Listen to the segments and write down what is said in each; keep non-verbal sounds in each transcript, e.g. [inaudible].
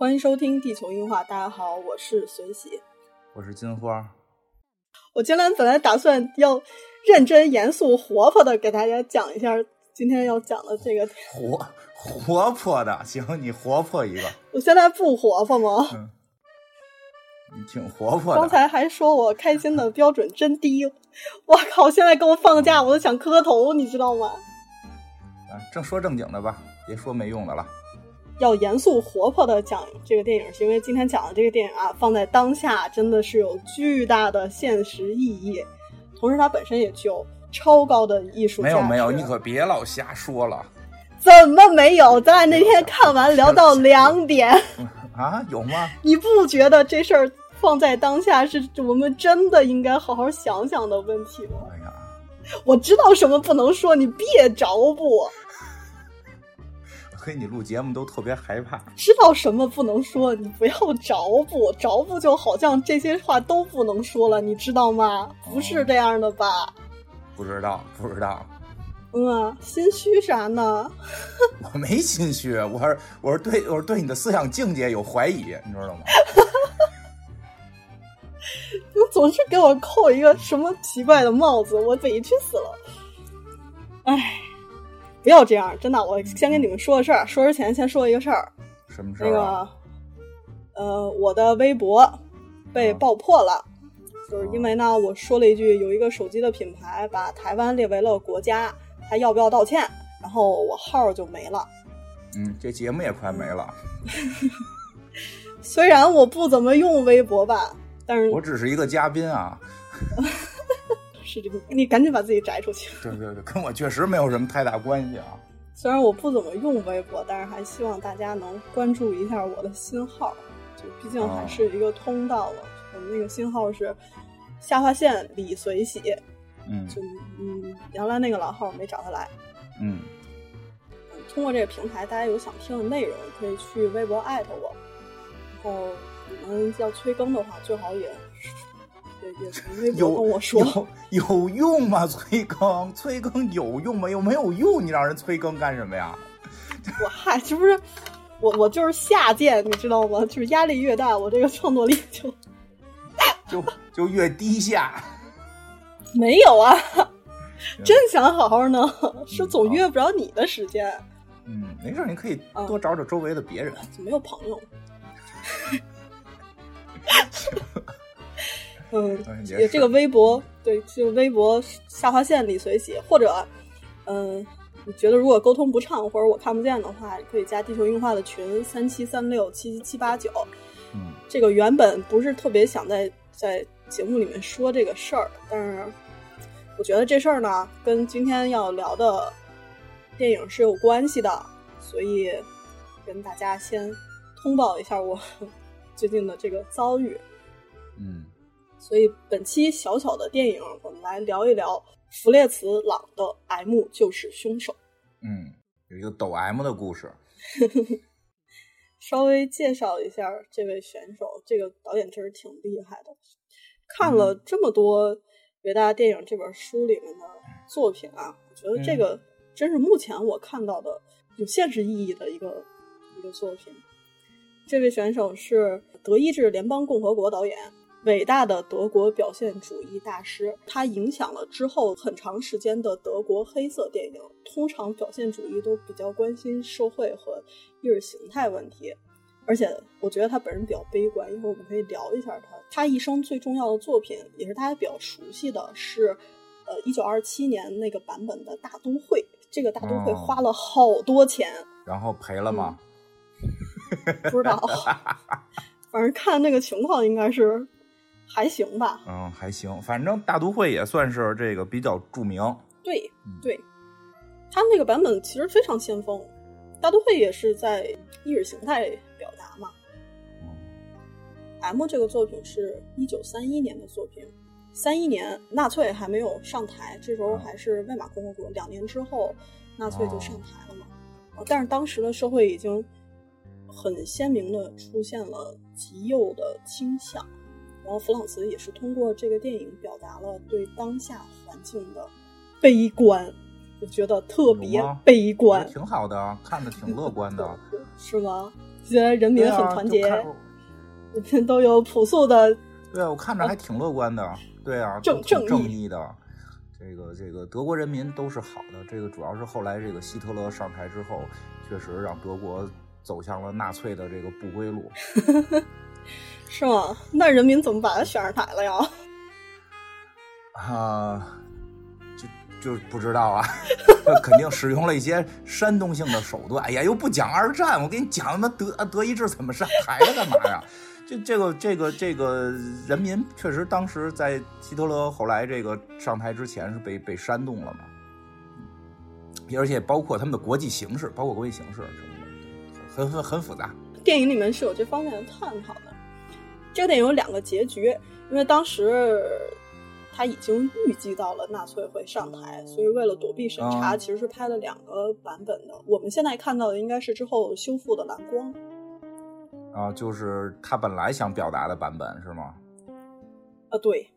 欢迎收听《地球音话》，大家好，我是随喜，我是金花。我今天本来打算要认真、严肃、活泼的给大家讲一下今天要讲的这个活活泼的，行，你活泼一个。我现在不活泼吗？嗯，你挺活泼的。[laughs] 刚才还说我开心的标准真低，我靠！现在给我放假，我都想磕头，你知道吗？啊，正说正经的吧，别说没用的了。要严肃活泼的讲这个电影，是因为今天讲的这个电影啊，放在当下真的是有巨大的现实意义，同时它本身也具有超高的艺术没有没有，你可别老瞎说了。怎么没有？咱俩那天看完聊到两点啊？有吗？[laughs] 你不觉得这事儿放在当下是我们真的应该好好想想的问题吗？哎呀，我知道什么不能说，你别着不。跟你录节目都特别害怕，知道什么不能说，你不要着不着不，就好像这些话都不能说了，你知道吗？不是这样的吧？不知道，不知道。嗯，心虚啥呢？[laughs] 我没心虚，我是我是对我是对你的思想境界有怀疑，你知道吗？[laughs] 你总是给我扣一个什么奇怪的帽子，我委屈死了。哎。不要这样，真的！我先跟你们说个事儿。说之前先说一个事儿。什么事儿？那个，呃，我的微博被爆破了，就是因为呢，我说了一句，有一个手机的品牌把台湾列为了国家，还要不要道歉？然后我号就没了。嗯，这节目也快没了。[laughs] 虽然我不怎么用微博吧，但是我只是一个嘉宾啊。[laughs] 是这个，你赶紧把自己摘出去。对对对，跟我确实没有什么太大关系啊。虽然我不怎么用微博，但是还希望大家能关注一下我的新号，就毕竟还是一个通道了。我们那个新号是下划线李随喜，嗯，就嗯，原来那个老号没找他来。嗯，通过这个平台，大家有想听的内容，可以去微博艾特我。然后你们要催更的话，最好也。有跟我说有有用吗？[laughs] 催更催更有用吗？又没有用，你让人催更干什么呀？我嗨，这不是我我就是下贱，你知道吗？就是压力越大，我这个创作力就 [laughs] 就就越低下。[laughs] 没有啊，真想好好呢，是总约不着你的时间。嗯，没事，你可以多找找周围的别人。没有朋友。嗯，也这个微博对，就微博下划线李随喜，或者，嗯，你觉得如果沟通不畅或者我看不见的话，可以加地球硬化的群三七三六七七七八九。嗯，这个原本不是特别想在在节目里面说这个事儿，但是我觉得这事儿呢跟今天要聊的电影是有关系的，所以跟大家先通报一下我 [laughs] 最近的这个遭遇。嗯。所以本期小小的电影，我们来聊一聊弗列茨·朗的《M 就是凶手》。嗯，有一个抖 M 的故事。稍微介绍一下这位选手，这个导演真是挺厉害的。看了这么多伟大电影这本书里面的作品啊，我觉得这个真是目前我看到的有现实意义的一个一个作品。这位选手是德意志联邦共和国导演。伟大的德国表现主义大师，他影响了之后很长时间的德国黑色电影。通常表现主义都比较关心社会和意识形态问题，而且我觉得他本人比较悲观。一会儿我们可以聊一下他。他一生最重要的作品，也是大家比较熟悉的是，呃，一九二七年那个版本的大都会。这个大都会花了好多钱，然后赔了吗？不知道，[laughs] 反正看那个情况应该是。还行吧，嗯，还行，反正大都会也算是这个比较著名。对，对，他那个版本其实非常先锋。大都会也是在意识形态表达嘛。M 这个作品是一九三一年的作品，三一年纳粹还没有上台，这时候还是魏玛共和国。两年之后，纳粹就上台了嘛。但是当时的社会已经很鲜明的出现了极右的倾向。然后弗朗茨也是通过这个电影表达了对当下环境的悲观，我觉得特别悲观，挺好的，看的挺乐观的，[laughs] 是吗？觉得人民很团结，[laughs] 都有朴素的。对啊，我看着还挺乐观的。对啊，正正正义的。这个这个德国人民都是好的。这个主要是后来这个希特勒上台之后，确实让德国走向了纳粹的这个不归路。[laughs] 是吗？那人民怎么把他选上台了呀？啊，就就不知道啊。[laughs] 肯定使用了一些煽动性的手段。哎呀，又不讲二战，我给你讲他妈德德意志怎么上台的干嘛呀？这这个这个这个人民确实当时在希特勒后来这个上台之前是被被煽动了嘛？而且包括他们的国际形势，包括国际形势什么的，很很很复杂。电影里面是有这方面的探讨的。这个电影有两个结局，因为当时他已经预计到了纳粹会上台，所以为了躲避审查，其实是拍了两个版本的。我们现在看到的应该是之后修复的蓝光。啊，就是他本来想表达的版本是吗？啊，对，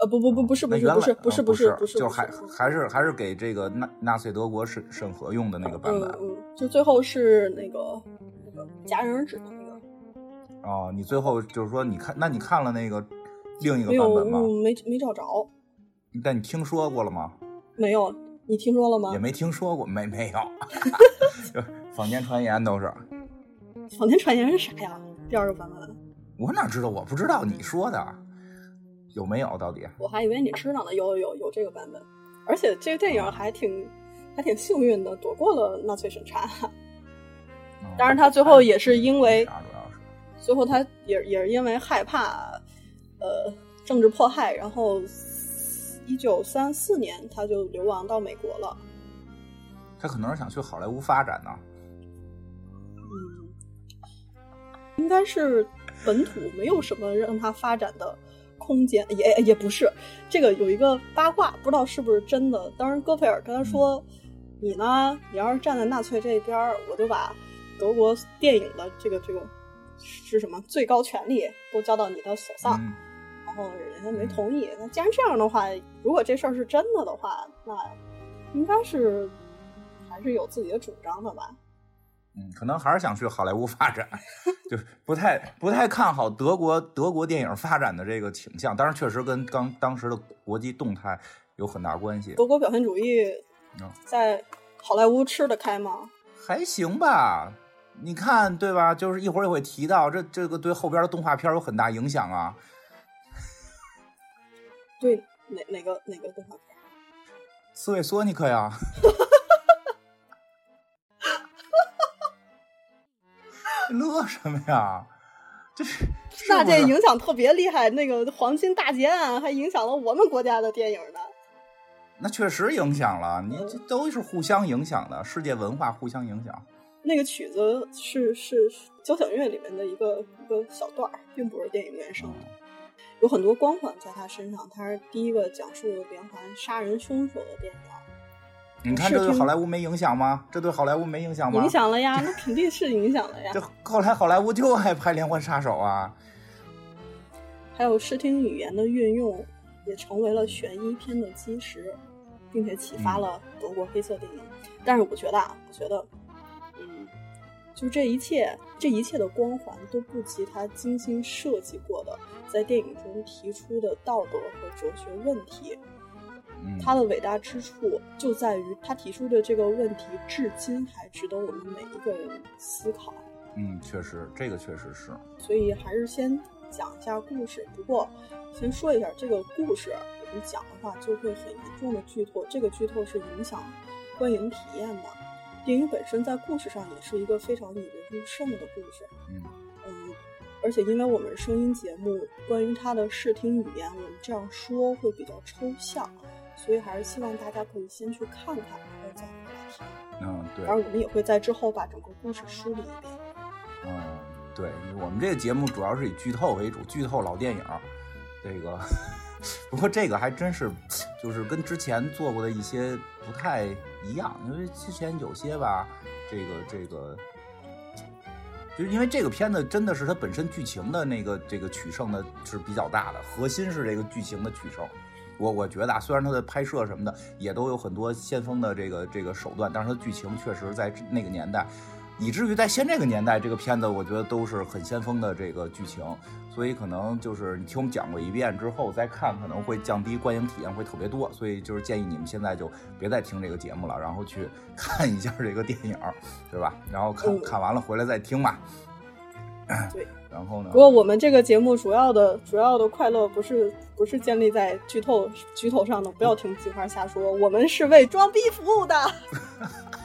呃，不不不，不是不是不是不是不是不是，就还还是还是给这个纳纳粹德国审审核用的那个版本。嗯，就最后是那个那个戛然而止的那个。哦，你最后就是说，你看，那你看了那个另一个版本吗？没没找着。但你听说过了吗？没有，你听说了吗？也没听说过，没没有，[laughs] 坊间传言都是。坊间传言是啥呀？第二个版本，我哪知道？我不知道你说的有没有？到底？我还以为你知道呢。有有有这个版本，而且这个电影还挺还挺幸运的，躲过了纳粹审查。当然，他最后也是因为，最后他也也是因为害怕呃政治迫害，然后一九三四年他就流亡到美国了。他可能是想去好莱坞发展呢。嗯应该是本土没有什么让他发展的空间，也也不是。这个有一个八卦，不知道是不是真的。当时戈培尔跟他说：“你呢？你要是站在纳粹这边，我就把德国电影的这个这个是什么最高权力都交到你的手上。”然后人家没同意。那既然这样的话，如果这事儿是真的的话，那应该是还是有自己的主张的吧。嗯，可能还是想去好莱坞发展，[laughs] 就是不太不太看好德国德国电影发展的这个倾向。当然，确实跟刚当时的国际动态有很大关系。德国表现主义在好莱坞吃得开吗？还行吧，你看对吧？就是一会儿也会提到这这个对后边的动画片有很大影响啊。对，哪哪个哪个动画片？斯维索尼克呀。乐什么呀？这是那这影响特别厉害，那个黄金大劫案还影响了我们国家的电影呢。那确实影响了，你这都是互相影响的，世界文化互相影响。那个曲子是是交响乐里面的一个一个小段儿，并不是电影原声。有很多光环在他身上，他是第一个讲述连环杀人凶手的电影。你看这对好莱坞没影响吗？这对好莱坞没影响吗？影响了呀，那肯定是影响了呀。这后来好莱坞就爱拍连环杀手啊。还有视听语言的运用，也成为了悬疑片的基石，并且启发了德国黑色电影。但是我觉得啊，我觉得，嗯，就这一切，这一切的光环都不及他精心设计过的，在电影中提出的道德和哲学问题。他的伟大之处就在于他提出的这个问题，至今还值得我们每一个人思考。嗯，确实，这个确实是。所以还是先讲一下故事。不过，先说一下这个故事，我们讲的话就会很严重的剧透。这个剧透是影响观影体验的。电影本身在故事上也是一个非常引人入胜的故事。嗯嗯，而且因为我们声音节目，关于它的视听语言，我们这样说会比较抽象。所以还是希望大家可以先去看看，然后再回来听。嗯，对。而我们也会在之后把整个故事梳理一遍。嗯，对，我们这个节目主要是以剧透为主，剧透老电影。这个，[laughs] 不过这个还真是，就是跟之前做过的一些不太一样，因为之前有些吧，这个这个，就是因为这个片子真的是它本身剧情的那个这个取胜的是比较大的，核心是这个剧情的取胜。我我觉得啊，虽然它的拍摄什么的也都有很多先锋的这个这个手段，但是它剧情确实在那个年代，以至于在现这个年代，这个片子我觉得都是很先锋的这个剧情，所以可能就是你听我们讲过一遍之后再看，可能会降低观影体验会特别多，所以就是建议你们现在就别再听这个节目了，然后去 [laughs] 看一下这个电影，对吧？然后看看完了回来再听嘛。对。然后呢？不过我们这个节目主要的主要的快乐不是不是建立在剧透剧透上的，不要听菊花瞎说，我们是为装逼服务的。[laughs]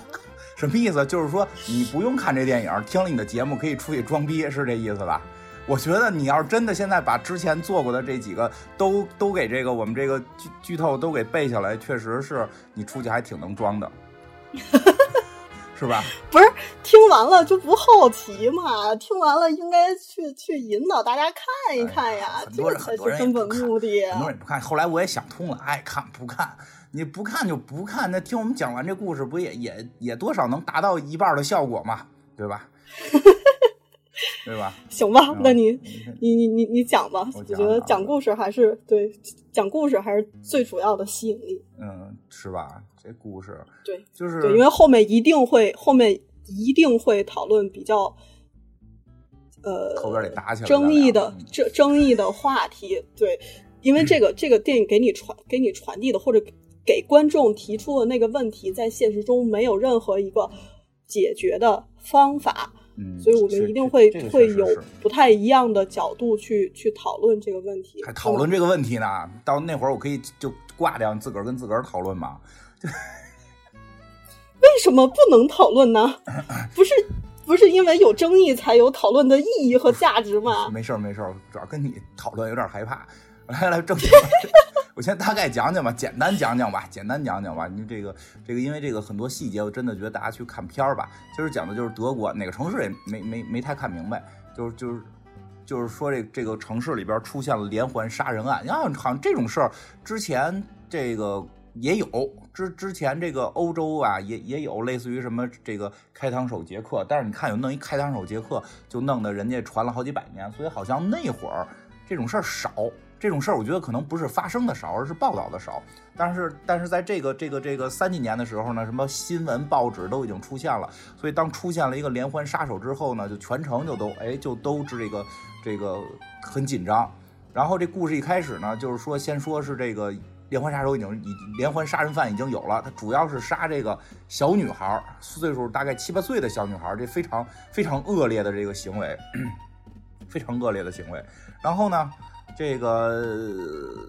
什么意思？就是说你不用看这电影，听了你的节目可以出去装逼，是这意思吧？我觉得你要是真的现在把之前做过的这几个都都给这个我们这个剧剧透都给背下来，确实是你出去还挺能装的。[laughs] 是吧？不是听完了就不好奇嘛？听完了应该去去引导大家看一看呀，这才是根本目的。很多人也不看，后来我也想通了，爱看不看，你不看就不看。那听我们讲完这故事，不也也也多少能达到一半的效果嘛？对吧？对吧？[laughs] 行吧，那你你你你你讲吧。我觉得讲故事还是对讲故事还是最主要的吸引力。嗯，是吧？这故事对，就是对，因为后面一定会后面一定会讨论比较呃后边得打起来争议的争争议的话题。对，因为这个这个电影给你传给你传递的或者给观众提出的那个问题，在现实中没有任何一个解决的方法。嗯，所以我们一定会会有不太一样的角度去去讨论这个问题。还讨论这个问题呢？到那会儿我可以就挂掉，自个儿跟自个儿讨论嘛。[laughs] 为什么不能讨论呢？[laughs] 不是不是因为有争议才有讨论的意义和价值吗？没事儿没事儿，主要跟你讨论有点害怕。来来，正经，[laughs] 我先大概讲讲吧，简单讲讲吧，简单讲讲吧。你这个这个，因为这个很多细节，我真的觉得大家去看片儿吧。今儿讲的就是德国哪个城市也没没没太看明白，就是就是就是说这这个城市里边出现了连环杀人案，啊，好像这种事儿之前这个。也有之之前这个欧洲啊，也也有类似于什么这个开膛手杰克，但是你看有弄一开膛手杰克，就弄得人家传了好几百年，所以好像那会儿这种事儿少。这种事儿我觉得可能不是发生的少，而是报道的少。但是但是在这个这个这个三几年的时候呢，什么新闻报纸都已经出现了，所以当出现了一个连环杀手之后呢，就全城就都哎就都这个这个很紧张。然后这故事一开始呢，就是说先说是这个。连环杀手已经已连环杀人犯已经有了，他主要是杀这个小女孩，岁数大概七八岁的小女孩，这非常非常恶劣的这个行为，[clears throat] 非常恶劣的行为。然后呢，这个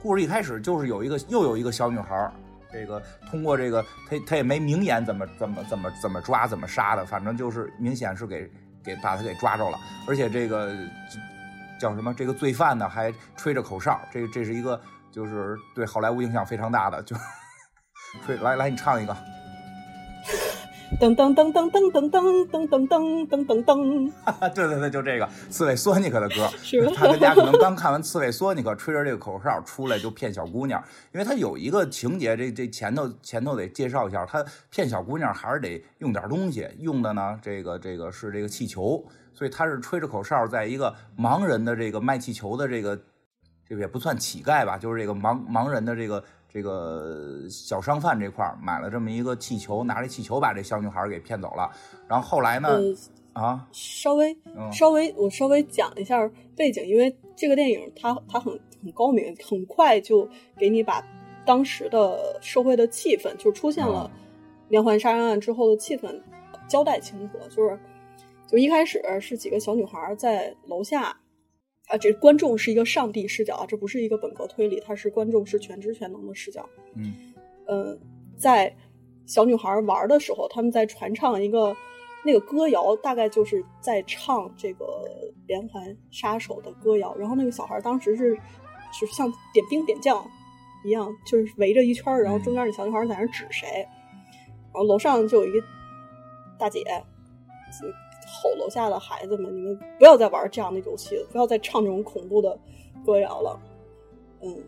故事一开始就是有一个又有一个小女孩，这个通过这个他他也没明言怎么怎么怎么怎么抓怎么杀的，反正就是明显是给给把她给抓着了，而且这个叫什么这个罪犯呢还吹着口哨，这这是一个。就是对好莱坞影响非常大的，就 [laughs] 吹，来来，你唱一个，噔噔噔噔噔噔噔噔噔噔噔噔噔，[laughs] 对对对，就这个刺猬索尼克的歌，[laughs] 是他们家可能刚看完刺猬索尼克，吹着这个口哨出来就骗小姑娘，因为他有一个情节，这这前头前头得介绍一下，他骗小姑娘还是得用点东西，用的呢，这个这个是这个气球，所以他是吹着口哨，在一个盲人的这个卖气球的这个。这个也不算乞丐吧，就是这个盲盲人的这个这个小商贩这块买了这么一个气球，拿着气球把这小女孩给骗走了。然后后来呢？啊，稍微稍微我稍微讲一下背景，因为这个电影它它很很高明，很快就给你把当时的社会的气氛，就出现了连环杀人案之后的气氛交代清楚了。就是就一开始是几个小女孩在楼下。啊，这观众是一个上帝视角啊，这不是一个本格推理，它是观众是全知全能的视角。嗯，呃，在小女孩玩的时候，他们在传唱一个那个歌谣，大概就是在唱这个连环杀手的歌谣。然后那个小孩当时是是像点兵点将一样，就是围着一圈，然后中间那小女孩在那指谁，然后楼上就有一个大姐。吼楼下的孩子们，你们不要再玩这样的游戏了，不要再唱这种恐怖的歌谣了。嗯，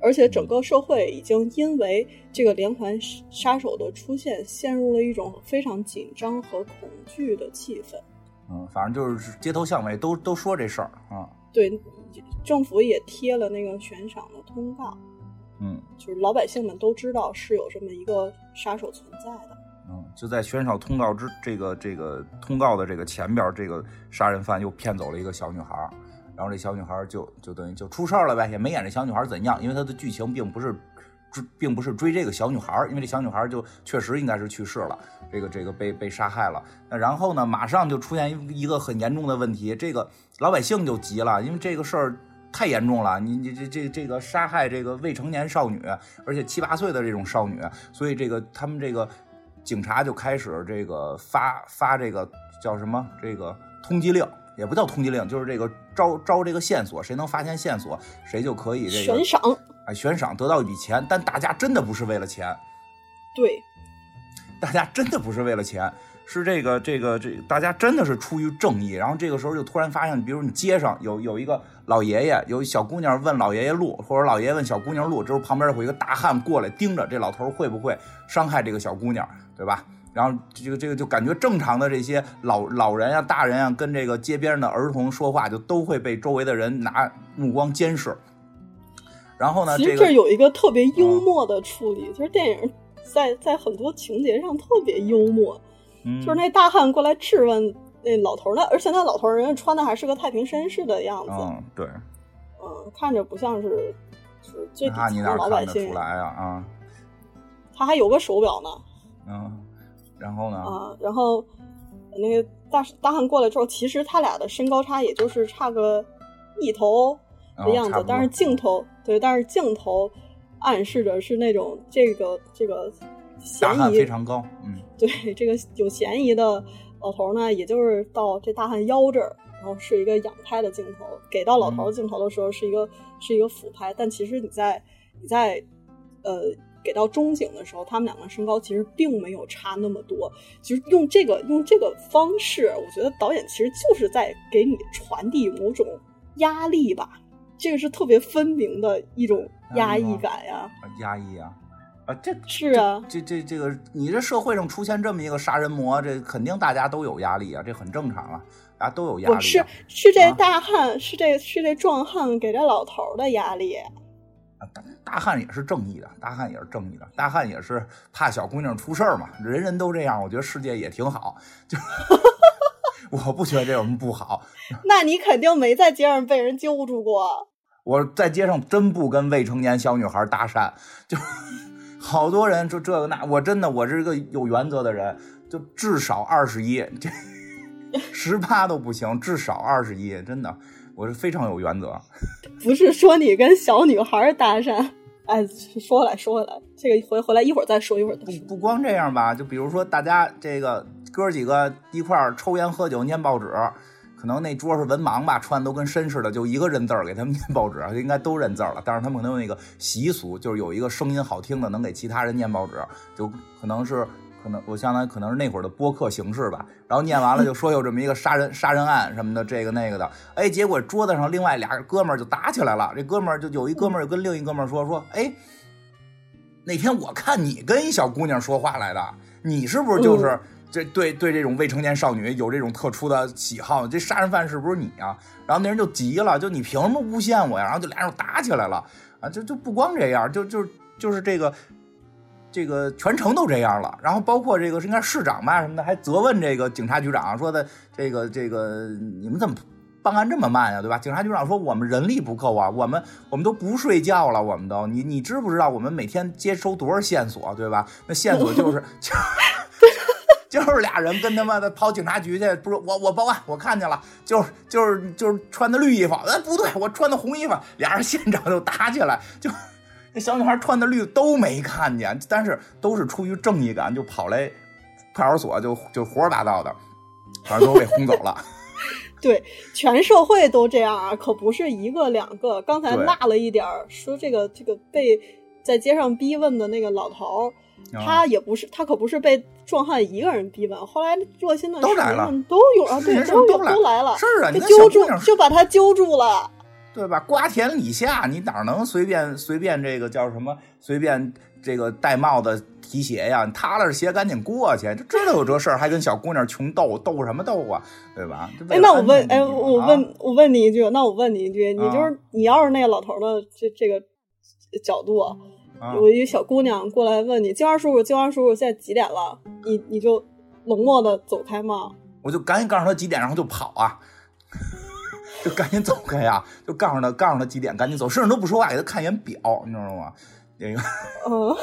而且整个社会已经因为这个连环杀手的出现，陷入了一种非常紧张和恐惧的气氛。嗯，反正就是街头巷尾都都说这事儿啊。对，政府也贴了那个悬赏的通告。嗯，就是老百姓们都知道是有这么一个杀手存在的。嗯。就在悬赏通告之这个这个通告的这个前边，这个杀人犯又骗走了一个小女孩，然后这小女孩就就等于就出事儿了呗，也没演这小女孩怎样，因为她的剧情并不是追，并不是追这个小女孩，因为这小女孩就确实应该是去世了，这个这个被被杀害了。那然后呢，马上就出现一一个很严重的问题，这个老百姓就急了，因为这个事儿。太严重了，你你这这这个杀害这个未成年少女，而且七八岁的这种少女，所以这个他们这个警察就开始这个发发这个叫什么？这个通缉令，也不叫通缉令，就是这个招招这个线索，谁能发现线索，谁就可以这个悬赏，哎，悬赏得到一笔钱，但大家真的不是为了钱，对，大家真的不是为了钱。是这个这个这，大家真的是出于正义。然后这个时候就突然发现，比如你街上有有一个老爷爷，有小姑娘问老爷爷路，或者老爷爷问小姑娘路，之后旁边会有一个大汉过来盯着这老头会不会伤害这个小姑娘，对吧？然后这个这个就感觉正常的这些老老人啊、大人啊，跟这个街边的儿童说话，就都会被周围的人拿目光监视。然后呢，其实这有一个特别幽默的处理，就是电影在在很多情节上特别幽默。就是那大汉过来质问那老头儿，那而且那老头儿人家穿的还是个太平绅士的样子。嗯，对。嗯，看着不像是是最底层的老百姓。出来啊啊！他还有个手表呢。嗯，然后呢？啊，然后那个大大汉过来之后，其实他俩的身高差也就是差个一头的样子，但是镜头对，但是镜头暗示着是那种这个这个。大汉非常高，嗯，[laughs] 对，这个有嫌疑的老头呢，也就是到这大汉腰这儿，然后是一个仰拍的镜头，给到老头镜头的时候是一个是一个俯拍，但其实你在你在呃给到中景的时候，他们两个身高其实并没有差那么多，就是用这个用这个方式，我觉得导演其实就是在给你传递某种压力吧，这个是特别分明的一种压抑感呀，压抑啊。啊，这是啊，这这这个，你这社会上出现这么一个杀人魔，这肯定大家都有压力啊，这很正常啊，大家都有压力。是是这大汉，是这是这壮汉给这老头的压力。啊，大大汉也是正义的，大汉也是正义的，大汉也是怕小姑娘出事儿嘛，人人都这样，我觉得世界也挺好，就 [laughs] 我不觉得这有什么不好。[laughs] 那你肯定没在街上被人揪住过。我在街上真不跟未成年小女孩搭讪，就。好多人说这个那，我真的我是个有原则的人，就至少二十一，这 [laughs] 十八都不行，至少二十一，真的，我是非常有原则。不是说你跟小女孩搭讪，哎，说回来说回来，这个回回来一会儿再说，一会儿再说。不不光这样吧，就比如说大家这个哥几个一块儿抽烟喝酒念报纸。可能那桌是文盲吧，穿的都跟绅士的，就一个认字儿，给他们 [laughs] 念报纸，应该都认字儿了。但是他们可能有那个习俗，就是有一个声音好听的，能给其他人念报纸，就可能是可能我相当于可能是那会儿的播客形式吧。然后念完了就说有这么一个杀人杀人案什么的，这个那个的。哎，结果桌子上另外俩哥们儿就打起来了。这哥们儿就有一哥们儿就跟另一哥们儿说说，哎，那天我看你跟一小姑娘说话来的，你是不是就是？这对对这种未成年少女有这种特殊的喜好，这杀人犯是不是你啊？然后那人就急了，就你凭什么诬陷我呀？然后就俩人打起来了啊！就就不光这样，就就就是这个这个全城都这样了。然后包括这个应该市长吧什么的，还责问这个警察局长说的这个这个你们怎么办案这么慢呀？对吧？警察局长说我们人力不够啊，我们我们都不睡觉了，我们都你你知不知道我们每天接收多少线索？对吧？那线索就是 [laughs] 就。是俩人跟他妈的跑警察局去，不是我我报案，我看见了，就是就是就是穿的绿衣服，哎不对，我穿的红衣服，俩人现场就打起来，就那小女孩穿的绿都没看见，但是都是出于正义感，就跑来派出所，就就胡说八道的，反正都被轰走了。[laughs] 对，全社会都这样啊，可不是一个两个。刚才落了一点儿说这个这个被在街上逼问的那个老头。他也不是，他可不是被壮汉一个人逼问，后来热心的都来了都有啊，对，都有都来了，是啊，就揪住，就把他揪住了，对吧？瓜田李下，你哪能随便随便这个叫什么？随便这个戴帽子提鞋呀？踏了鞋赶紧过去，就知道有这事儿，还跟小姑娘穷斗斗什么斗啊？对吧？哎，那我问，哎，我问，我问你一句，那我问你一句，你就是你要是那个老头的这这个角度。有一个小姑娘过来问你：“金花叔叔，金花叔叔，现在几点了？”你你就冷漠的走开吗？我就赶紧告诉他几点，然后就跑啊，[laughs] 就赶紧走开呀，就告诉他告诉他几点，赶紧走，甚至都不说话，给他看一眼表，你知道吗？那个，嗯，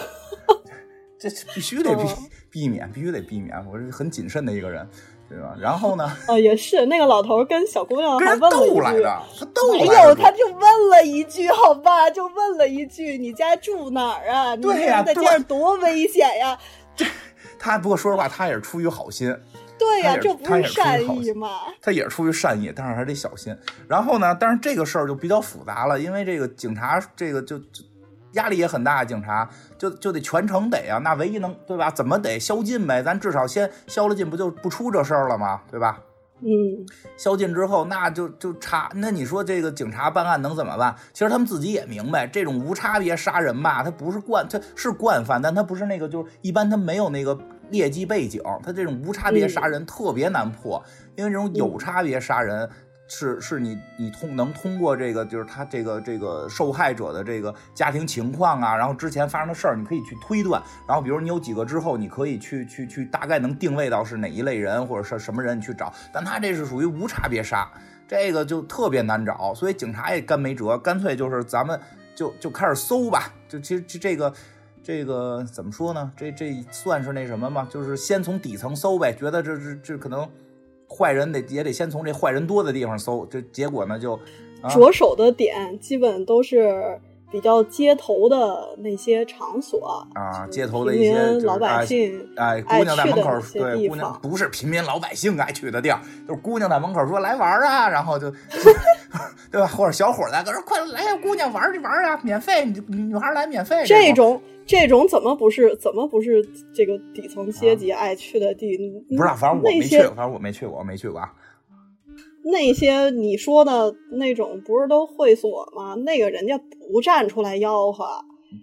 [laughs] 这必须得避避免，必须得避免。我是很谨慎的一个人，对吧？然后呢？[laughs] 哦，也是，那个老头跟小姑娘还问了一句，他逗没有，他就问了一句，好吧，就问了一句：“你家住哪儿啊？对呀，在街上多危险呀！”这，[laughs] 他不过说实话，他也是出于好心。对呀，这不是善意吗？他也是出于善意，但是还得小心。然后呢？但是这个事儿就比较复杂了，因为这个警察，这个就就。压力也很大，警察就就得全程得啊，那唯一能对吧？怎么得宵禁呗？咱至少先宵了禁，不就不出这事儿了吗？对吧？嗯，宵禁之后，那就就查。那你说这个警察办案能怎么办？其实他们自己也明白，这种无差别杀人吧，他不是惯，他是惯犯，但他不是那个，就是一般他没有那个劣迹背景，他这种无差别杀人特别难破，因为这种有差别杀人。是是你你通能通过这个就是他这个这个受害者的这个家庭情况啊，然后之前发生的事儿，你可以去推断，然后比如你有几个之后，你可以去去去大概能定位到是哪一类人或者是什么人你去找，但他这是属于无差别杀，这个就特别难找，所以警察也干没辙，干脆就是咱们就就开始搜吧，就其实这个这个怎么说呢？这这算是那什么吗？就是先从底层搜呗，觉得这这这可能。坏人得也得先从这坏人多的地方搜，这结果呢就着手的点基本都是比较街头的那些场所啊，街头的一些老百姓哎，姑娘在门口对姑娘不是平民老百姓爱去的地儿，就是姑娘在门口说来玩啊，然后就 [laughs] 对吧？或者小伙在搁这快来呀，姑娘玩去玩啊，免费，女女孩来免费这种。这种怎么不是怎么不是这个底层阶级爱去的地？不是，反正我没去，反正我没去过，我没去过。啊。那些你说的那种不是都会所吗？那个人家不站出来吆喝。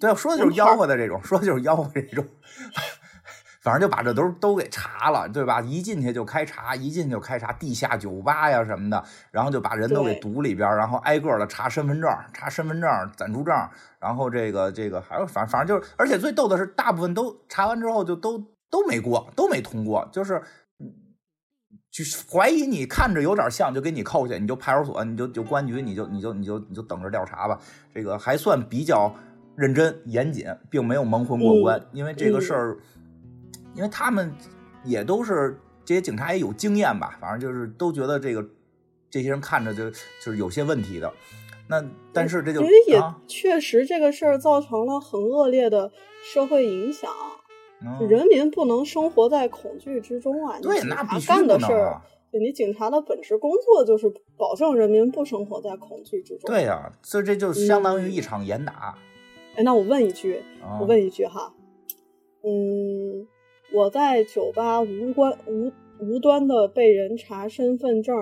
对，说的就是吆喝的这种，说的就是吆喝这种。反正就把这都都给查了，对吧？一进去就开查，一进去就开查地下酒吧呀什么的，然后就把人都给堵里边，然后挨个的查身份证、查身份证、暂住证，然后这个这个还有反反正就是，而且最逗的是，大部分都查完之后就都都没过，都没通过，就是就怀疑你看着有点像，就给你扣下，你就派出所，你就就公安局，你就你就你就你就等着调查吧。这个还算比较认真严谨，并没有蒙混过关，因为这个事儿。因为他们也都是这些警察也有经验吧，反正就是都觉得这个这些人看着就就是有些问题的。那但是这就因为也确实这个事儿造成了很恶劣的社会影响，人民不能生活在恐惧之中啊！对，那必须干的事儿，你警察的本职工作就是保证人民不生活在恐惧之中。对呀，所以这就相当于一场严打。哎，那我问一句，我问一句哈，嗯。我在酒吧无关无无端的被人查身份证，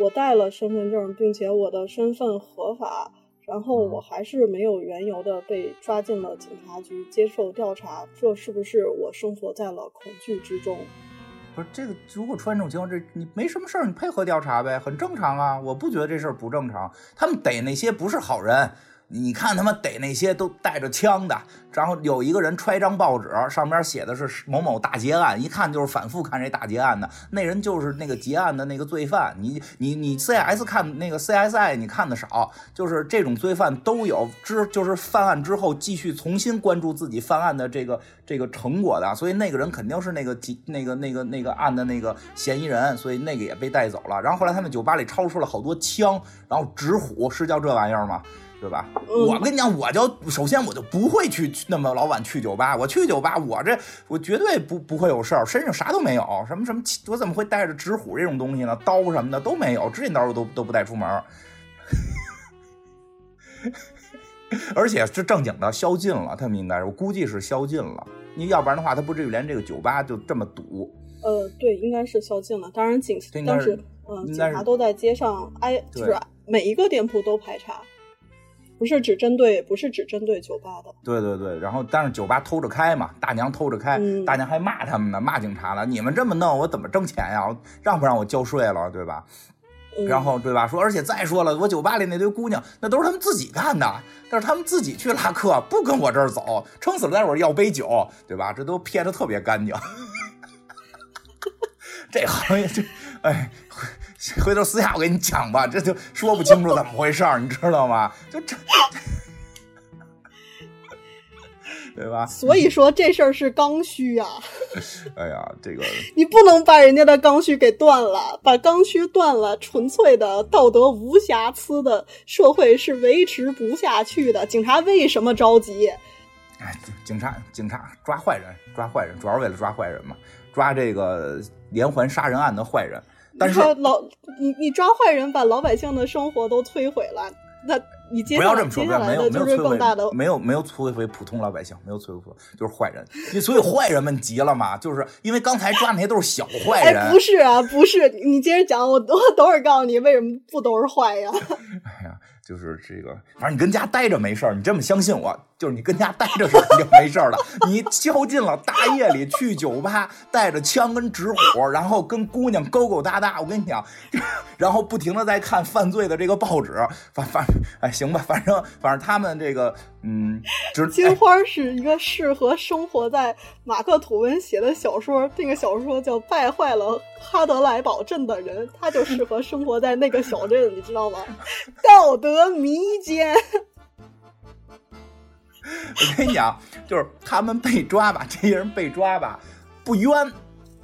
我带了身份证，并且我的身份合法，然后我还是没有缘由的被抓进了警察局接受调查，这是不是我生活在了恐惧之中？不是这个，如果出现这种情况，这你没什么事儿，你配合调查呗，很正常啊，我不觉得这事儿不正常，他们逮那些不是好人。你看他们逮那些都带着枪的，然后有一个人揣张报纸，上边写的是某某大劫案，一看就是反复看这大劫案的，那人就是那个劫案的那个罪犯。你你你 C S 看那个 C S I 你看的少，就是这种罪犯都有之，就是犯案之后继续重新关注自己犯案的这个这个成果的，所以那个人肯定是那个那个那个那个案的那个嫌疑人，所以那个也被带走了。然后后来他们酒吧里抄出了好多枪，然后纸虎是叫这玩意儿吗？对吧？我跟你讲，我就首先我就不会去那么老晚去酒吧。我去酒吧，我这我绝对不不会有事儿，身上啥都没有，什么什么，我怎么会带着纸虎这种东西呢？刀什么的都没有，指甲刀我都都不带出门。[laughs] 而且是正经的宵禁了，他们应该是，我估计是宵禁了。你要不然的话，他不至于连这个酒吧就这么堵。呃，对，应该是宵禁了。当然警当时嗯，警察都在街上挨，就是每一个店铺都排查。不是只针对，不是只针对酒吧的。对对对，然后但是酒吧偷着开嘛，大娘偷着开，大娘还骂他们呢，骂警察呢。你们这么弄，我怎么挣钱呀？让不让我交税了，对吧？然后对吧？说，而且再说了，我酒吧里那堆姑娘，那都是他们自己干的，但是他们自己去拉客，不跟我这儿走，撑死了待会儿要杯酒，对吧？这都撇的特别干净。[laughs] 这行业这，哎，回头私下我给你讲吧，这就说不清楚怎么回事儿，你知道吗？就这。[laughs] 对吧？所以说这事儿是刚需呀。[laughs] 哎呀，这个 [laughs] 你不能把人家的刚需给断了，把刚需断了，纯粹的道德无瑕疵的社会是维持不下去的。警察为什么着急？哎，警察，警察抓坏人，抓坏人，主要是为了抓坏人嘛，抓这个连环杀人案的坏人。但是老你你抓坏人，把老百姓的生活都摧毁了，那。你接不要这么说，没有没有摧毁，没有没有摧毁普通老百姓，没有摧毁，就是坏人。你所以坏人们急了嘛？就是因为刚才抓那些都是小坏人。不是啊，不是，你接着讲，我我等会儿告诉你为什么不都是坏呀？[laughs] 哎呀。就是这个，反正你跟家待着没事儿，你这么相信我，就是你跟家待着是肯定没事儿的。你宵禁了，大夜里去酒吧，带着枪跟纸火，然后跟姑娘勾勾搭搭，我跟你讲，[laughs] 然后不停的在看犯罪的这个报纸，反反哎行吧，反正反正他们这个。嗯，金花是一个适合生活在马克吐温写的小说，那个小说叫《败坏了哈德莱堡镇的人》，他就适合生活在那个小镇，你知道吗？[laughs] 道德迷奸。我跟你讲，就是他们被抓吧，这些人被抓吧，不冤。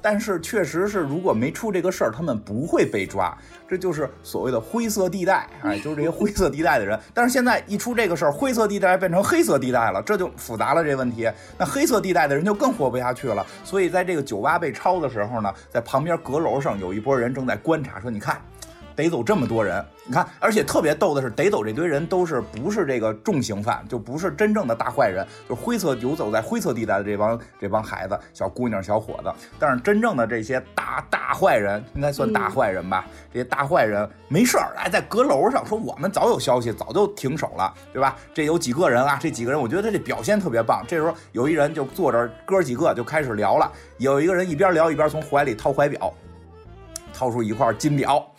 但是确实是，如果没出这个事儿，他们不会被抓。这就是所谓的灰色地带，哎，就是这些灰色地带的人。但是现在一出这个事儿，灰色地带变成黑色地带了，这就复杂了这问题。那黑色地带的人就更活不下去了。所以在这个酒吧被抄的时候呢，在旁边阁楼上有一波人正在观察，说：“你看。”逮走这么多人，你看，而且特别逗的是，逮走这堆人都是不是这个重刑犯，就不是真正的大坏人，就是灰色游走在灰色地带的这帮这帮孩子、小姑娘、小伙子。但是真正的这些大大坏人，应该算大坏人吧？这些大坏人没事儿，哎，在阁楼上说我们早有消息，早就停手了，对吧？这有几个人啊？这几个人，我觉得他这表现特别棒。这时候有一人就坐这，哥几个就开始聊了。有一个人一边聊一边从怀里掏怀表，掏出一块金表。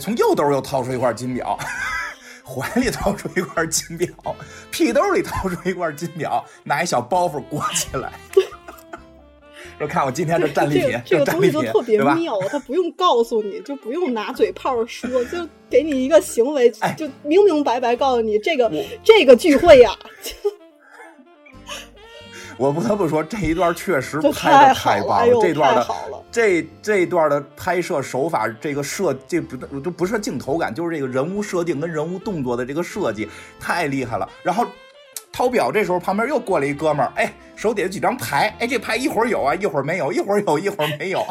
从右兜又掏出一块金表，[laughs] 怀里掏出一块金表，屁兜里掏出一块金表，拿一小包袱裹起来，[laughs] 说看我今天这战利品，这个东西就特别妙，他不用告诉你就不用拿嘴炮说，就给你一个行为，就明明白白告诉你这个这个聚会呀。[laughs] 我不得不说，这一段确实拍的太棒了。这段的这这段的拍摄手法，这个设这不都不是镜头感，就是这个人物设定跟人物动作的这个设计太厉害了。然后掏表这时候旁边又过来一哥们儿，哎，手底下几张牌，哎，这牌一会儿有啊，一会儿没有，一会儿有一会儿没有，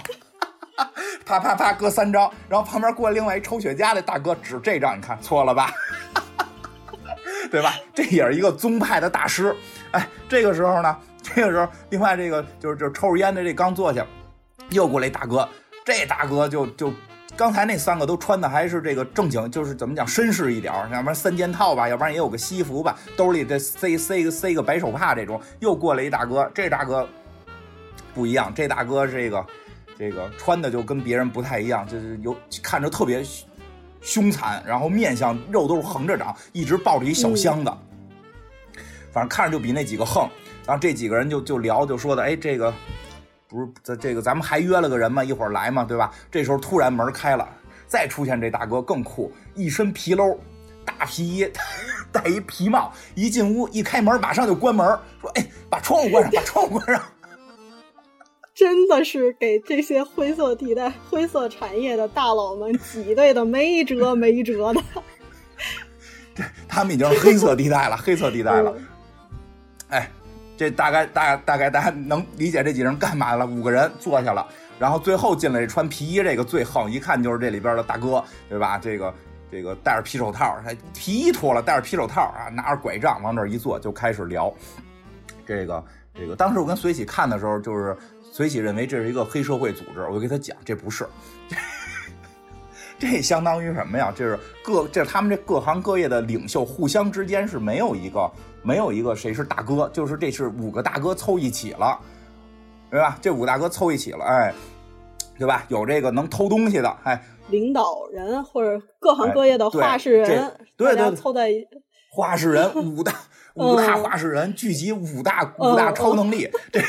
[laughs] 啪啪啪搁三张。然后旁边过来另外一抽雪茄的大哥指这张，你看错了吧？[laughs] 对吧？这也是一个宗派的大师。哎，这个时候呢。[laughs] 这个时候，另外这个就是就是抽着烟的这刚坐下，又过来一大哥。这大哥就就刚才那三个都穿的还是这个正经，就是怎么讲绅士一点要不然三件套吧，要不然也有个西服吧，兜里再塞塞个塞个白手帕这种。又过来一大哥，这大哥不一样，这大哥这个这个穿的就跟别人不太一样，就是有看着特别凶残，然后面相肉都是横着长，一直抱着一小箱子，反正看着就比那几个横。然后这几个人就就聊，就说的，哎，这个不是这这个咱们还约了个人嘛？一会儿来嘛，对吧？这时候突然门开了，再出现这大哥更酷，一身皮褛，大皮衣，[laughs] 戴一皮帽，一进屋一开门马上就关门，说，哎，把窗户关上，把窗户关上。[laughs] 真的是给这些灰色地带、灰色产业的大佬们挤兑的没辙没辙的。[laughs] 对他们已经是黑色地带了，黑色地带了，哎。这大概大大概大家能理解这几人干嘛了？五个人坐下了，然后最后进来穿皮衣这个最横，一看就是这里边的大哥，对吧？这个这个戴着皮手套，还皮衣脱了，戴着皮手套啊，拿着拐杖往这一坐，就开始聊。这个这个，当时我跟随喜看的时候，就是随喜认为这是一个黑社会组织，我就给他讲，这不是，[laughs] 这相当于什么呀？这是各这是他们这各行各业的领袖互相之间是没有一个。没有一个谁是大哥，就是这是五个大哥凑一起了，对吧？这五大哥凑一起了，哎，对吧？有这个能偷东西的，哎，领导人或者各行各业的话事人，对对，凑在一话事人五大五大话事人聚集五大五大超能力，这。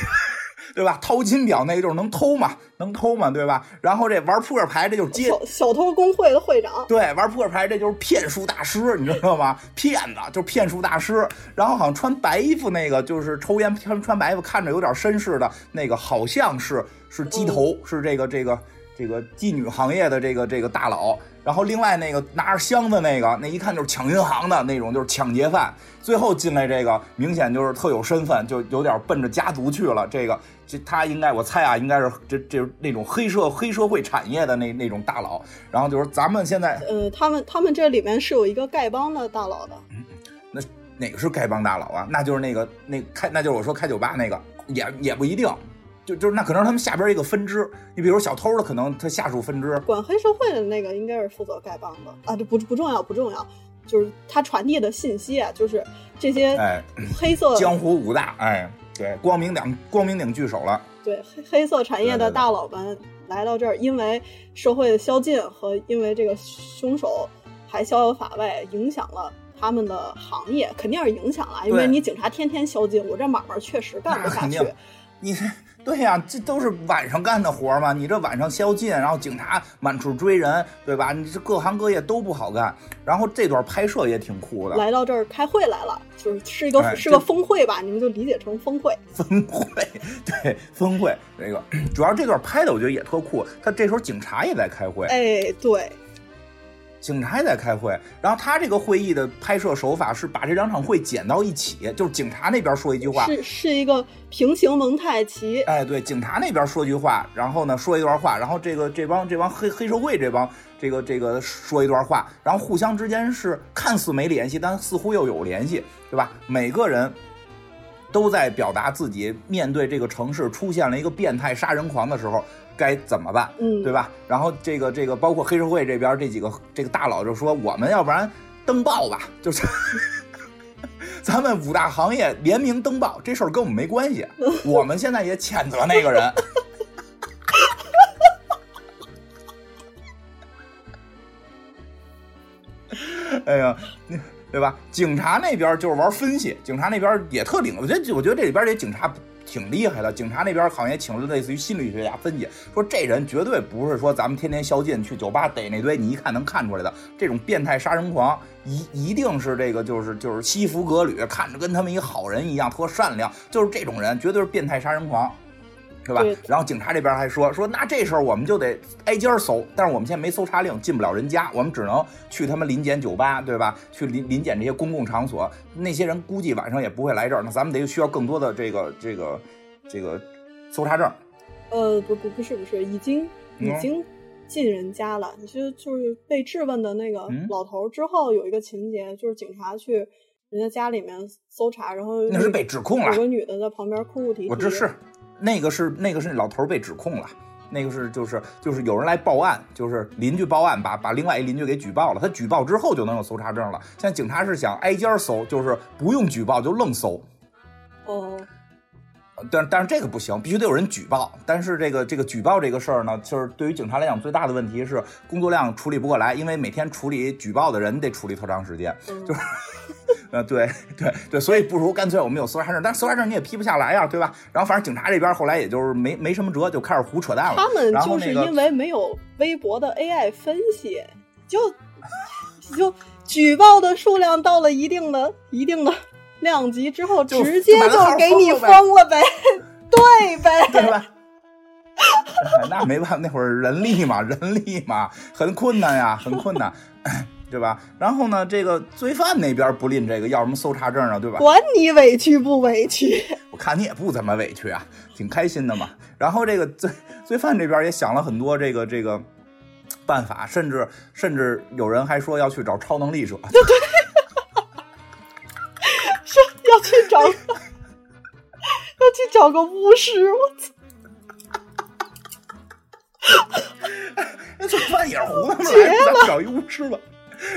对吧？掏金表那个就是能偷嘛，能偷嘛，对吧？然后这玩扑克牌，这就是接小偷工会的会长。对，玩扑克牌这就是骗术大师，你知道吗？骗子就是骗术大师。然后好像穿白衣服那个，就是抽烟穿穿白衣服，看着有点绅士的那个，好像是是鸡头，是这个这个这个妓女行业的这个这个大佬。然后另外那个拿着箱子那个，那一看就是抢银行的那种，就是抢劫犯。最后进来这个，明显就是特有身份，就有点奔着家族去了。这个。这他应该，我猜啊，应该是这这那种黑社黑社会产业的那那种大佬。然后就是咱们现在，呃，他们他们这里面是有一个丐帮的大佬的。那哪个是丐帮大佬啊？那就是那个那开，那就是我说开酒吧那个，也也不一定。就就是那可能他们下边一个分支。你比如小偷的，可能他下属分支管黑社会的那个，应该是负责丐帮的啊。这不不重要，不重要。就是他传递的信息啊，就是这些黑色江湖五大哎。对，光明顶光明顶聚首了。对，黑黑色产业的大佬们来到这儿，因为社会的宵禁和因为这个凶手还逍遥法外，影响了他们的行业，肯定是影响了。因为你警察天天宵禁，我这买卖确实干不下去。你。对呀，这都是晚上干的活嘛。你这晚上宵禁，然后警察满处追人，对吧？你这各行各业都不好干。然后这段拍摄也挺酷的。来到这儿开会来了，就是是一个是个峰会吧？你们就理解成峰会。峰会，[laughs] 对，峰会。这个 [coughs] 主要这段拍的我觉得也特酷。他这时候警察也在开会。哎，对。警察也在开会，然后他这个会议的拍摄手法是把这两场会剪到一起，就是警察那边说一句话，是是一个平行蒙太奇。哎，对，警察那边说句话，然后呢说一段话，然后这个这帮这帮黑黑社会这帮这个这个说一段话，然后互相之间是看似没联系，但似乎又有联系，对吧？每个人都在表达自己面对这个城市出现了一个变态杀人狂的时候。该怎么办？嗯，对吧？然后这个这个包括黑社会这边这几个这个大佬就说，我们要不然登报吧，就是 [laughs] 咱们五大行业联名登报，这事儿跟我们没关系。我们现在也谴责那个人。[laughs] 哎呀，对吧？警察那边就是玩分析，警察那边也特领。我觉得，我觉得这里边这警察。挺厉害的，警察那边好像也请了类似于心理学家分析，说这人绝对不是说咱们天天宵禁去酒吧逮那堆，你一看能看出来的这种变态杀人狂，一一定是这个就是就是西服革履，看着跟他们一好人一样，特善良，就是这种人绝对是变态杀人狂。对吧？然后警察这边还说说，那这时候我们就得挨家搜，但是我们现在没搜查令，进不了人家，我们只能去他们临检酒吧，对吧？去临临检这些公共场所，那些人估计晚上也不会来这儿，那咱们得需要更多的这个这个这个搜查证。呃，不不不是不是，已经已经进人家了。你就就是被质问的那个老头之后，有一个情节就是警察去人家家里面搜查，然后那是被指控了，有个女的在旁边哭哭啼啼。我这是。那个是那个是老头被指控了，那个是就是就是有人来报案，就是邻居报案，把把另外一邻居给举报了。他举报之后就能有搜查证了。现在警察是想挨家搜，就是不用举报就愣搜。哦。但但是这个不行，必须得有人举报。但是这个这个举报这个事儿呢，就是对于警察来讲最大的问题是工作量处理不过来，因为每天处理举报的人得处理特长时间，就是。[laughs] 呃，对对对，所以不如干脆我们有搜查证，但是搜查证你也批不下来呀，对吧？然后反正警察这边后来也就是没没什么辙，就开始胡扯淡了。他们就是因为没有微博的 AI 分析，就就举报的数量到了一定的一定的量级之后，直接就给你封了呗，[laughs] 对呗，对吧？[laughs] 那没办法，那会儿人力嘛，人力嘛，很困难呀，很困难。对吧？然后呢，这个罪犯那边不吝这个要什么搜查证啊，对吧？管你委屈不委屈，我看你也不怎么委屈啊，挺开心的嘛。然后这个罪罪犯这边也想了很多这个这个办法，甚至甚至有人还说要去找超能力者，对对，说要去找 [laughs] 要去找个巫师，我操！[laughs] 那罪犯也是胡来，找一巫师吧。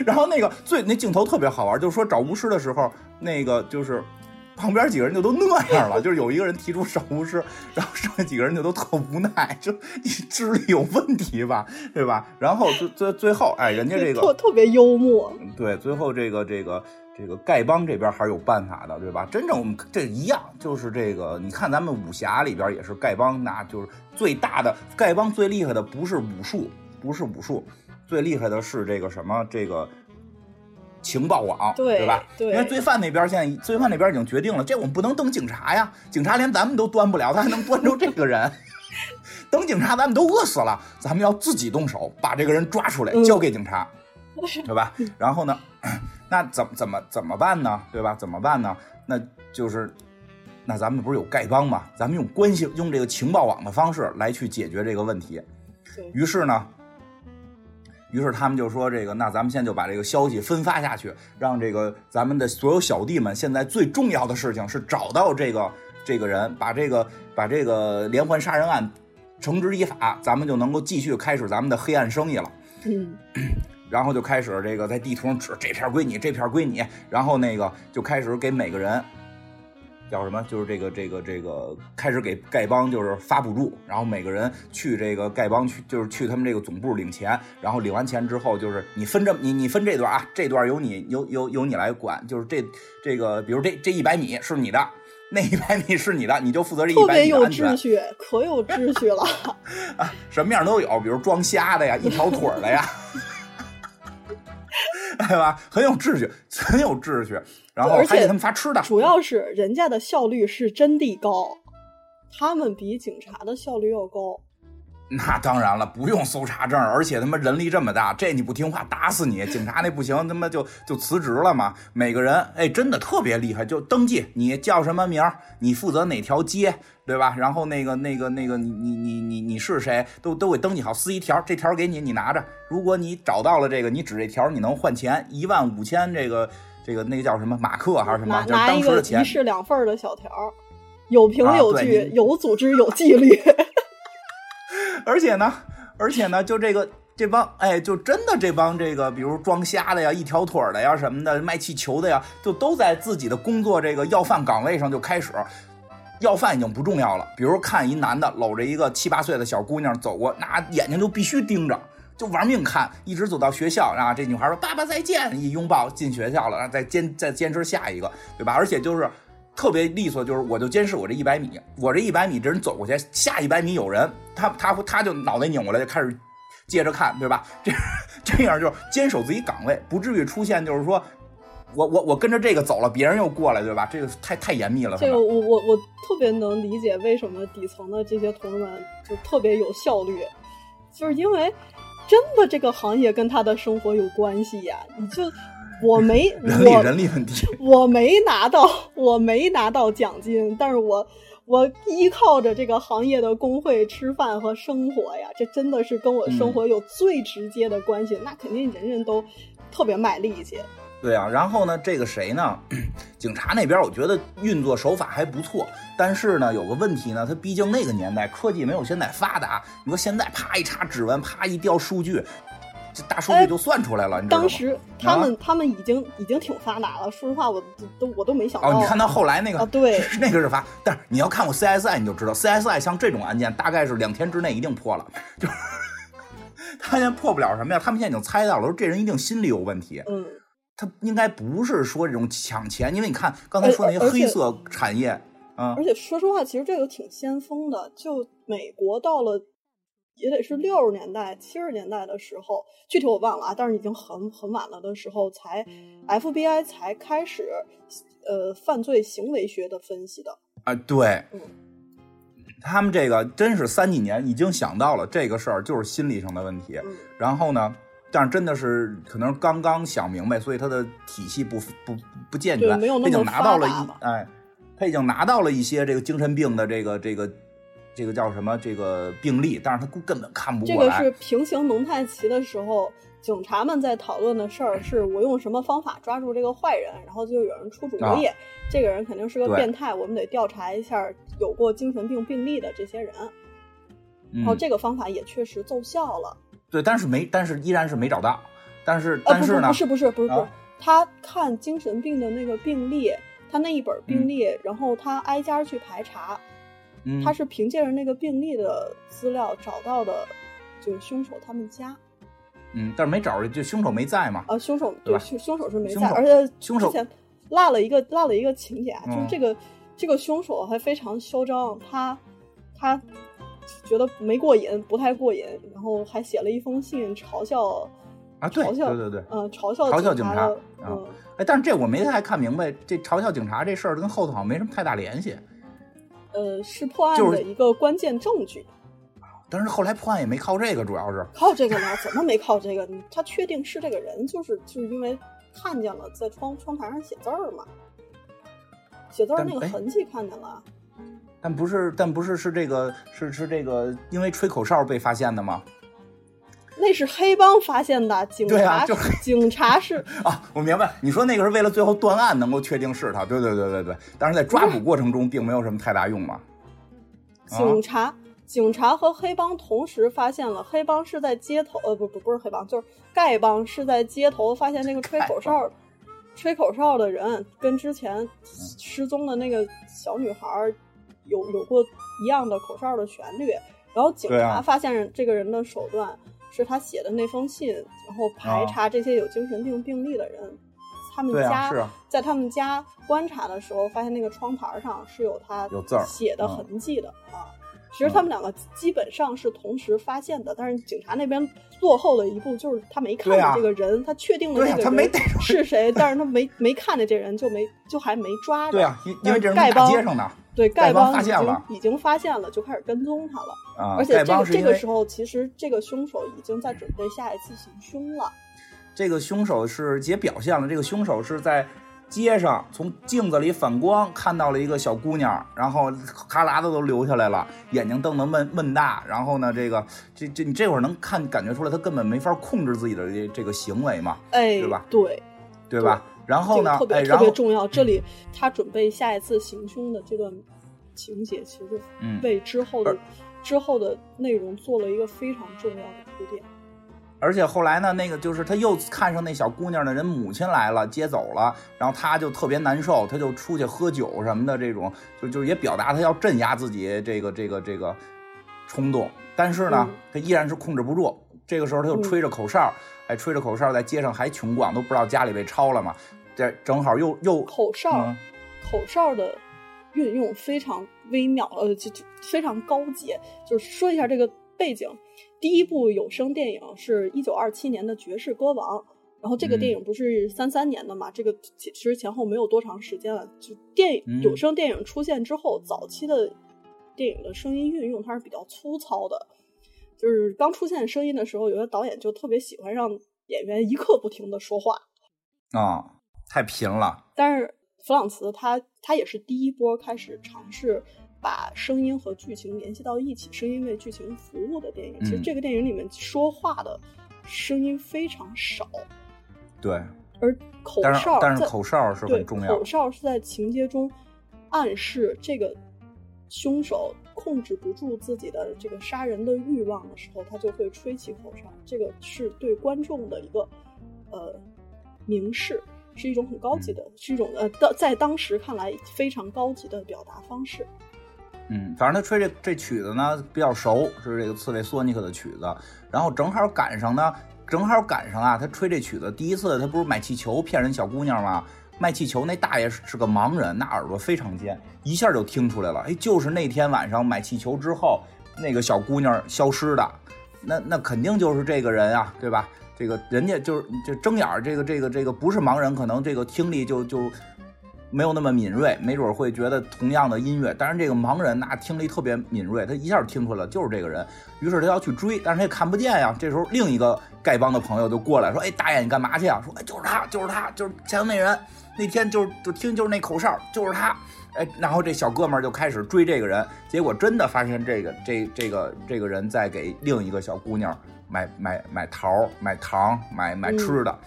然后那个最那镜头特别好玩，就是说找巫师的时候，那个就是旁边几个人就都那样了，就是有一个人提出找巫师，然后剩下几个人就都特无奈，就你智力有问题吧，对吧？然后最最最后，哎，人家这个特特别幽默，对，最后这个这个这个丐帮这边还是有办法的，对吧？真正我们这一样，就是这个，你看咱们武侠里边也是丐帮，那就是最大的丐帮最厉害的不是武术，不是武术，最厉害的是这个什么这个。情报网，对吧？对，因为罪犯那边现在，罪犯那边已经决定了，这我们不能等警察呀，警察连咱们都端不了，他还能端住这个人？[laughs] 等警察咱们都饿死了，咱们要自己动手把这个人抓出来，交给警察，[laughs] 对吧？然后呢，[clears throat] 那怎么怎么怎么办呢？对吧？怎么办呢？那就是，那咱们不是有丐帮吗？咱们用关系，用这个情报网的方式来去解决这个问题。于是呢。于是他们就说：“这个，那咱们现在就把这个消息分发下去，让这个咱们的所有小弟们，现在最重要的事情是找到这个这个人，把这个把这个连环杀人案绳之以法，咱们就能够继续开始咱们的黑暗生意了。”嗯，[clears throat] 然后就开始这个在地图上指这片归你，这片归你，然后那个就开始给每个人。叫什么？就是这个这个这个开始给丐帮就是发补助，然后每个人去这个丐帮去，就是去他们这个总部领钱，然后领完钱之后，就是你分这你你分这段啊，这段由你由由由你来管，就是这这个比如这这一百米是你的，那一百米是你的，你就负责这一百米安全。特别有秩序，可有秩序了 [laughs] 啊！什么样都有，比如装瞎的呀，一条腿的呀。对吧？很有秩序，很有秩序。然后还给他们发吃的。主要是人家的效率是真的高，他们比警察的效率要高。[laughs] 那当然了，不用搜查证，而且他妈人力这么大，这你不听话打死你。警察那不行，他妈就就辞职了嘛。每个人哎，真的特别厉害，就登记你叫什么名你负责哪条街，对吧？然后那个那个那个你你你你你是谁，都都给登记好，撕一条，这条给你，你拿着。如果你找到了这个，你指这条，你能换钱一万五千这个这个那个叫什么马克还是什么？拿拿一个一式两份的小条，有凭有据，有组织有纪律。[laughs] 而且呢，而且呢，就这个这帮哎，就真的这帮这个，比如装瞎的呀、一条腿的呀什么的，卖气球的呀，就都在自己的工作这个要饭岗位上就开始，要饭已经不重要了。比如看一男的搂着一个七八岁的小姑娘走过，那眼睛就必须盯着，就玩命看，一直走到学校，然后这女孩说爸爸再见，一拥抱进学校了，然后再坚再坚持下一个，对吧？而且就是。特别利索，就是我就监视我这一百米，我这一百米这人走过去，下一百米有人，他他他就脑袋拧过来就开始接着看，对吧？这这样就是坚守自己岗位，不至于出现就是说我我我跟着这个走了，别人又过来，对吧？这个太太严密了。这个我我我特别能理解为什么底层的这些同志们就特别有效率，就是因为真的这个行业跟他的生活有关系呀，你就。我没 [laughs] 人力人力问题，我没拿到，我没拿到奖金，但是我我依靠着这个行业的工会吃饭和生活呀，这真的是跟我生活有最直接的关系，那肯定人人都特别卖力气。对啊，然后呢，这个谁呢？[clears throat] 警察那边我觉得运作手法还不错，但是呢，有个问题呢，他毕竟那个年代科技没有现在发达，你说现在啪一插指纹，啪一调数据。这大数据就算出来了，你知道吗？当时他们他们已经已经挺发达了。说实话，我都我都没想到。哦，你看到后来那个啊，对，那个是发。但是你要看过 CSI，你就知道 CSI 像这种案件，大概是两天之内一定破了。就是 [laughs] 他现在破不了什么呀？他们现在已经猜到了，说这人一定心理有问题。嗯，他应该不是说这种抢钱，因为你看刚才说那些黑色产业，嗯。而且说实话，其实这个挺先锋的。就美国到了。也得是六十年代、七十年代的时候，具体我忘了啊，但是已经很很晚了的时候，才 FBI 才开始呃犯罪行为学的分析的啊。对，他们这个真是三几年已经想到了这个事儿，就是心理上的问题。然后呢，但是真的是可能刚刚想明白，所以他的体系不不不健全，他已经拿到了一。哎，他已经拿到了一些这个精神病的这个这个。这个叫什么？这个病例，但是他根本看不过来。这个是平行蒙太奇的时候，警察们在讨论的事儿，是我用什么方法抓住这个坏人，然后就有人出主意，这个人肯定是个变态，我们得调查一下有过精神病病例的这些人。然后这个方法也确实奏效了。对，但是没，但是依然是没找到。但是，但是呢？不是，不是，不是，不是，他看精神病的那个病例。他那一本病例，然后他挨家去排查，嗯，他是凭借着那个病历的资料找到的，就是凶手他们家。嗯，但是没找着，就凶手没在嘛。啊，凶手对吧凶凶手是没在，而且凶手之前落了一个落了一个情节啊，就是嗯这个这个凶手还非常嚣张，他他觉得没过瘾，不太过瘾，然后还写了一封信嘲笑啊，对嘲笑对对对，嗯嘲笑嘲笑警察嗯哎，但是这我没太看明白，这嘲笑警察这事儿跟后头好像没什么太大联系。呃是破案的一个关键证据。但是后来破案也没靠这个，主要是靠这个呢？怎么没靠这个？他确定是这个人，就是就是因为看见了在窗窗台上写字儿嘛，写字儿那个痕迹看见了。但不是，但不是是这个是是这个，因为吹口哨被发现的吗？那是黑帮发现的，警察、对啊就警察是 [laughs] 啊，我明白，你说那个是为了最后断案能够确定是他，对对对对对，但是在抓捕过程中并没有什么太大用嘛。啊警察，警察和黑帮同时发现了，黑帮是在街头，呃，不不不是黑帮，就是丐帮是在街头发现那个吹口哨，吹口哨的人跟之前失踪的那个小女孩儿有有过一样的口哨的旋律，然后警察发现这个人的手段是他写的那封信，然后排查这些有精神病病例的人。他们家、在他们家观察的时候，发现那个窗台上是有他有字写的嗯痕迹的、啊。其实他们两个基本上是同时发现的，但是警察那边落后了一步就是他没看见对啊这个人，他确定了这个人是谁，但是他没没看见这人，就没就还没抓着。对啊，因因为这人在大街上呢对，丐帮帮已经发现了已经发现了，就开始跟踪他了。啊，而且这个这个时候，其实这个凶手已经在准备下一次行凶了。这个凶手是也表现了，这个凶手是在街上从镜子里反光看到了一个小姑娘，然后哈喇子都流下来了，眼睛瞪得闷闷大，然后呢，这个这这你这会儿能看感觉出来，他根本没法控制自己的这这个行为嘛，哎，对吧对，对吧？然后呢这个特，别、哎，特别重要。这里他准备下一次行凶的这段情节，其实嗯为之后的、而之后的内容做了一个非常重要的铺垫。而且后来呢，那个就是他又看上那小姑娘的人母亲来了，接走了，然后他就特别难受，他就出去喝酒什么的，这种就就也表达他要镇压自己这个这个这个冲动，但是呢，嗯他依然是控制不住。这个时候他就吹着口哨，哎，吹着口哨在街上还穷逛，都不知道家里被抄了嘛。这正好又又口哨，嗯口哨的运用非常微妙，呃，就就非常高级。就是说一下这个背景，第一部有声电影是一九二七年的《爵士歌王》，然后这个嗯电影不是三三年的嘛？这个其其实前后没有多长时间了。就电影、嗯有声电影出现之后，早期的电影的声音运用它是比较粗糙的。就是刚出现声音的时候，有的导演就特别喜欢让演员一刻不停的说话，啊、太贫了，但是弗朗茨他他也是第一波开始尝试把声音和剧情联系到一起，声音为剧情服务的电影。其实嗯。这个电影里面说话的声音非常少，对，而口哨在但是口哨是对很重要口，哨是在情节中暗示这个凶手控制不住自己的这个杀人的欲望的时候，他就会吹起口哨。这个是对观众的一个呃明示，是一种很高级的，是一种呃当在当时看来非常高级的表达方式。嗯，反正他吹这这曲子呢比较熟，是这个刺猬索尼克的曲子，然后正好赶上呢，正好赶上啊，他吹这曲子第一次他不是买气球骗人小姑娘吗？卖气球那大爷是是个盲人，那耳朵非常尖，一下就听出来了，哎，就是那天晚上买气球之后，那个小姑娘消失的，那那肯定就是这个人啊，对吧？这个人家就是就睁眼儿，这个这个这个不是盲人，可能这个听力就就没有那么敏锐，没准会觉得同样的音乐，但是这个盲人那听力特别敏锐，他一下听出来了就是这个人，于是他要去追，但是他也看不见呀。这时候另一个丐帮的朋友就过来说：“哎，大爷你干嘛去啊？”说：“哎，就是他，就是他，就是前头那人，那天就是就听就是那口哨，就是他。”哎，然后这小哥们儿就开始追这个人，结果真的发现这个这这个这个人在给另一个小姑娘买买买桃、买糖、买买吃的，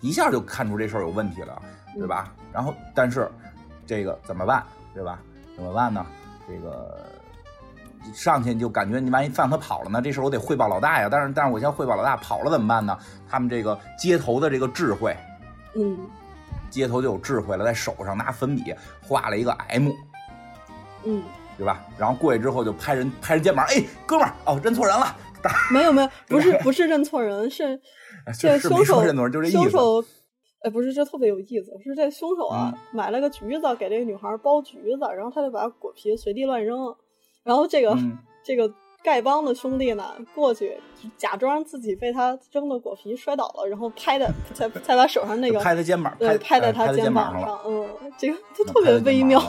一下就看出这事儿有问题了。对吧？然后，但是这个怎么办？对吧？怎么办呢？这个上去就感觉你万一放他跑了呢？这事我得汇报老大呀。但是，但是我先汇报老大跑了怎么办呢？他们这个街头的这个智慧，嗯，街头就有智慧了，在手上拿粉笔画了一个 M，嗯，对吧？然后过去之后就拍人拍人肩膀，哎，哥们儿，哦，认错人了。没有没有，[laughs] 不是不是认错人，是这凶手认错人，就这意思。凶手，哎，不是，这特别有意思，是这凶手啊，买了个橘子给这个女孩剥橘子，然后他就把果皮随地乱扔，然后这个这个丐帮的兄弟呢过去假装自己被他扔的果皮摔倒了，然后拍的才才把手上那个拍他肩膀，对，拍在他肩膀上，嗯，这个就特别微妙。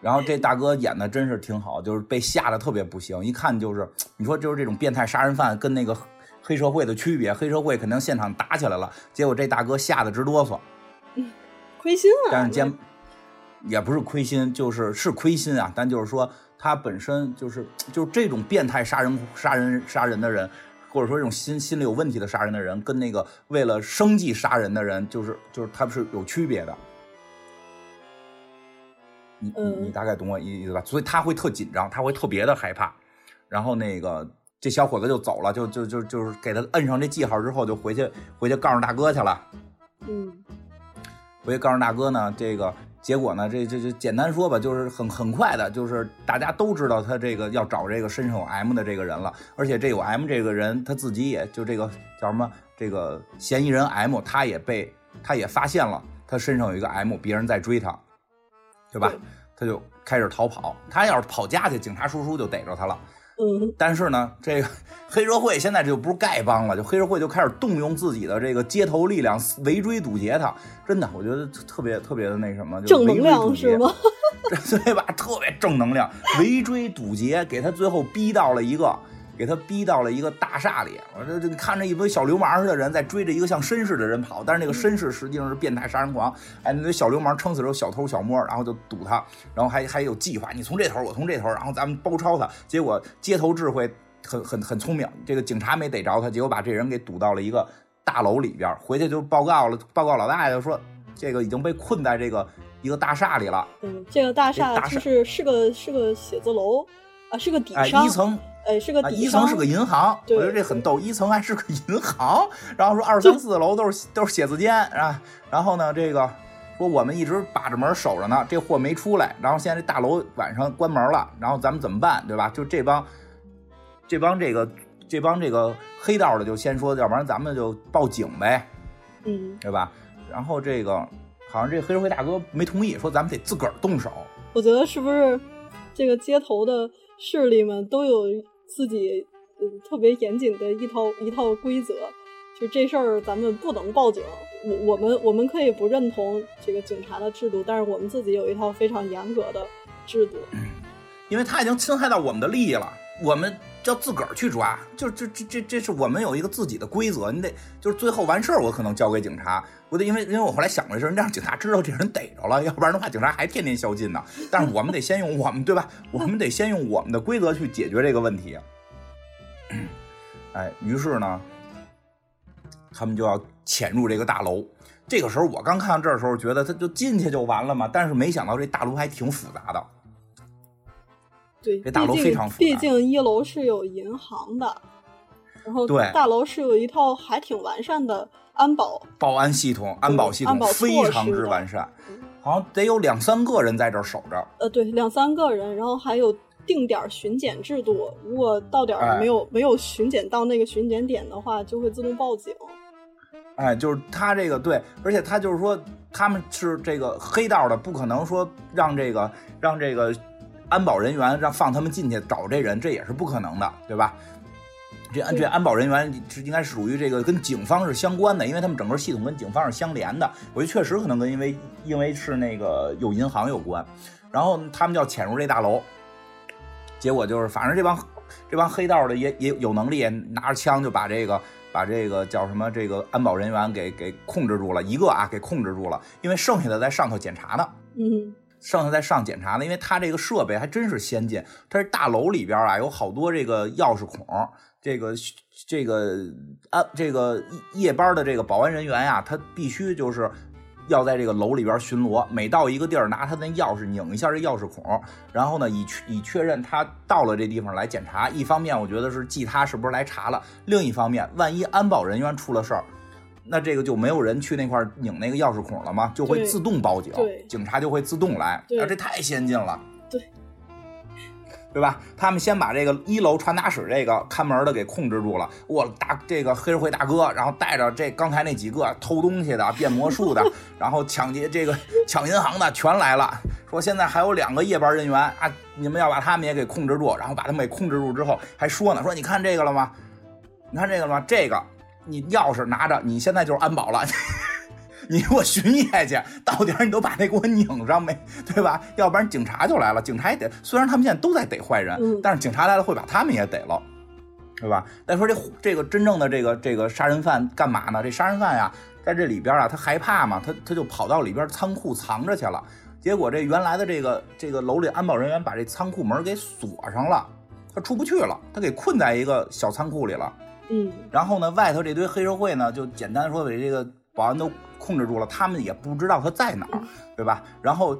然后这大哥演的真是挺好，就是被吓得特别不行，一看就是你说就是这种变态杀人犯跟那个黑社会的区别，黑社会肯定现场打起来了，结果这大哥吓得直哆嗦，亏心啊！但是肩也不是亏心，就是是亏心啊，但就是说他本身就是就是这种变态杀人杀人杀人的人，或者说这种心心理有问题的杀人的人，跟那个为了生计杀人的人，就是就是他们是有区别的。你你你大概懂我意思吧？所以他会特紧张，他会特别的害怕。然后那个这小伙子就走了，就就就就是给他摁上这记号之后，就回去回去告诉大哥去了。嗯，回去告诉大哥呢，这个结果呢，这这这简单说吧，就是很很快的，就是大家都知道他这个要找这个身上有 M 的这个人了。而且这有 M 这个人他自己也就这个叫什么这个嫌疑人 M，他也被他也发现了他身上有一个 M，别人在追他。对吧？他就开始逃跑。他要是跑家去，警察叔叔就逮着他了。嗯。但是呢，这个 [laughs] 黑社会现在就不是丐帮了，就黑社会就开始动用自己的这个街头力量围追堵截他。真的，我觉得特别特别的那什么，正能量是吗？[laughs] 对吧？特别正能量，围追堵截，给他最后逼到了一个。给他逼到了一个大厦里，我这这看着一堆小流氓似的人在追着一个像绅士的人跑，但是那个绅士实际上是变态杀人狂。哎，那堆小流氓撑死之后小偷小摸，然后就堵他，然后还还有计划，你从这头，我从这头，然后咱们包抄他。结果街头智慧很很很聪明，这个警察没逮着他，结果把这人给堵到了一个大楼里边，回去就报告了，报告老大爷说这个已经被困在这个一个大厦里了。嗯，这个大厦就是是个是个写字楼啊，是个底商，一层。哎，是个底一层是个银行，我觉得这很逗。一层还是个银行，然后说二三四楼都是都是写字间啊。然后呢，这个说我们一直把着门守着呢，这货没出来。然后现在这大楼晚上关门了，然后咱们怎么办，对吧？就这帮这帮这个这帮这个黑道的就先说，要不然咱们就报警呗，嗯，对吧？然后这个好像这黑社会大哥没同意，说咱们得自个儿动手。我觉得是不是这个街头的势力们都有？自己嗯特别严谨的一套一套规则，就这事儿咱们不能报警。我我们我们可以不认同这个警察的制度，但是我们自己有一套非常严格的制度。因为他已经侵害到我们的利益了，我们要自个儿去抓。就这这这这是我们有一个自己的规则，你得就是最后完事儿，我可能交给警察。我得因为因为我后来想了一事儿，让警察知道这人逮着了，要不然的话警察还天天宵禁呢。但是我们得先用我们对吧？我们得先用我们的规则去解决这个问题。哎，于是呢，他们就要潜入这个大楼。这个时候我刚看到这儿的时候，觉得他就进去就完了嘛。但是没想到这大楼还挺复杂的。对，这大楼非常复杂。毕竟一楼是有银行的，然后对大楼是有一套还挺完善的安保保安系统，安保系统非常之完善，好像得有两三个人在这守着。呃，对，两三个人，然后还有定点巡检制度，如果到点没有没有巡检到那个巡检点的话，就会自动报警。哎，就是他这个对，而且他就是说他们是这个黑道的，不可能说让这个让这个。安保人员让放他们进去找这人，这也是不可能的，对吧？这安这安保人员是应该是属于这个跟警方是相关的，因为他们整个系统跟警方是相连的。我觉得确实可能跟因为因为是那个有银行有关。然后他们就要潜入这大楼，结果就是反正这帮 [laughs] 这帮黑道的也也有能力，拿着枪就把这个把这个叫什么这个安保人员给给控制住了一个啊，给控制住了，因为剩下的在上头检查呢。嗯。剩下在上检查呢，因为他这个设备还真是先进。他是大楼里边啊，有好多这个钥匙孔。这个这个啊，这个夜班的这个保安人员呀，他必须就是要在这个楼里边巡逻。每到一个地儿，拿他的钥匙拧一下这钥匙孔，然后呢，以以确认他到了这地方来检查。一方面，我觉得是记他是不是来查了；另一方面，万一安保人员出了事儿，那这个就没有人去那块拧那个钥匙孔了吗？就会自动报警，警察就会自动来。对啊，这太先进了。对，对吧？他们先把这个一楼传达室这个看门的给控制住了。我大这个黑社会大哥，然后带着这刚才那几个偷东西的、变魔术的，[laughs] 然后抢劫这个抢银行的全来了。说现在还有两个夜班人员啊，你们要把他们也给控制住。然后把他们给控制住之后，还说呢，说你看这个了吗？你看这个了吗？这个你钥匙拿着，你现在就是安保了。你给我巡夜去，到点儿你都把那给我拧上没，对吧？要不然警察就来了，警察也得，虽然他们现在都在逮坏人，嗯但是警察来了会把他们也逮了，对吧？再说这这个真正的这个这个杀人犯干嘛呢？这杀人犯呀，在这里边啊，他害怕嘛，他他就跑到里边仓库藏着去了。结果这原来的这个这个楼里安保人员把这仓库门给锁上了，他出不去了，他给困在一个小仓库里了。嗯，然后呢，外头这堆黑社会呢，就简单说给这个保安都控制住了，他们也不知道他在哪儿，对吧？然后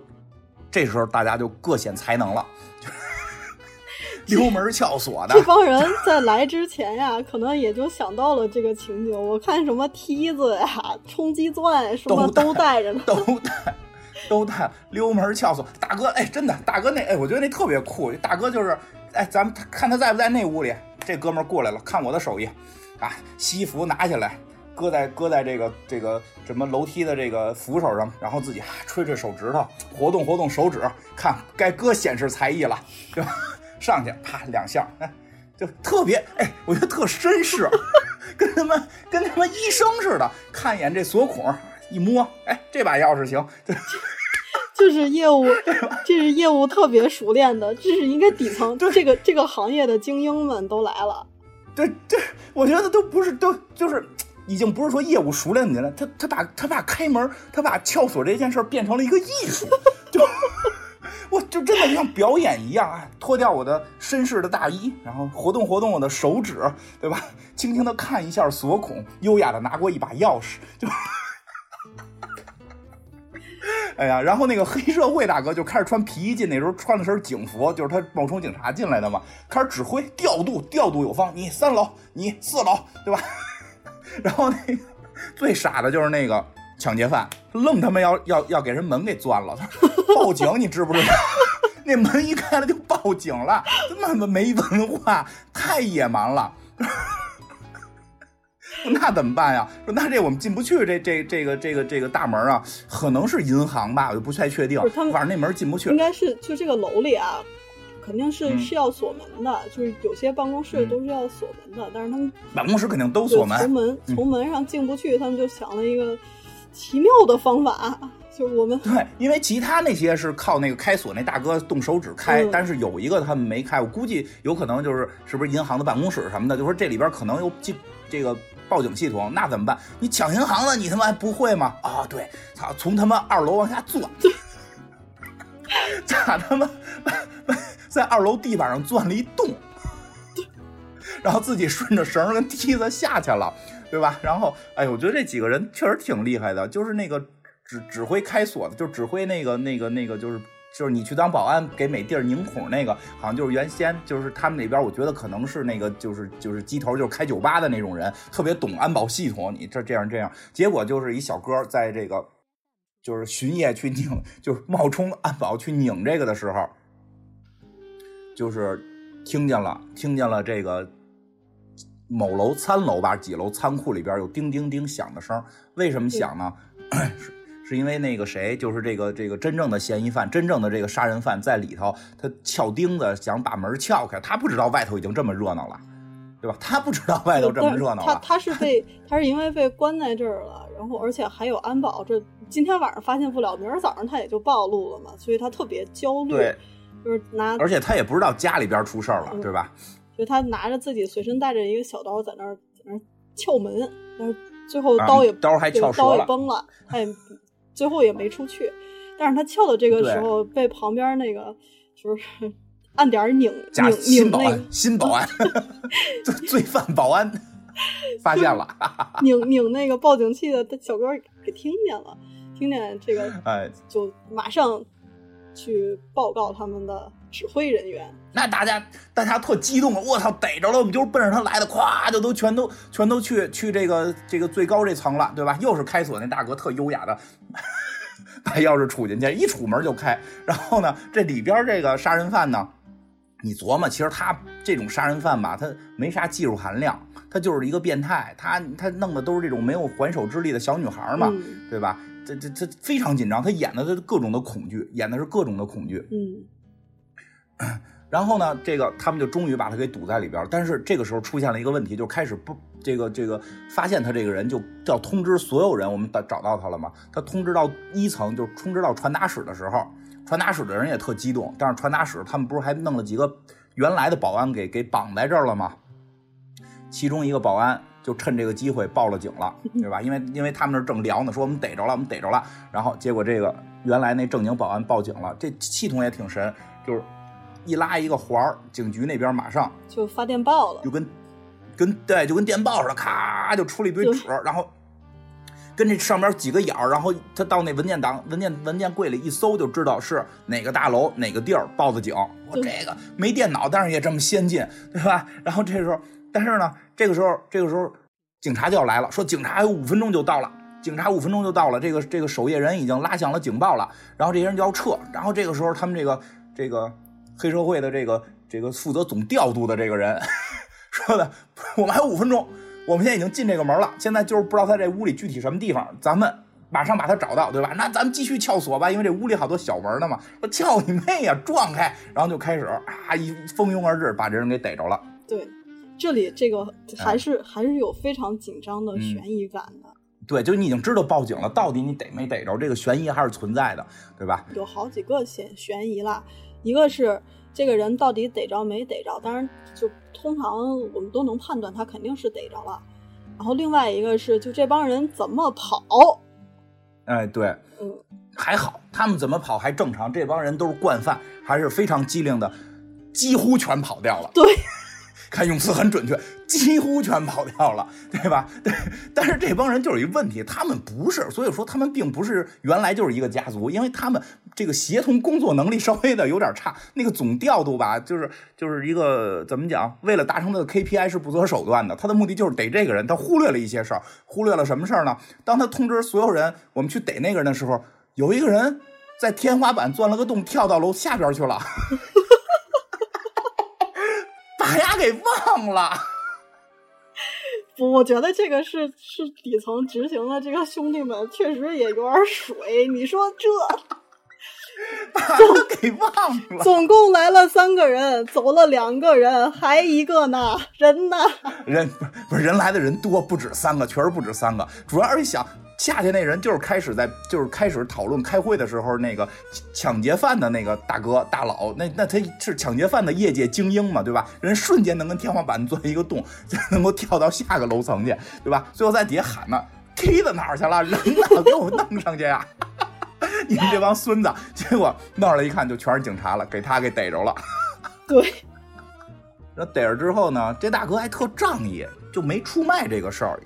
这时候大家就各显才能了，[laughs] 溜门撬锁的这，帮人在来之前呀，可能也就想到了这个情景。我看什么梯子呀、[laughs] 冲击钻什么都带都带着呢。都带都带溜门撬锁。大哥，哎，真的，大哥那哎，我觉得那特别酷。大哥就是，哎，咱们看他在不在那屋里。这哥们儿过来了，看我的手艺，啊，西服拿下来，搁在搁在这个这个什么楼梯的这个扶手上，然后自己啊吹吹手指头，活动活动手指，看该哥显示才艺了，对吧？[laughs] 上去啪两下，哎，就特别哎，我觉得特绅士，[laughs] 跟他妈跟他妈医生似的，看一眼这锁孔，一摸，哎，这把钥匙行，对 [laughs] 这是业务，[laughs] 这是业务特别熟练的，这是应该底层这个这个行业的精英们都来了。对这，我觉得都不是都就是。已经不是说业务熟练的人了，他他把他把开门，他把撬锁这件事儿变成了一个艺术，就我就真的像表演一样啊！脱掉我的绅士的大衣，然后活动活动我的手指，对吧？[laughs] 轻轻的看一下锁孔，优雅的拿过一把钥匙，就，哎呀，然后那个黑社会大哥就开始穿皮衣进，那时候穿了身警服，就是他冒充警察进来的嘛，开始指挥调度，调度有方，你三楼，你四楼，对吧？[laughs] 然后那个最傻的就是那个抢劫犯，愣他妈要要要给人门给钻了，报警，你知不知道？[laughs] 那门一开了就报警了，他妈没文化，太野蛮了。[laughs] 那怎么办呀？说那这我们进不去，这这这个这个这个大门啊，可能是银行吧，我就不太确定反正那门进不去应。该是就这个楼里啊，肯定是、嗯是要锁门的，就是有些办公室嗯都是要锁门的，但是他们办公室肯定都锁门从。门嗯从门上进不去，他们就想了一个奇妙的方法，就是我们对，因为其他那些是靠那个开锁那大哥动手指开，嗯但是有一个他们没开，我估计有可能就是是不是银行的办公室什么的，就说这里边可能有进这个报警系统，那怎么办？你抢银行了，你他妈还不会吗？啊，对，操，从他妈二楼往下钻，[laughs] 咋他妈 [laughs] 在二楼地板上钻了一洞，然后自己顺着绳跟梯子下去了，对吧？然后，哎，我觉得这几个人确实挺厉害的，就是那个指指挥开锁的，就指挥那个那个那个，就是就是你去当保安给每地儿拧孔那个，好像就是原先就是他们那边，我觉得可能是那个就是就是机头，就是开酒吧的那种人，特别懂安保系统。你这这样这样，结果就是一小哥在这个就是巡夜去拧，就是冒充安保去拧这个的时候，就是听见了听见了这个某楼三楼吧几楼仓库里边有叮叮叮响的声，为什么响呢？[coughs] 是是因为那个谁，就是这个这个真正的嫌疑犯，真正的这个杀人犯在里头，他撬钉子想把门撬开，他不知道外头已经这么热闹了，对吧？他不知道外头这么热闹了，他他是被他是因为被关在这儿了，然后而且还有安保，这今天晚上发现不了，明儿早上他也就暴露了嘛，所以他特别焦虑，就是拿，而且他也不知道家里边出事儿了，嗯对吧？就是他拿着自己随身带着一个小刀在那儿在那儿撬门，然后最后啊刀也、刀还对刀也撬折了崩了，他也最后也没出去，但是他撬的这个时候被旁边那个就是 [laughs] 按点儿拧加拧拧那个新保安，新保安，[laughs] 罪罪犯保安发现了，拧拧那个报警器的小哥给听见了，听见这个哎，就马上去报告他们的指挥人员。那大家大家特激动，我操，逮着了，我们就是奔着他来的，咵就都全都全都去去这个这个最高这层了，对吧？又是开锁，那大哥特优雅的 [laughs] 把钥匙杵进去，一杵门就开。然后呢，这里边这个杀人犯呢，你琢磨，其实他这种杀人犯吧，他没啥技术含量，他就是一个变态，他他弄的都是这种没有还手之力的小女孩嘛，对吧？这这这非常紧张，他演的是各种的恐惧，演的是各种的恐惧。嗯，[clears throat] 然后呢，这个他们就终于把他给堵在里边。但是这个时候出现了一个问题，就开始不这个这个发现他这个人，就要通知所有人，我们找找到他了嘛？他通知到一层，就通知到传达室的时候，传达室的人也特激动。但是传达室他们不是还弄了几个原来的保安给给绑在这儿了吗？其中一个保安。就趁这个机会报了警了，[laughs] 对吧？因为因为他们那正聊呢，说我们逮着了，我们逮着了。然后结果这个原来那正经保安报警了，这系统也挺神，就是一拉一个环儿，警局那边马上就发电报了，就跟跟对，就跟电报似的，咔就出了一堆纸，然后跟这上面几个眼儿，然后他到那文件档文件文件柜里一搜，就知道是哪个大楼哪个地儿报的警。我这个没电脑，但是也这么先进，对吧？然后这时候。但是呢，这个时候，这个时候，警察就要来了，说警察还有五分钟就到了，警察五分钟就到了，这个这个守夜人已经拉响了警报了，然后这些人就要撤，然后这个时候，他们这个这个黑社会的这个这个负责总调度的这个人 [laughs] 说的，我们还有五分钟，我们现在已经进这个门了，现在就是不知道他这屋里具体什么地方，咱们马上把他找到，对吧？那咱们继续撬锁吧，因为这屋里好多小门呢嘛。说撬你妹呀，撞开，然后就开始啊一蜂拥而至，把这人给逮着了。对。这里这个还是还是有非常紧张的悬疑感的，对，就你已经知道报警了，到底你逮没逮着？这个悬疑还是存在的，对吧？有好几个悬悬疑啦，一个是这个人到底逮着没逮着？当然，就通常我们都能判断他肯定是逮着了。然后另外一个是，就这帮人怎么跑？哎，对，嗯，还好，他们怎么跑还正常，这帮人都是惯犯，还是非常机灵的，几乎全跑掉了。对。看用词很准确，几乎全跑掉了，对吧？对，[laughs] 但是这帮人就是一问题，他们不是，所以说他们并不是原来就是一个家族，因为他们这个协同工作能力稍微的有点差。那个总调度吧，就是就是一个怎么讲？为了达成他的 KPI 是不择手段的，他的目的就是逮这个人，他忽略了一些事儿，忽略了什么事儿呢？当他通知所有人我们去逮那个人的时候，有一个人在天花板钻了个洞，跳到楼下边去了。把牙给忘了，不，我觉得这个是是底层执行的这个兄弟们确实也有点水。你说这 [laughs] 把他给忘了，总共来了三个人，走了两个人，还一个呢，人呢？人不是不是人来的人多，不止三个，确实不止三个。主要是一想。下去那人就是开始在，就是开始讨论开会的时候，那个抢劫犯的那个大哥大佬，那那他是抢劫犯的业界精英嘛，对吧？人瞬间能跟天花板钻一个洞，[laughs] 就能够跳到下个楼层去，对吧？最后在底下喊呢梯子哪儿去了？人呢？给我弄上去呀！[laughs] 你们这帮孙子！结果弄上来一看，就全是警察了，给他给逮着了。对。[laughs] 那逮着之后呢，这大哥还特仗义，就没出卖这个事儿。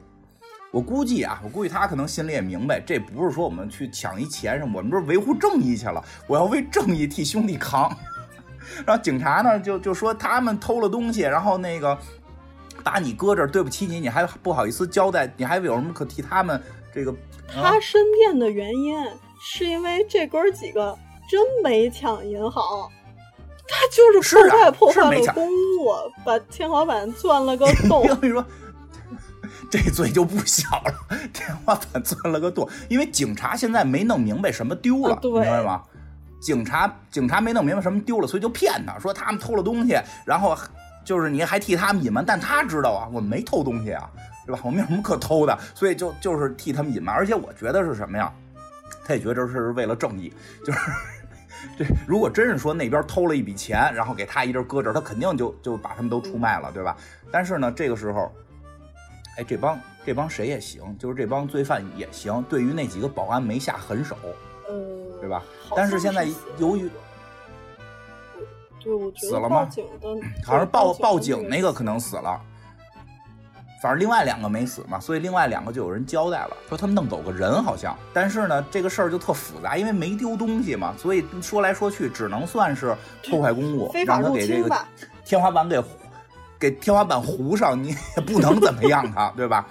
我估计啊，我估计他可能心里也明白，这不是说我们去抢一钱什么，我们这是维护正义去了。我要为正义替兄弟扛。[laughs] 然后警察呢，就就说他们偷了东西，然后那个把你搁这儿，对不起你，你还不好意思交代，你还有什么可替他们这个？他申辩的原因是因为这哥几个真没抢银行，他就是破坏破坏了公务，把天花板钻了个 [laughs] 洞。我跟你说。这罪就不小了，天花板钻了个洞，因为警察现在没弄明白什么丢了，明白吗？警察警察没弄明白什么丢了，所以就骗他说他们偷了东西，然后就是你还替他们隐瞒，但他知道啊，我们没偷东西啊，对吧？我们有什么可偷的？所以就就是替他们隐瞒，而且我觉得是什么呀？他也觉得这是为了正义，就是 [laughs] 这如果真是说那边偷了一笔钱，然后给他一人搁这，他肯定就就把他们都出卖了，对吧？但是呢，这个时候。哎，这帮这帮谁也行，就是这帮罪犯也行。对于那几个保安没下狠手，呃，对吧？但是现在由于，对，我觉得死了吗？报警的，好像报报警那个可能死了。反正另外两个没死嘛，所以另外两个就有人交代了，说他们弄走个人好像，但是呢，这个事儿就特复杂，因为没丢东西嘛，所以说来说去只能算是破坏公物，让他给这个天花板给给天花板糊上，你也不能怎么样他，[laughs] 对吧？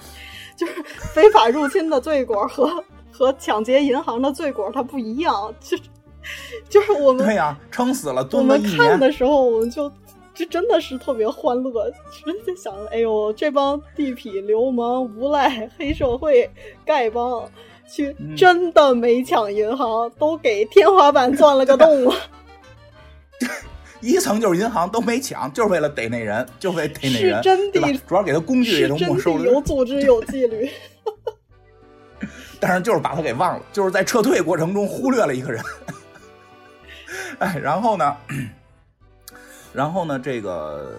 就是非法入侵的罪过和 [laughs] 和抢劫银行的罪过它不一样，就就是我们对呀，撑死了，我们看的时候我们就。这真的是特别欢乐，直接想着，哎呦，这帮地痞流氓、无赖、黑社会、丐帮，去真的没抢银行，都给天花板钻了个洞了。一层就是银行，都没抢，就是为了逮那人，就为逮那人，是真的，主要给他工具也都没收了。有组织有纪律，[laughs] 但是就是把他给忘了，就是在撤退过程中忽略了一个人。[laughs] 哎，然后呢？然后呢，这个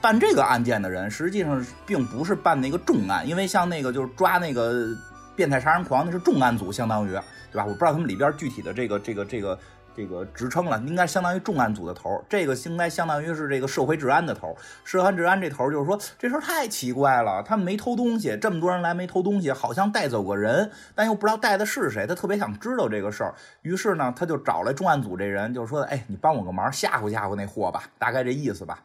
办这个案件的人实际上并不是办那个重案，因为像那个就是抓那个变态杀人狂，那是重案组，相当于对吧？我不知道他们里边具体的这个这个这个。这个职称了，应该相当于重案组的头这个应该相当于是这个社会治安的头社会治安这头就是说，这事儿太奇怪了，他们没偷东西，这么多人来没偷东西，好像带走个人，但又不知道带的是谁，他特别想知道这个事儿。于是呢，他就找来重案组这人，就是说：“哎，你帮我个忙，吓唬吓唬那货吧，大概这意思吧。”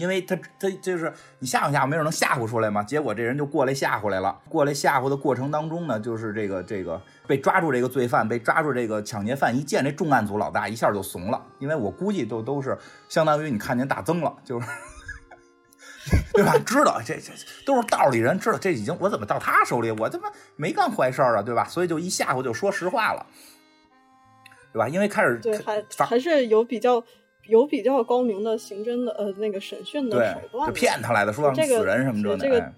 因为他他就是你吓唬吓唬，没准能吓唬出来嘛。结果这人就过来吓唬来了。过来吓唬的过程当中呢，就是这个这个被抓住这个罪犯，被抓住这个抢劫犯，一见这重案组老大，一下就怂了。因为我估计都都是相当于你看见大增了，就是 [laughs] 对吧？知道这这都是道里人，知道这已经我怎么到他手里？我他妈没干坏事啊，对吧？所以就一吓唬就说实话了，对吧？因为开始对还还是有比较。有比较高明的刑侦的呃那个审讯的手段，就骗他来的，说死人什么的。这个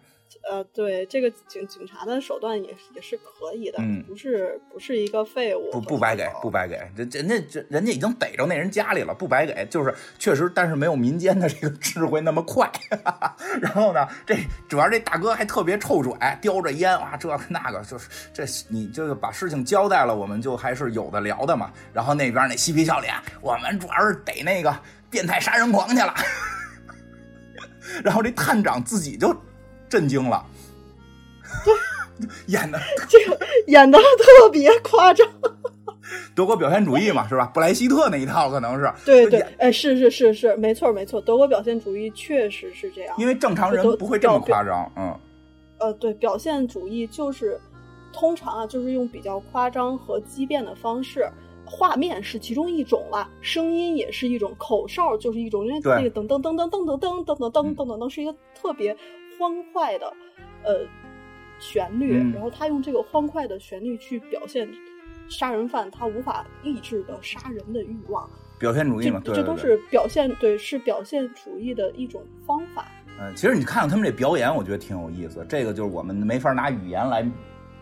呃，对这个警警察的手段也也是可以的，不是不是一个废物，不不白给，不白给，人人家这人家已经逮着那人家里了，不白给，就是确实，但是没有民间的这个智慧那么快。[laughs] 然后呢，这主要这大哥还特别臭拽，叼着烟啊，这那个就是这，你就是把事情交代了，我们就还是有的聊的嘛。然后那边那嬉皮笑脸，我们主要是逮那个变态杀人狂去了。[laughs] 然后这探长自己就。震惊了，[laughs] 演的这个演的特别夸张，德国表现主义嘛，是吧？布莱希特那一套可能是。对对，哎，是是是是，没错没错，德国表现主义确实是这样，因为正常人不会这么夸张，嗯，呃，对，表现主义就是通常啊，就是用比较夸张和畸变的方式，画面是其中一种啦，声音也是一种，口哨就是一种，因为那个噔噔噔噔噔噔噔噔噔噔噔噔是一个特别。欢快的，呃，旋律，然后他用这个欢快的旋律去表现杀人犯他无法抑制的杀人的欲望，表现主义嘛，对，这都是表现，对，是表现主义的一种方法。嗯，其实你看看他们这表演，我觉得挺有意思。这个就是我们没法拿语言来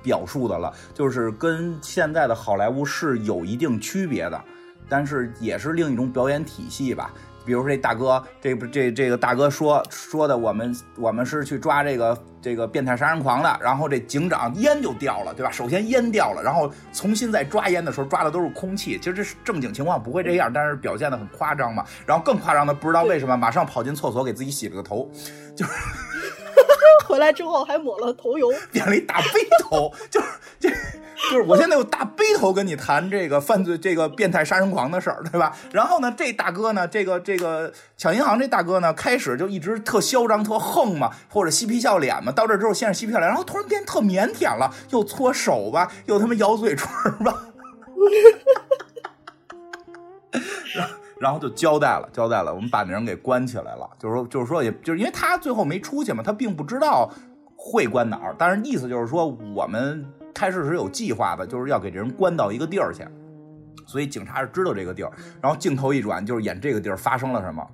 表述的了，就是跟现在的好莱坞是有一定区别的，但是也是另一种表演体系吧。比如说这大哥，这不这这个大哥说说的，我们我们是去抓这个这个变态杀人狂的，然后这警长烟就掉了，对吧？首先烟掉了，然后重新再抓烟的时候抓的都是空气，其实这是正经情况不会这样，但是表现的很夸张嘛。然后更夸张的不知道为什么，马上跑进厕所给自己洗了个头，就是。回来之后还抹了头油，[laughs] 点了一大背头，就是这，就是我现在有大背头跟你谈这个犯罪、这个变态杀人狂的事儿，对吧？然后呢，这大哥呢，这个这个抢银行这大哥呢，开始就一直特嚣张、特横嘛，或者嬉皮笑脸嘛。到这之后，先是嬉皮笑脸，然后突然变特腼腆了，又搓手吧，又他妈咬嘴唇吧。[laughs] 然后就交代了，交代了，我们把那人给关起来了。就是说，就是说，也就是因为他最后没出去嘛，他并不知道会关哪儿。但是意思就是说，我们开始是有计划的，就是要给这人关到一个地儿去。所以警察是知道这个地儿。然后镜头一转，就是演这个地儿发生了什么。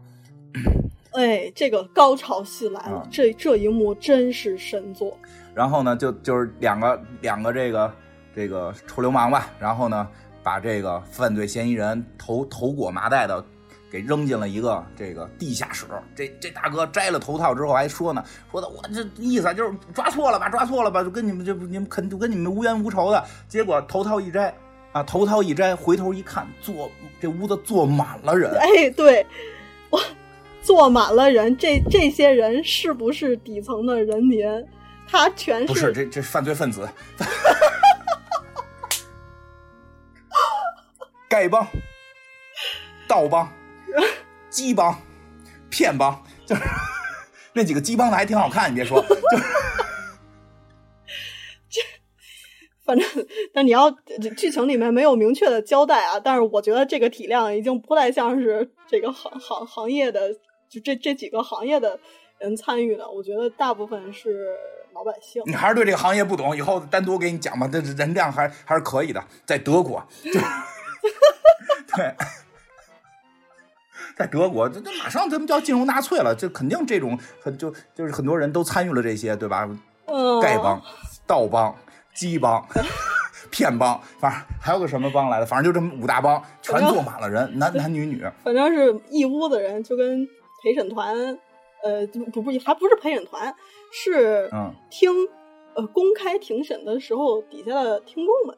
哎，这个高潮戏来了，这这一幕真是神作。然后呢，就就是两个两个这个这个臭流氓吧，然后呢。把这个犯罪嫌疑人头头裹麻袋的给扔进了一个这个地下室。这这大哥摘了头套之后还说呢，说的我这意思就是抓错了吧，抓错了吧，就跟你们这你们肯就跟你们无冤无仇的。结果头套一摘啊，头套一摘，回头一看，坐这屋子坐满了人。哎，对我坐满了人，这这些人是不是底层的人民？他全是不是这这犯罪分子，[laughs] 丐帮、道帮、[laughs] 鸡帮、骗帮，就是 [laughs] 那几个鸡帮的还挺好看，你别说，就是。[laughs] 反正，但你要剧情里面没有明确的交代啊。但是我觉得这个体量已经不太像是这个行行行业的，就这这几个行业的人参与的。我觉得大部分是老百姓。你还是对这个行业不懂，以后单独给你讲吧。这人量还还是可以的，在德国，就对，在德国，这这马上他们就要进入纳粹了，这肯定这种很就就是很多人都参与了这些，对吧？嗯，丐帮、盗帮。鸡帮、[laughs] 骗帮，反正还有个什么帮来的，反正就这么五大帮，全坐满了人，男男女女，反正是一屋子人，就跟陪审团，呃，不不还不是陪审团，是嗯听呃公开庭审的时候底下的听众们。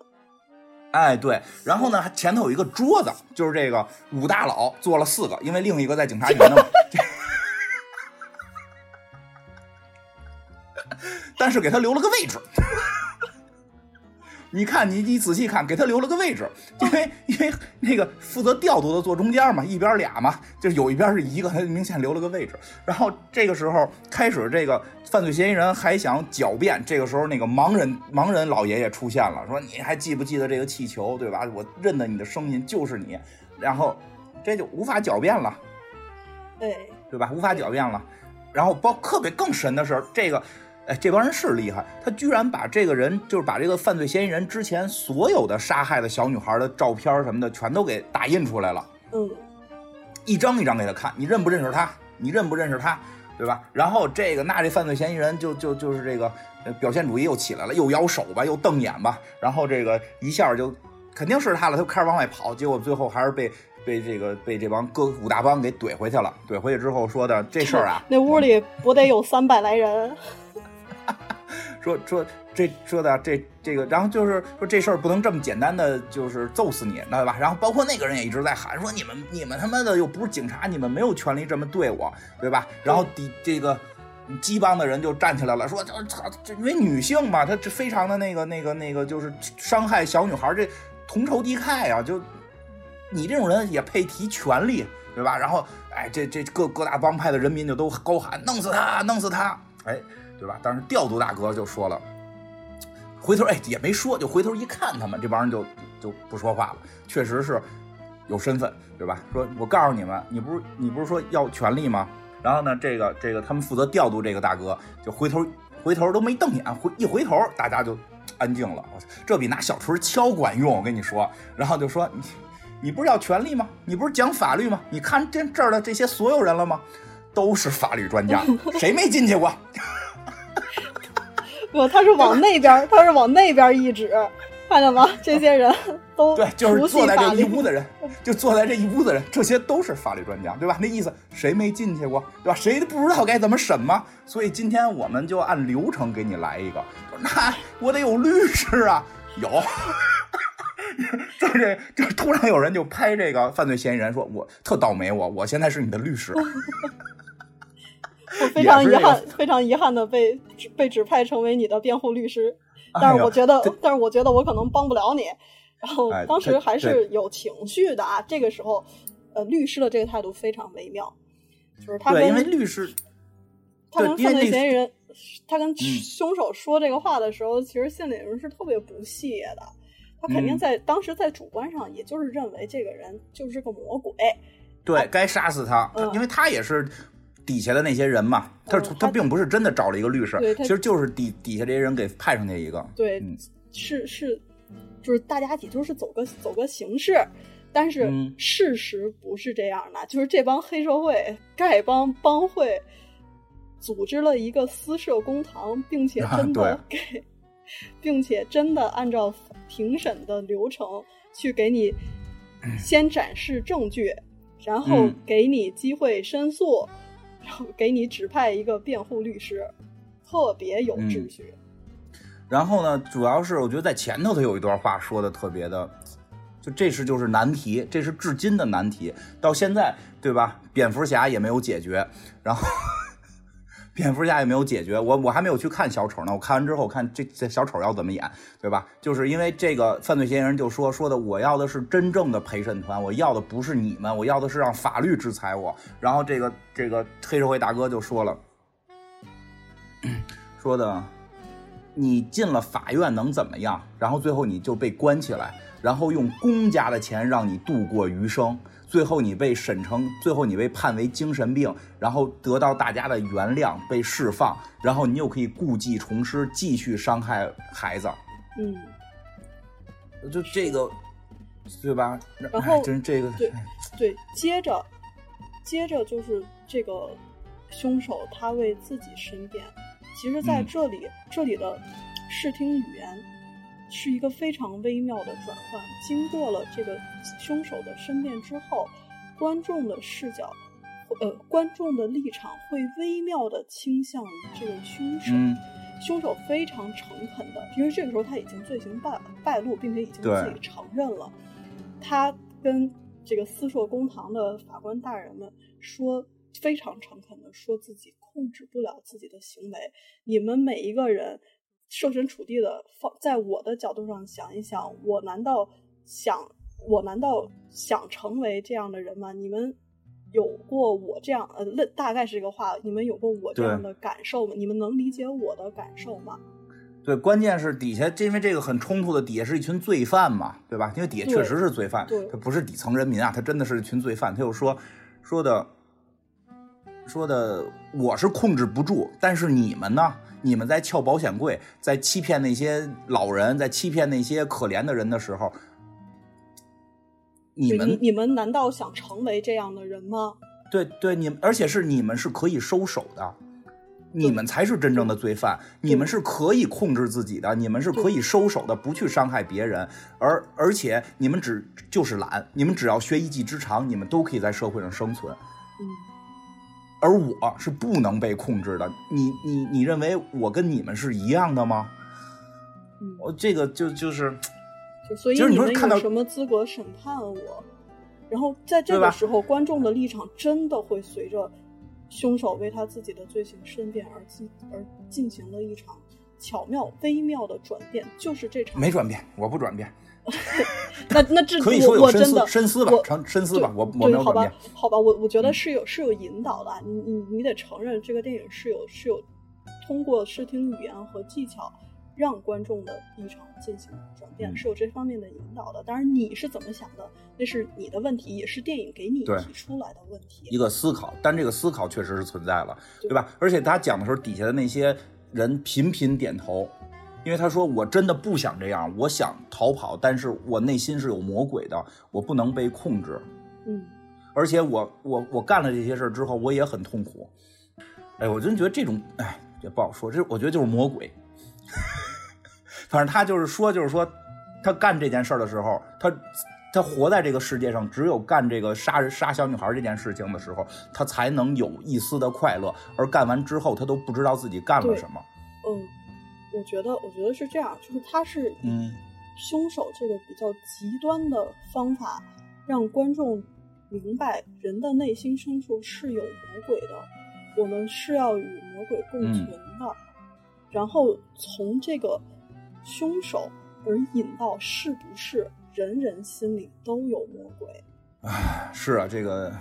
哎，对，然后呢，前头有一个桌子，就是这个五大佬坐了四个，因为另一个在警察局呢，[laughs] 但是给他留了个位置。你看，你你仔细看，给他留了个位置，因为因为那个负责调度的坐中间嘛，一边俩嘛，就是有一边是一个，他明显留了个位置。然后这个时候开始，这个犯罪嫌疑人还想狡辩，这个时候那个盲人盲人老爷爷出现了，说你还记不记得这个气球，对吧？我认得你的声音就是你，然后这就无法狡辩了，对对吧？无法狡辩了。然后包特别更神的是这个。哎，这帮人是厉害，他居然把这个人，就是把这个犯罪嫌疑人之前所有的杀害的小女孩的照片什么的，全都给打印出来了。嗯，一张一张给他看，你认不认识他？你认不认识他？对吧？然后这个那这犯罪嫌疑人就就就是这个表现主义又起来了，又摇手吧，又瞪眼吧，然后这个一下就肯定是他了，他就开始往外跑，结果最后还是被被这个被这帮哥五大帮给怼回去了。怼回去之后说的这事儿啊，那屋里不得有三百来人。说说这说的这这个，然后就是说这事儿不能这么简单的就是揍死你，对吧？然后包括那个人也一直在喊说你们你们他妈的又不是警察，你们没有权利这么对我，对吧？然后底这个鸡帮的人就站起来了，说这操，这因为女性嘛，她这非常的那个那个那个就是伤害小女孩，这同仇敌忾啊！就你这种人也配提权利，对吧？然后哎，这这各各大帮派的人民就都高喊弄死他，弄死他，哎。对吧？当时调度大哥就说了，回头哎也没说，就回头一看，他们这帮人就就不说话了。确实是有身份，对吧？说我告诉你们，你不是你不是说要权利吗？然后呢，这个这个他们负责调度这个大哥就回头回头都没瞪眼，回一回头大家就安静了。这比拿小锤敲管用，我跟你说。然后就说你你不是要权利吗？你不是讲法律吗？你看这这儿的这些所有人了吗？都是法律专家，谁没进去过？不，他是往那边，他是往那边一指，看见吗？这些人都对，就是坐在这一屋的人，[laughs] 就坐在这一屋的人，这些都是法律专家，对吧？那意思谁没进去过，对吧？谁都不知道该怎么审吗？所以今天我们就按流程给你来一个。那我得有律师啊，有。在这这突然有人就拍这个犯罪嫌疑人，说我特倒霉，我我现在是你的律师。[laughs] 我非常遗憾，非常遗憾的被被指派成为你的辩护律师，但是我觉得，但是我觉得我可能帮不了你。然后当时还是有情绪的啊，这个时候，呃，律师的这个态度非常微妙，就是他跟因为律师，他跟犯罪嫌疑人，他跟凶手说这个话的时候，其实心里人是特别不屑的。他肯定在当时在主观上，也就是认为这个人就是个魔鬼，对该杀死他，因为他也是。底下的那些人嘛，他他并不是真的找了一个律师，其实就是底底下这些人给派上去一个。对，是是，就是大家也就是走个走个形式，但是事实不是这样的。就是这帮黑社会、丐帮帮会组织了一个私设公堂，并且真的给，[laughs] 并且真的按照庭审的流程去给你先展示证据，然后给你机会申诉。[laughs] 给你指派一个辩护律师，特别有秩序。然后呢，主要是我觉得在前头他有一段话说的特别的，就这是就是难题，这是至今的难题，到现在对吧？蝙蝠侠也没有解决，然后蝙蝠侠也没有解决，我我还没有去看小丑呢，我看完之后我看这这小丑要怎么演，对吧？就是因为这个犯罪嫌疑人就说说的，我要的是真正的陪审团，我要的不是你们，我要的是让法律制裁我。然后这个这个黑社会大哥就说了，说的。你进了法院能怎么样？然后最后你就被关起来，然后用公家的钱让你度过余生，最后你被审成，最后你被判为精神病，然后得到大家的原谅，被释放，然后你又可以故技重施，继续伤害孩子。嗯，就这个，对吧？然后真这个，对对，接着接着就是这个凶手他为自己申辩。其实，在这里，这里的视听语言是一个非常微妙的转换。经过了这个凶手的申辩之后，观众的视角，呃，观众的立场会微妙的倾向于这个凶手。凶手非常诚恳的，因为这个时候他已经罪行败败露，并且已经自己承认了。他跟这个私设公堂的法官大人们说，非常诚恳的说自己。控制不了自己的行为，你们每一个人设身处地的放在我的角度上想一想，我难道想我难道想成为这样的人吗？你们有过我这样呃，那大概是这个话，你们有过我这样的感受吗？你们能理解我的感受吗？对，关键是底下，因为这个很冲突的底下是一群罪犯嘛，对吧？因为底下确实是罪犯，他不是底层人民啊，他真的是一群罪犯。他又说说的。说的我是控制不住，但是你们呢？你们在撬保险柜，在欺骗那些老人，在欺骗那些可怜的人的时候，你们你们难道想成为这样的人吗？对对，你们而且是你们是可以收手的，你们才是真正的罪犯，你们是可以控制自己的，你们是可以收手的，不去伤害别人，而而且你们只就是懒，你们只要学一技之长，你们都可以在社会上生存。嗯。而我是不能被控制的，你你你认为我跟你们是一样的吗？我这个就就是，所以你们有什么资格审判我？然后在这个时候，观众的立场真的会随着凶手为他自己的罪行申辩而进而进行了一场巧妙微妙的转变，就是这场没转变，我不转变。[laughs] 那那这可以说有深思深思吧，深深思吧，我我没有好吧，好吧，我我觉得是有是有引导的，你你你得承认这个电影是有是有通过视听语言和技巧让观众的立场进行转变，是有这方面的引导的。当然你是怎么想的，那是你的问题，也是电影给你提出来的问题。一个思考，但这个思考确实是存在了，对吧？而且他讲的时候，底下的那些人频频点头。因为他说我真的不想这样，我想逃跑，但是我内心是有魔鬼的，我不能被控制。嗯，而且我我我干了这些事之后，我也很痛苦。哎，我真觉得这种哎也不好说，这我觉得就是魔鬼。[laughs] 反正他就是说，就是说他干这件事的时候，他他活在这个世界上，只有干这个杀人杀小女孩这件事情的时候，他才能有一丝的快乐，而干完之后，他都不知道自己干了什么。嗯。我觉得，我觉得是这样，就是他是以凶手这个比较极端的方法，让观众明白人的内心深处是有魔鬼的，我们是要与魔鬼共存的，然后从这个凶手而引到是不是人人心里都有魔鬼？唉，是啊，这个。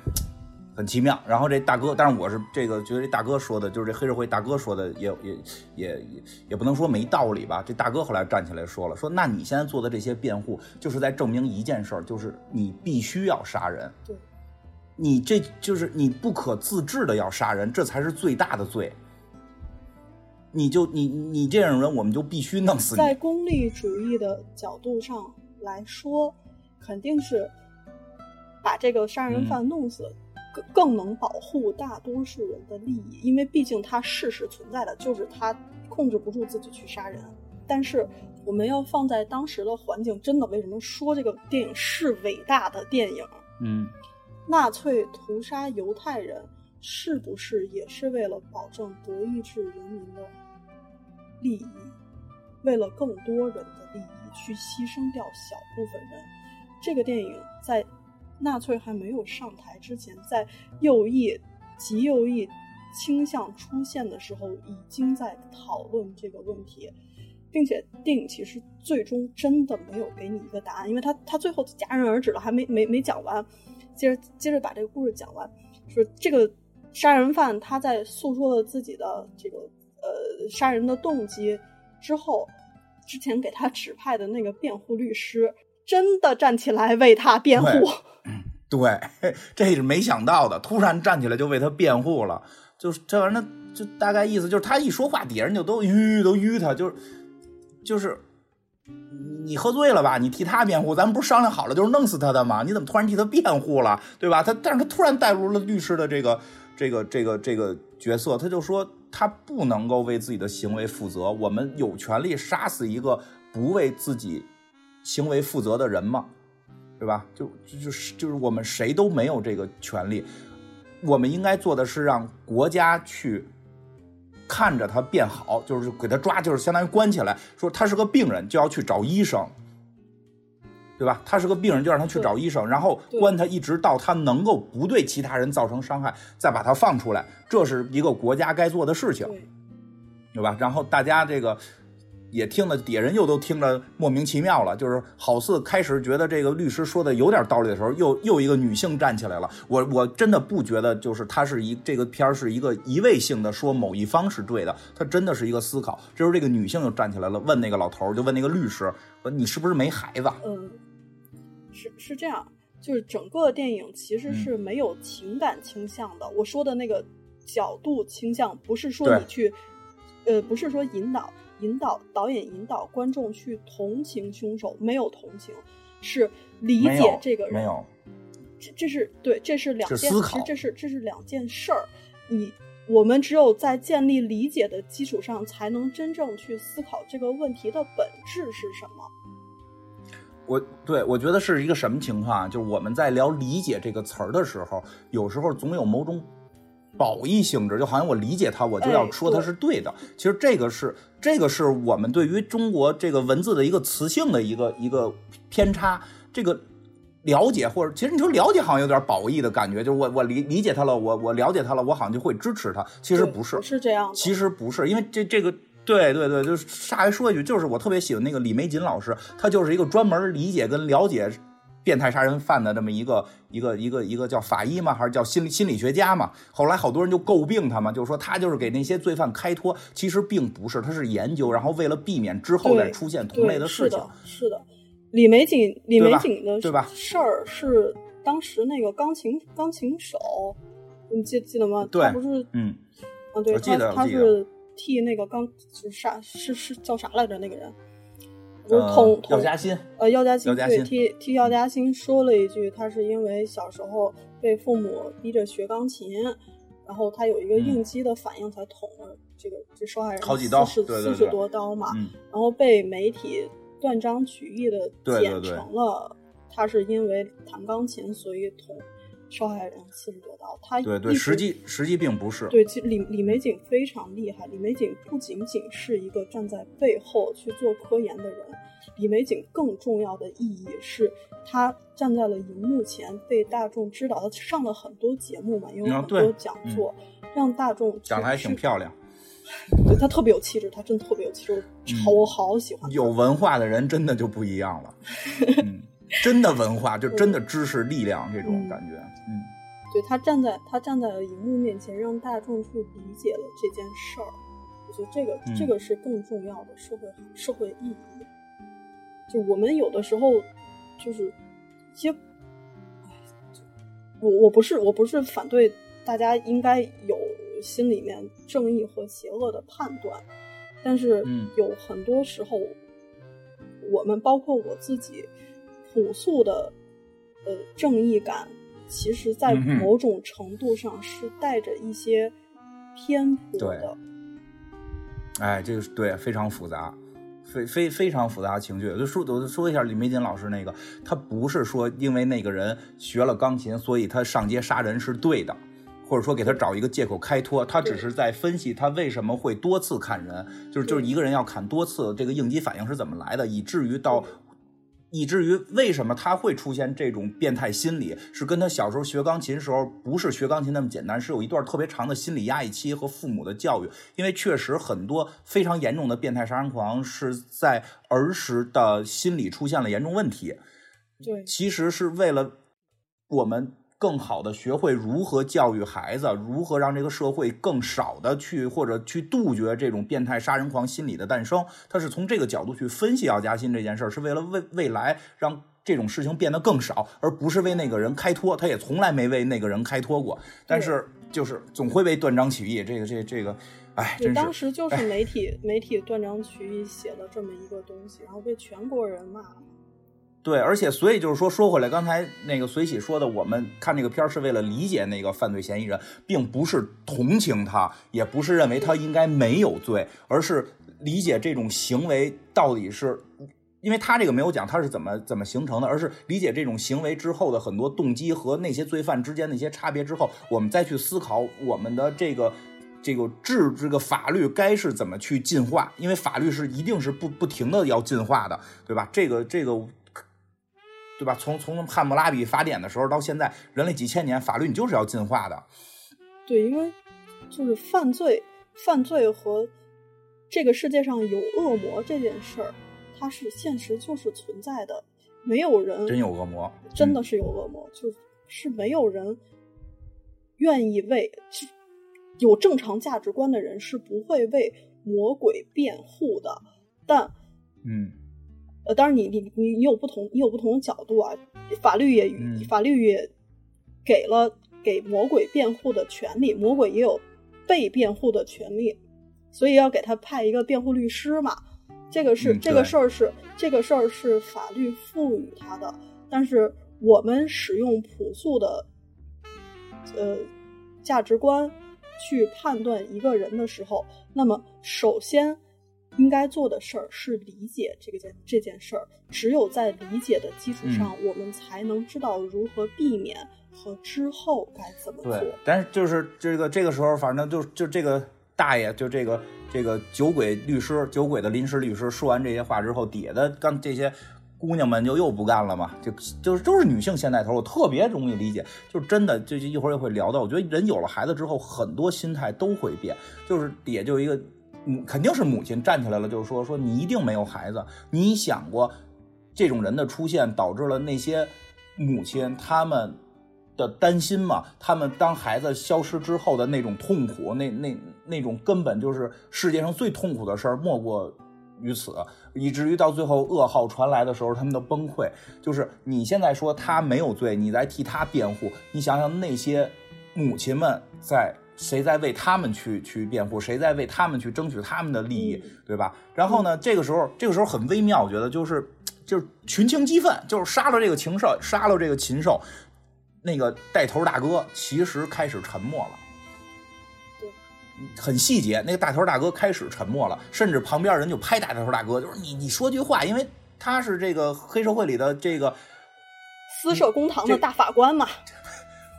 很奇妙，然后这大哥，但是我是这个觉得这大哥说的，就是这黑社会大哥说的，也也也也也不能说没道理吧。这大哥后来站起来说了，说那你现在做的这些辩护，就是在证明一件事儿，就是你必须要杀人。对，你这就是你不可自制的要杀人，这才是最大的罪。你就你你这种人，我们就必须弄死你。在功利主义的角度上来说，肯定是把这个杀人犯弄死。更能保护大多数人的利益，因为毕竟它事实存在的就是他控制不住自己去杀人。但是我们要放在当时的环境，真的为什么说这个电影是伟大的电影？嗯，纳粹屠杀犹太人是不是也是为了保证德意志人民的利益？为了更多人的利益去牺牲掉小部分人？这个电影在纳粹还没有上台之前，在右翼极右翼倾向出现的时候，已经在讨论这个问题，并且电影其实最终真的没有给你一个答案，因为他他最后戛然而止了，还没没没讲完，接着接着把这个故事讲完，说这个杀人犯他在诉说了自己的这个呃杀人的动机之后，之前给他指派的那个辩护律师真的站起来为他辩护。对，这是没想到的，突然站起来就为他辩护了。就是这玩意儿，就大概意思就是他一说话，底下人就都吁都吁他，就是就是你喝醉了吧？你替他辩护，咱们不是商量好了就是弄死他的吗？你怎么突然替他辩护了，对吧？他但是他突然带入了律师的这个这个这个这个角色，他就说他不能够为自己的行为负责。我们有权利杀死一个不为自己行为负责的人嘛？对吧？就就是就是我们谁都没有这个权利。我们应该做的是让国家去看着他变好，就是给他抓，就是相当于关起来，说他是个病人就要去找医生，对吧？他是个病人就让他去找医生，然后关他一直到他能够不对其他人造成伤害，再把他放出来，这是一个国家该做的事情，对吧？然后大家这个。也听了，底下人又都听着莫名其妙了，就是好似开始觉得这个律师说的有点道理的时候，又又一个女性站起来了。我我真的不觉得，就是他是一这个片儿是一个一味性的说某一方是对的，他真的是一个思考。这时候这个女性又站起来了，问那个老头儿就问那个律师说：“你是不是没孩子？”嗯，是是这样，就是整个电影其实是没有情感倾向的。我说的那个角度倾向，不是说你去，呃，不是说引导。引导导演引导观众去同情凶手，没有同情，是理解这个人。没有，这这是对，这是两件，其实这是这是两件事儿。你我们只有在建立理解的基础上，才能真正去思考这个问题的本质是什么。我对我觉得是一个什么情况啊？就是我们在聊理解这个词儿的时候，有时候总有某种。褒义性质，就好像我理解他，我就要说他是对的。其实这个是这个是我们对于中国这个文字的一个词性的一个一个偏差。这个了解或者其实你说了解好像有点褒义的感觉，就是我我理理解他了，我我了解他了，我好像就会支持他。其实不是，是这样。其实不是，因为这这个对对对，就是下来说一句，就是我特别喜欢那个李玫瑾老师，他就是一个专门理解跟了解。变态杀人犯的这么一个一个一个一个叫法医吗？还是叫心理心理学家嘛？后来好多人就诟病他嘛，就是说他就是给那些罪犯开脱，其实并不是，他是研究，然后为了避免之后再出现同类的事情。是的，李玫瑾，李玫瑾的对吧？事儿是当时那个钢琴钢琴手，你记记得吗？对，不是，嗯，啊，对，他他是替那个钢是啥是是叫啥来着？那个人。不是统药家鑫，呃，药家鑫对替替药家鑫说了一句，他是因为小时候被父母逼着学钢琴，然后他有一个应激的反应才捅了这个这受害人好几刀，四十四十多刀嘛，然后被媒体断章取义的剪成了他是因为弹钢琴所以捅。受害人四十多刀，他对对，实际实际并不是。对，其实李李玫瑾非常厉害。李玫瑾不仅仅是一个站在背后去做科研的人，李玫瑾更重要的意义是，他站在了荧幕前被大众知道。他上了很多节目嘛，因为很多讲座，让大众讲的还挺漂亮。对他特别有气质，他真特别有气质，超我好喜欢。有文化的人真的就不一样了。[laughs] 嗯。真的文化，就真的知识力量这种感觉，嗯，对他站在他站在了荧幕面前，让大众去理解了这件事儿，我觉得这个这个是更重要的社会社会意义。就我们有的时候就是一些，我我不是我不是反对大家应该有心里面正义和邪恶的判断，但是有很多时候，我们包括我自己。朴素的，呃，正义感，其实在某种程度上是带着一些偏颇的。哎，这个对，非常复杂，非非非常复杂的情绪。就说，我就说一下李玫瑾老师那个，他不是说因为那个人学了钢琴，所以他上街杀人是对的，或者说给他找一个借口开脱，他只是在分析他为什么会多次砍人，就是就是一个人要砍多次，这个应激反应是怎么来的，以至于到。以至于为什么他会出现这种变态心理，是跟他小时候学钢琴时候不是学钢琴那么简单，是有一段特别长的心理压抑期和父母的教育。因为确实很多非常严重的变态杀人狂是在儿时的心理出现了严重问题。对，其实是为了我们。更好的学会如何教育孩子，如何让这个社会更少的去或者去杜绝这种变态杀人狂心理的诞生。他是从这个角度去分析要加薪这件事儿，是为了未未来让这种事情变得更少，而不是为那个人开脱。他也从来没为那个人开脱过，但是就是总会被断章取义。这个这这个，哎，真是。当时就是媒体媒体断章取义写了这么一个东西，然后被全国人骂。对，而且所以就是说，说回来，刚才那个随喜说的，我们看这个片儿是为了理解那个犯罪嫌疑人，并不是同情他，也不是认为他应该没有罪，而是理解这种行为到底是，因为他这个没有讲他是怎么怎么形成的，而是理解这种行为之后的很多动机和那些罪犯之间的一些差别之后，我们再去思考我们的这个这个治这个法律该是怎么去进化，因为法律是一定是不不停的要进化的，对吧？这个这个。对吧？从从汉谟拉比法典的时候到现在，人类几千年法律你就是要进化的。对，因为就是犯罪、犯罪和这个世界上有恶魔这件事儿，它是现实就是存在的。没有人真有恶魔，真的是有恶魔，就是没有人愿意为有正常价值观的人是不会为魔鬼辩护的。但嗯。呃，当然，你你你你有不同，你有不同的角度啊。法律也法律也给了给魔鬼辩护的权利，魔鬼也有被辩护的权利，所以要给他派一个辩护律师嘛。这个是这个事儿是这个事儿是法律赋予他的，但是我们使用朴素的呃价值观去判断一个人的时候，那么首先。应该做的事儿是理解这个件这件事儿，只有在理解的基础上，我们才能知道如何避免和之后该怎么做。对，但是就是这个这个时候，反正就就这个大爷，就这个这个酒鬼律师，酒鬼的临时律师说完这些话之后，底下的刚这些姑娘们就又不干了嘛，就就是都是女性先带头，我特别容易理解，就是真的，就一会儿也会聊到，我觉得人有了孩子之后，很多心态都会变，就是也就一个。母肯定是母亲站起来了，就是说说你一定没有孩子。你想过，这种人的出现导致了那些母亲他们的担心吗？他们当孩子消失之后的那种痛苦，那那那种根本就是世界上最痛苦的事儿，莫过于此。以至于到最后噩耗传来的时候，他们的崩溃。就是你现在说他没有罪，你在替他辩护。你想想那些母亲们在。谁在为他们去去辩护？谁在为他们去争取他们的利益，对吧？然后呢，这个时候，这个时候很微妙，我觉得就是就是群情激愤，就是杀了这个禽兽，杀了这个禽兽，那个带头大哥其实开始沉默了。对，很细节，那个大头大哥开始沉默了，甚至旁边人就拍大头大哥，就是你你说句话，因为他是这个黑社会里的这个私设公堂的大法官嘛。[laughs]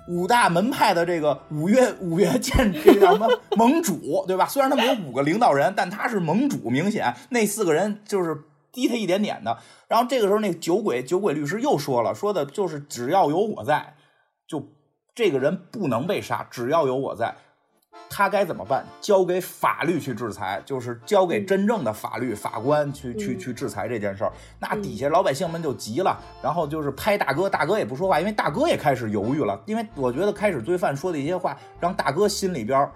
五大门派的这个五岳五岳剑，这叫什么盟主，对吧？虽然他们有五个领导人，但他是盟主，明显那四个人就是低他一点点的。然后这个时候，那酒鬼酒鬼律师又说了，说的就是只要有我在，就这个人不能被杀，只要有我在。他该怎么办？交给法律去制裁，就是交给真正的法律法官去去去制裁这件事儿。那底下老百姓们就急了，然后就是拍大哥，大哥也不说话，因为大哥也开始犹豫了。因为我觉得开始罪犯说的一些话，让大哥心里边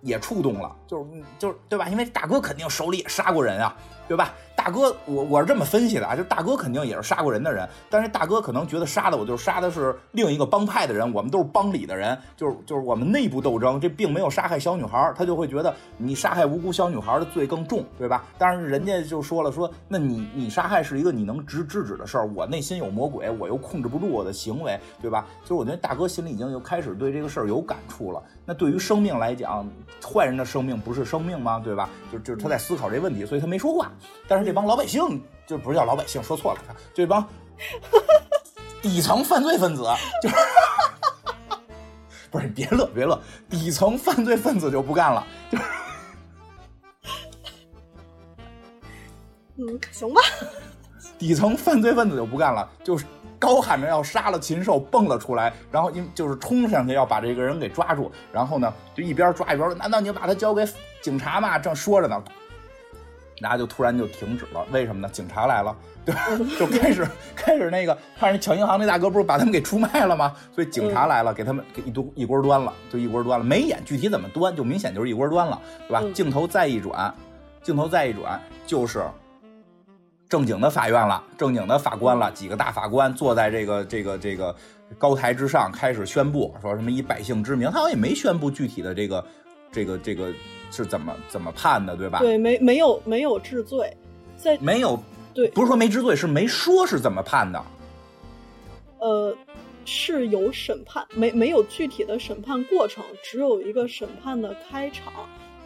也触动了，就是就是对吧？因为大哥肯定手里也杀过人啊。对吧，大哥，我我是这么分析的啊，就大哥肯定也是杀过人的人，但是大哥可能觉得杀的我就杀的是另一个帮派的人，我们都是帮里的人，就是就是我们内部斗争，这并没有杀害小女孩，他就会觉得你杀害无辜小女孩的罪更重，对吧？但是人家就说了，说那你你杀害是一个你能制制止的事儿，我内心有魔鬼，我又控制不住我的行为，对吧？其实我觉得大哥心里已经又开始对这个事儿有感触了。那对于生命来讲，坏人的生命不是生命吗？对吧？就就是他在思考这问题，所以他没说话。但是这帮老百姓就不是叫老百姓，说错了，这帮底层犯罪分子就是，[laughs] 不是你别乐别乐，底层犯罪分子就不干了，就是，嗯，行吧，底层犯罪分子就不干了，就是高喊着要杀了禽兽，蹦了出来，然后因就是冲上去要把这个人给抓住，然后呢就一边抓一边说：“难道你要把他交给警察吗？”正说着呢，大家就突然就停止了，为什么呢？警察来了，对吧？就开始开始那个，看人抢银行那大哥不是把他们给出卖了吗？所以警察来了，给他们给一锅一锅端了，就一锅端了，没演具体怎么端，就明显就是一锅端了，对吧？镜头再一转，镜头再一转，就是正经的法院了，正经的法官了，几个大法官坐在这个这个这个高台之上，开始宣布说什么以百姓之名，他好像也没宣布具体的这个这个这个是怎么怎么判的，对吧？对，没没有没有治罪，在没有，对，不是说没治罪，是没说是怎么判的。呃，是有审判，没没有具体的审判过程，只有一个审判的开场，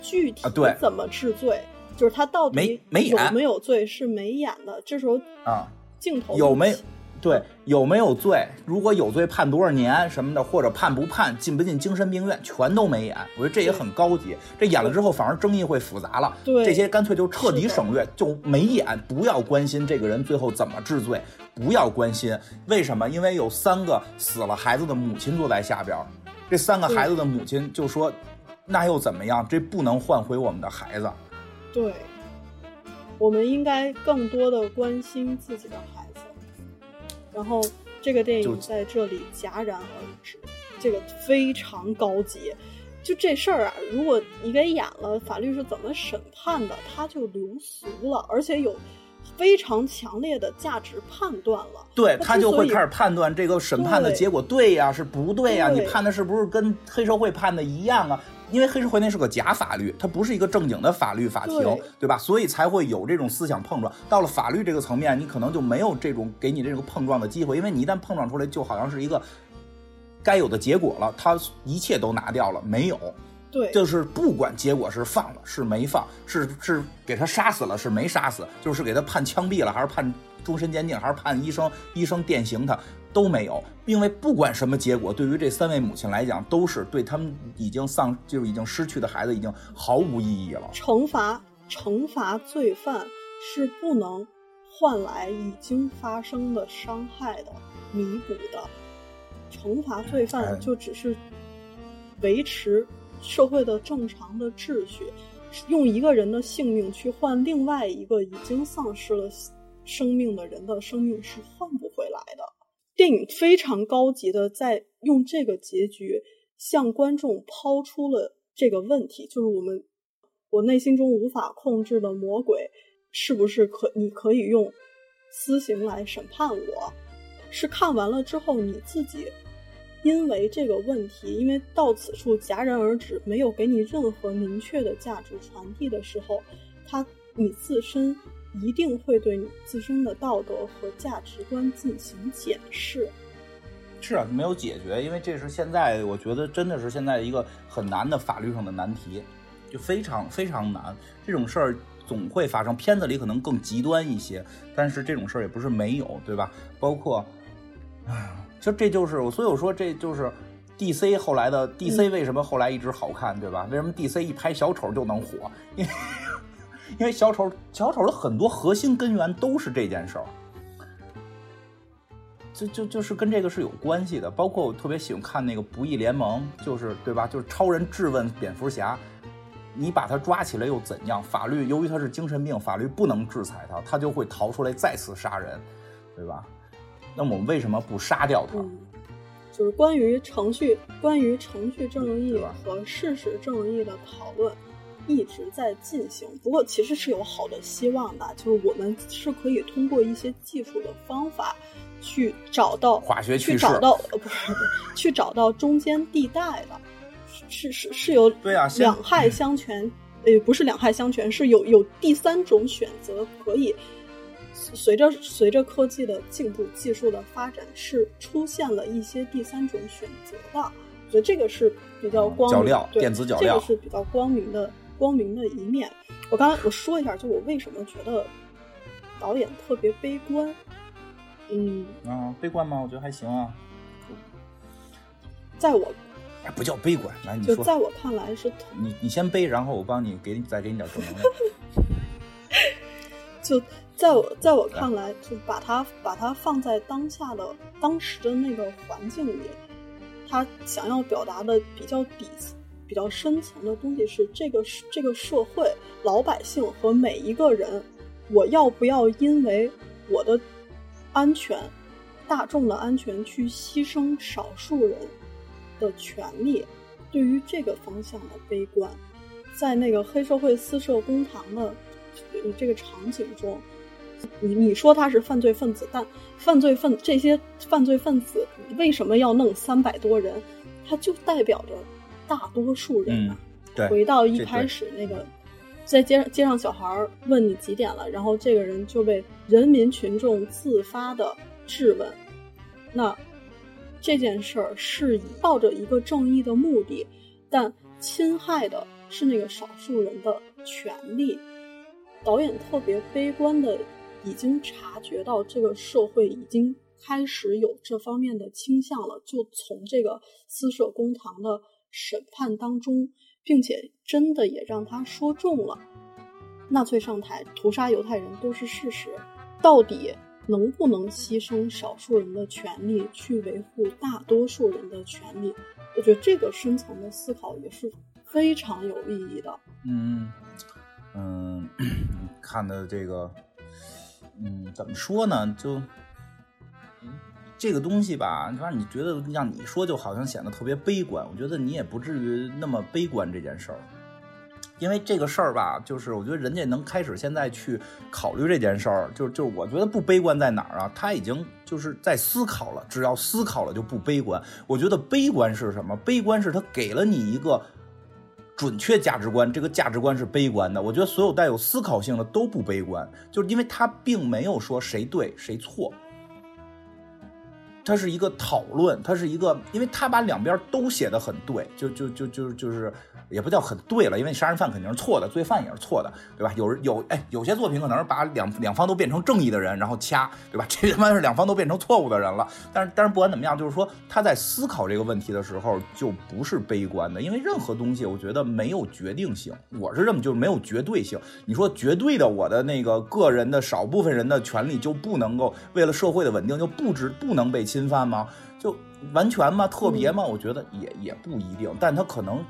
具体怎么治罪，就是他到底没没有没有罪是没演的。这时候啊，镜头有没对有没有罪？如果有罪判多少年什么的，或者判不判，进不进精神病院，全都没演。我觉得这也很高级。这演了之后，反而争议会复杂了。对这些干脆就彻底省略，就没演，不要关心这个人最后怎么治罪，不要关心。为什么？因为有三个死了孩子的母亲坐在下边儿，这三个孩子的母亲就说：“那又怎么样？这不能换回我们的孩子。”对，我们应该更多的关心自己的孩子。然后这个电影在这里戛然而止，这个非常高级。就这事儿啊，如果你给演了，法律是怎么审判的，它就流俗了，而且有非常强烈的价值判断了。对他就会开始判断这个审判的结果对呀、是不对呀、对你判的是不是跟黑社会判的一样啊？因为黑社会那是个假法律，它不是一个正经的法律法庭，对对吧？所以才会有这种思想碰撞。到了法律这个层面，你可能就没有这种给你这种碰撞的机会，因为你一旦碰撞出来，就好像是一个该有的结果了，它一切都拿掉了，没有。对，就是不管结果是放了是没放，是是给他杀死了是没杀死，就是给他判枪毙了还是判终身监禁，还是判医生医生电刑他都没有，因为不管什么结果，对于这三位母亲来讲，都是对他们已经丧就是已经失去的孩子已经毫无意义了。惩罚惩罚罪犯是不能换来已经发生的伤害的弥补的，惩罚罪哎犯就只是维持社会的正常的秩序，用一个人的性命去换另外一个已经丧失了生命的人的生命是换不回来的。电影非常高级的在用这个结局向观众抛出了这个问题，就是我们我内心中无法控制的魔鬼，是不是可你可以用私刑来审判我？是看完了之后你自己因为这个问题，因为到此处戛然而止，没有给你任何明确的价值传递的时候，他你自身一定会对你自身的道德和价值观进行检视。是啊，没有解决，因为这是现在我觉得真的是现在一个很难的法律上的难题，就非常非常难。这种事儿总会发生，片子里可能更极端一些，但是这种事儿也不是没有，对吧？包括，唉，就这就是我，所以我说这就是 DC 后来的 DC 为什么后来一直好看，对吧？为什么 DC 一拍小丑就能火？因为因为小丑小丑的很多核心根源都是这件事儿。就就就是跟这个是有关系的，包括我特别喜欢看那个《不义联盟》，就是对吧？就是超人质问蝙蝠侠，你把他抓起来又怎样？法律由于他是精神病，法律不能制裁他，他就会逃出来再次杀人，对吧？那我们为什么不杀掉他？嗯，就是关于程序、关于程序正义和事实正义的讨论一直在进行。不过，其实是有好的希望的，就是我们是可以通过一些技术的方法去找到化学去找到呃不是去找到中间地带的，是是是有对啊两害相权，呃不是两害相权，是有有第三种选择可以。随着随着科技的进步、技术的发展，是出现了一些第三种选择的。我觉得这个是比较光明嗯脚镣对电子脚镣这个是比较光明的光明的一面。我刚才我说一下，就我为什么觉得导演特别悲观。嗯，啊，悲观吗？我觉得还行啊。在我哎，不叫悲观，来你就说，在我看来是同你你先悲，然后我帮你给你再给你点正能量。[laughs] 就在我在我看来，就把它把它放在当下的当时的那个环境里，他想要表达的比较底层、比较深层的东西是这个这个社会老百姓和每一个人，我要不要因为我的安全、大众的安全去牺牲少数人的权利？对于这个方向的悲观，在那个黑社会私设公堂的这个场景中。你你说他是犯罪分子，但犯罪分这些犯罪分子为什么要弄三百多人？他就代表着大多数人啊。对，回到一开始那个，在街上街上小孩问你几点了，然后这个人就被人民群众自发的质问。那这件事儿是以抱着一个正义的目的，但侵害的是那个少数人的权利。导演特别悲观的。已经察觉到这个社会已经开始有这方面的倾向了，就从这个私设公堂的审判当中，并且真的也让他说中了，纳粹上台屠杀犹太人都是事实，到底能不能牺牲少数人的权利去维护大多数人的权利？我觉得这个深层的思考也是非常有意义的。嗯嗯，[coughs] 看的这个。嗯，怎么说呢？就这个东西吧，反正你觉得让你说，就好像显得特别悲观。我觉得你也不至于那么悲观这件事儿，因为这个事儿吧，就是我觉得人家能开始现在去考虑这件事儿，就就是我觉得不悲观在哪儿啊？他已经就是在思考了，只要思考了就不悲观。我觉得悲观是什么？悲观是他给了你一个。准确价值观，这个价值观是悲观的。我觉得所有带有思考性的都不悲观，就是因为他并没有说谁对谁错。它是一个讨论，它是一个，因为他把两边都写的很对，就就就就就是，也不叫很对了，因为杀人犯肯定是错的，罪犯也是错的，对吧？有人有哎，有些作品可能是把两两方都变成正义的人，然后掐，对吧？[laughs] 这他妈是两方都变成错误的人了。但是但是不管怎么样，就是说他在思考这个问题的时候就不是悲观的，因为任何东西我觉得没有决定性，我是这么就是没有绝对性。你说绝对的，我的那个个人的少部分人的权利就不能够为了社会的稳定就不知不能被侵。侵犯吗？就完全吗？特别吗？我觉得也也不一定，但他可能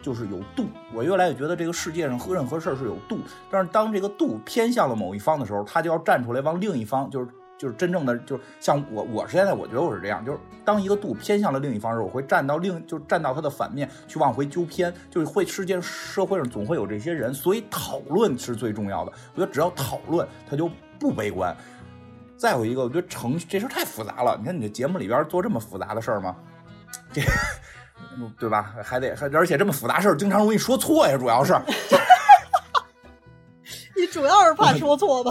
就是有度。我越来越觉得这个世界上任何事儿是有度，但是当这个度偏向了某一方的时候，他就要站出来往另一方，就是就是真正的，就是像我，我现在我觉得我是这样，就是当一个度偏向了另一方时候，我会站到另，就站到他的反面去往回纠偏，就是会世界社会上总会有这些人，所以讨论是最重要的。我觉得只要讨论，他就不悲观。再有一个，我觉得程序这事太复杂了。你看你这节目里边做这么复杂的事儿吗？这，对吧？还得还而且这么复杂事儿，经常容易说错呀。主要是，[laughs] 你主要是怕说错吧？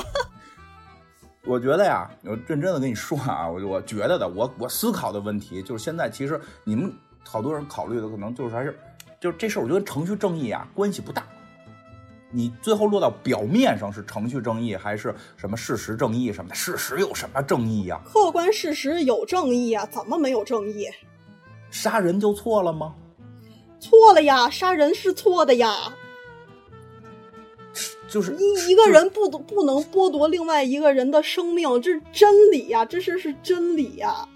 [laughs] 我觉得呀，我认真的跟你说啊，我我觉得的，我我思考的问题就是现在，其实你们好多人考虑的可能就是还是，就是这事儿，我觉得程序正义啊关系不大。你最后落到表面上是程序正义还是什么事实正义什么的？事实有什么正义呀？客观事实有正义呀？怎么没有正义？杀人就错了吗？错了呀，杀人是错的呀。就是一一个人不不能剥夺另外一个人的生命，这是真理呀，这是是真理呀。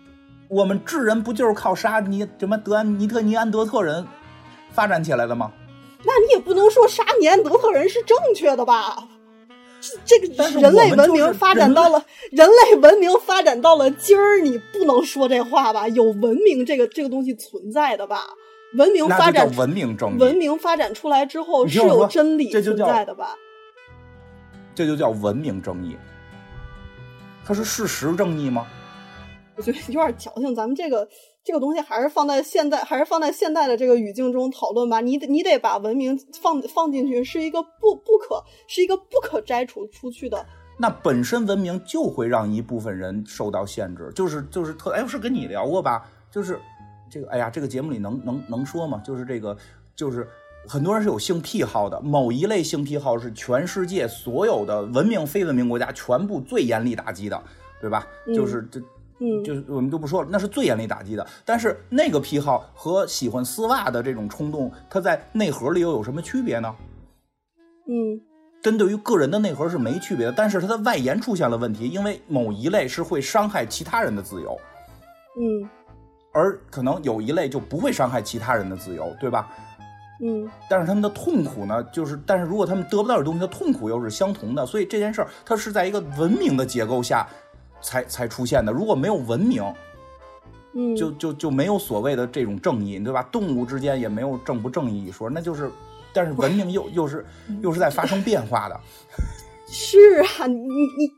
我们智人不就是靠杀尼什么德安尼特尼安德特人发展起来的吗？那你也不能说杀尼安德特人是正确的吧？这个人类文明发展到了人类文明发展到了今儿，你不能说这话吧？有文明这个这个东西存在的吧？文明发展文明正义，文明发展出来之后是有真理存在的吧？这就叫文明正义，它是事实正义吗？我觉得有点矫情，咱们这个。这个东西还是放在现代，还是放在现代的这个语境中讨论吧。你得你得把文明放放进去，是一个不不可，是一个不可摘除出去的。那本身文明就会让一部分人受到限制，就是就是特哎，是跟你聊过吧？就是这个哎呀，这个节目里能能能说吗？就是这个就是很多人是有性癖好的，某一类性癖好是全世界所有的文明非文明国家全部最严厉打击的，对吧？就是这。嗯，就是我们就不说了，那是最严厉打击的。但是那个癖好和喜欢丝袜的这种冲动，它在内核里又有什么区别呢？嗯，针对于个人的内核是没区别的，但是它的外延出现了问题，因为某一类是会伤害其他人的自由，嗯而可能有一类就不会伤害其他人的自由，对吧？嗯但是他们的痛苦呢，就是但是如果他们得不到的东西的痛苦又是相同的，所以这件事儿它是在一个文明的结构下才才出现的。如果没有文明，嗯，就就就没有所谓的这种正义，对吧？动物之间也没有正不正义一说，那就是，但是文明又又是又是在发生变化的。[laughs] 是啊，你你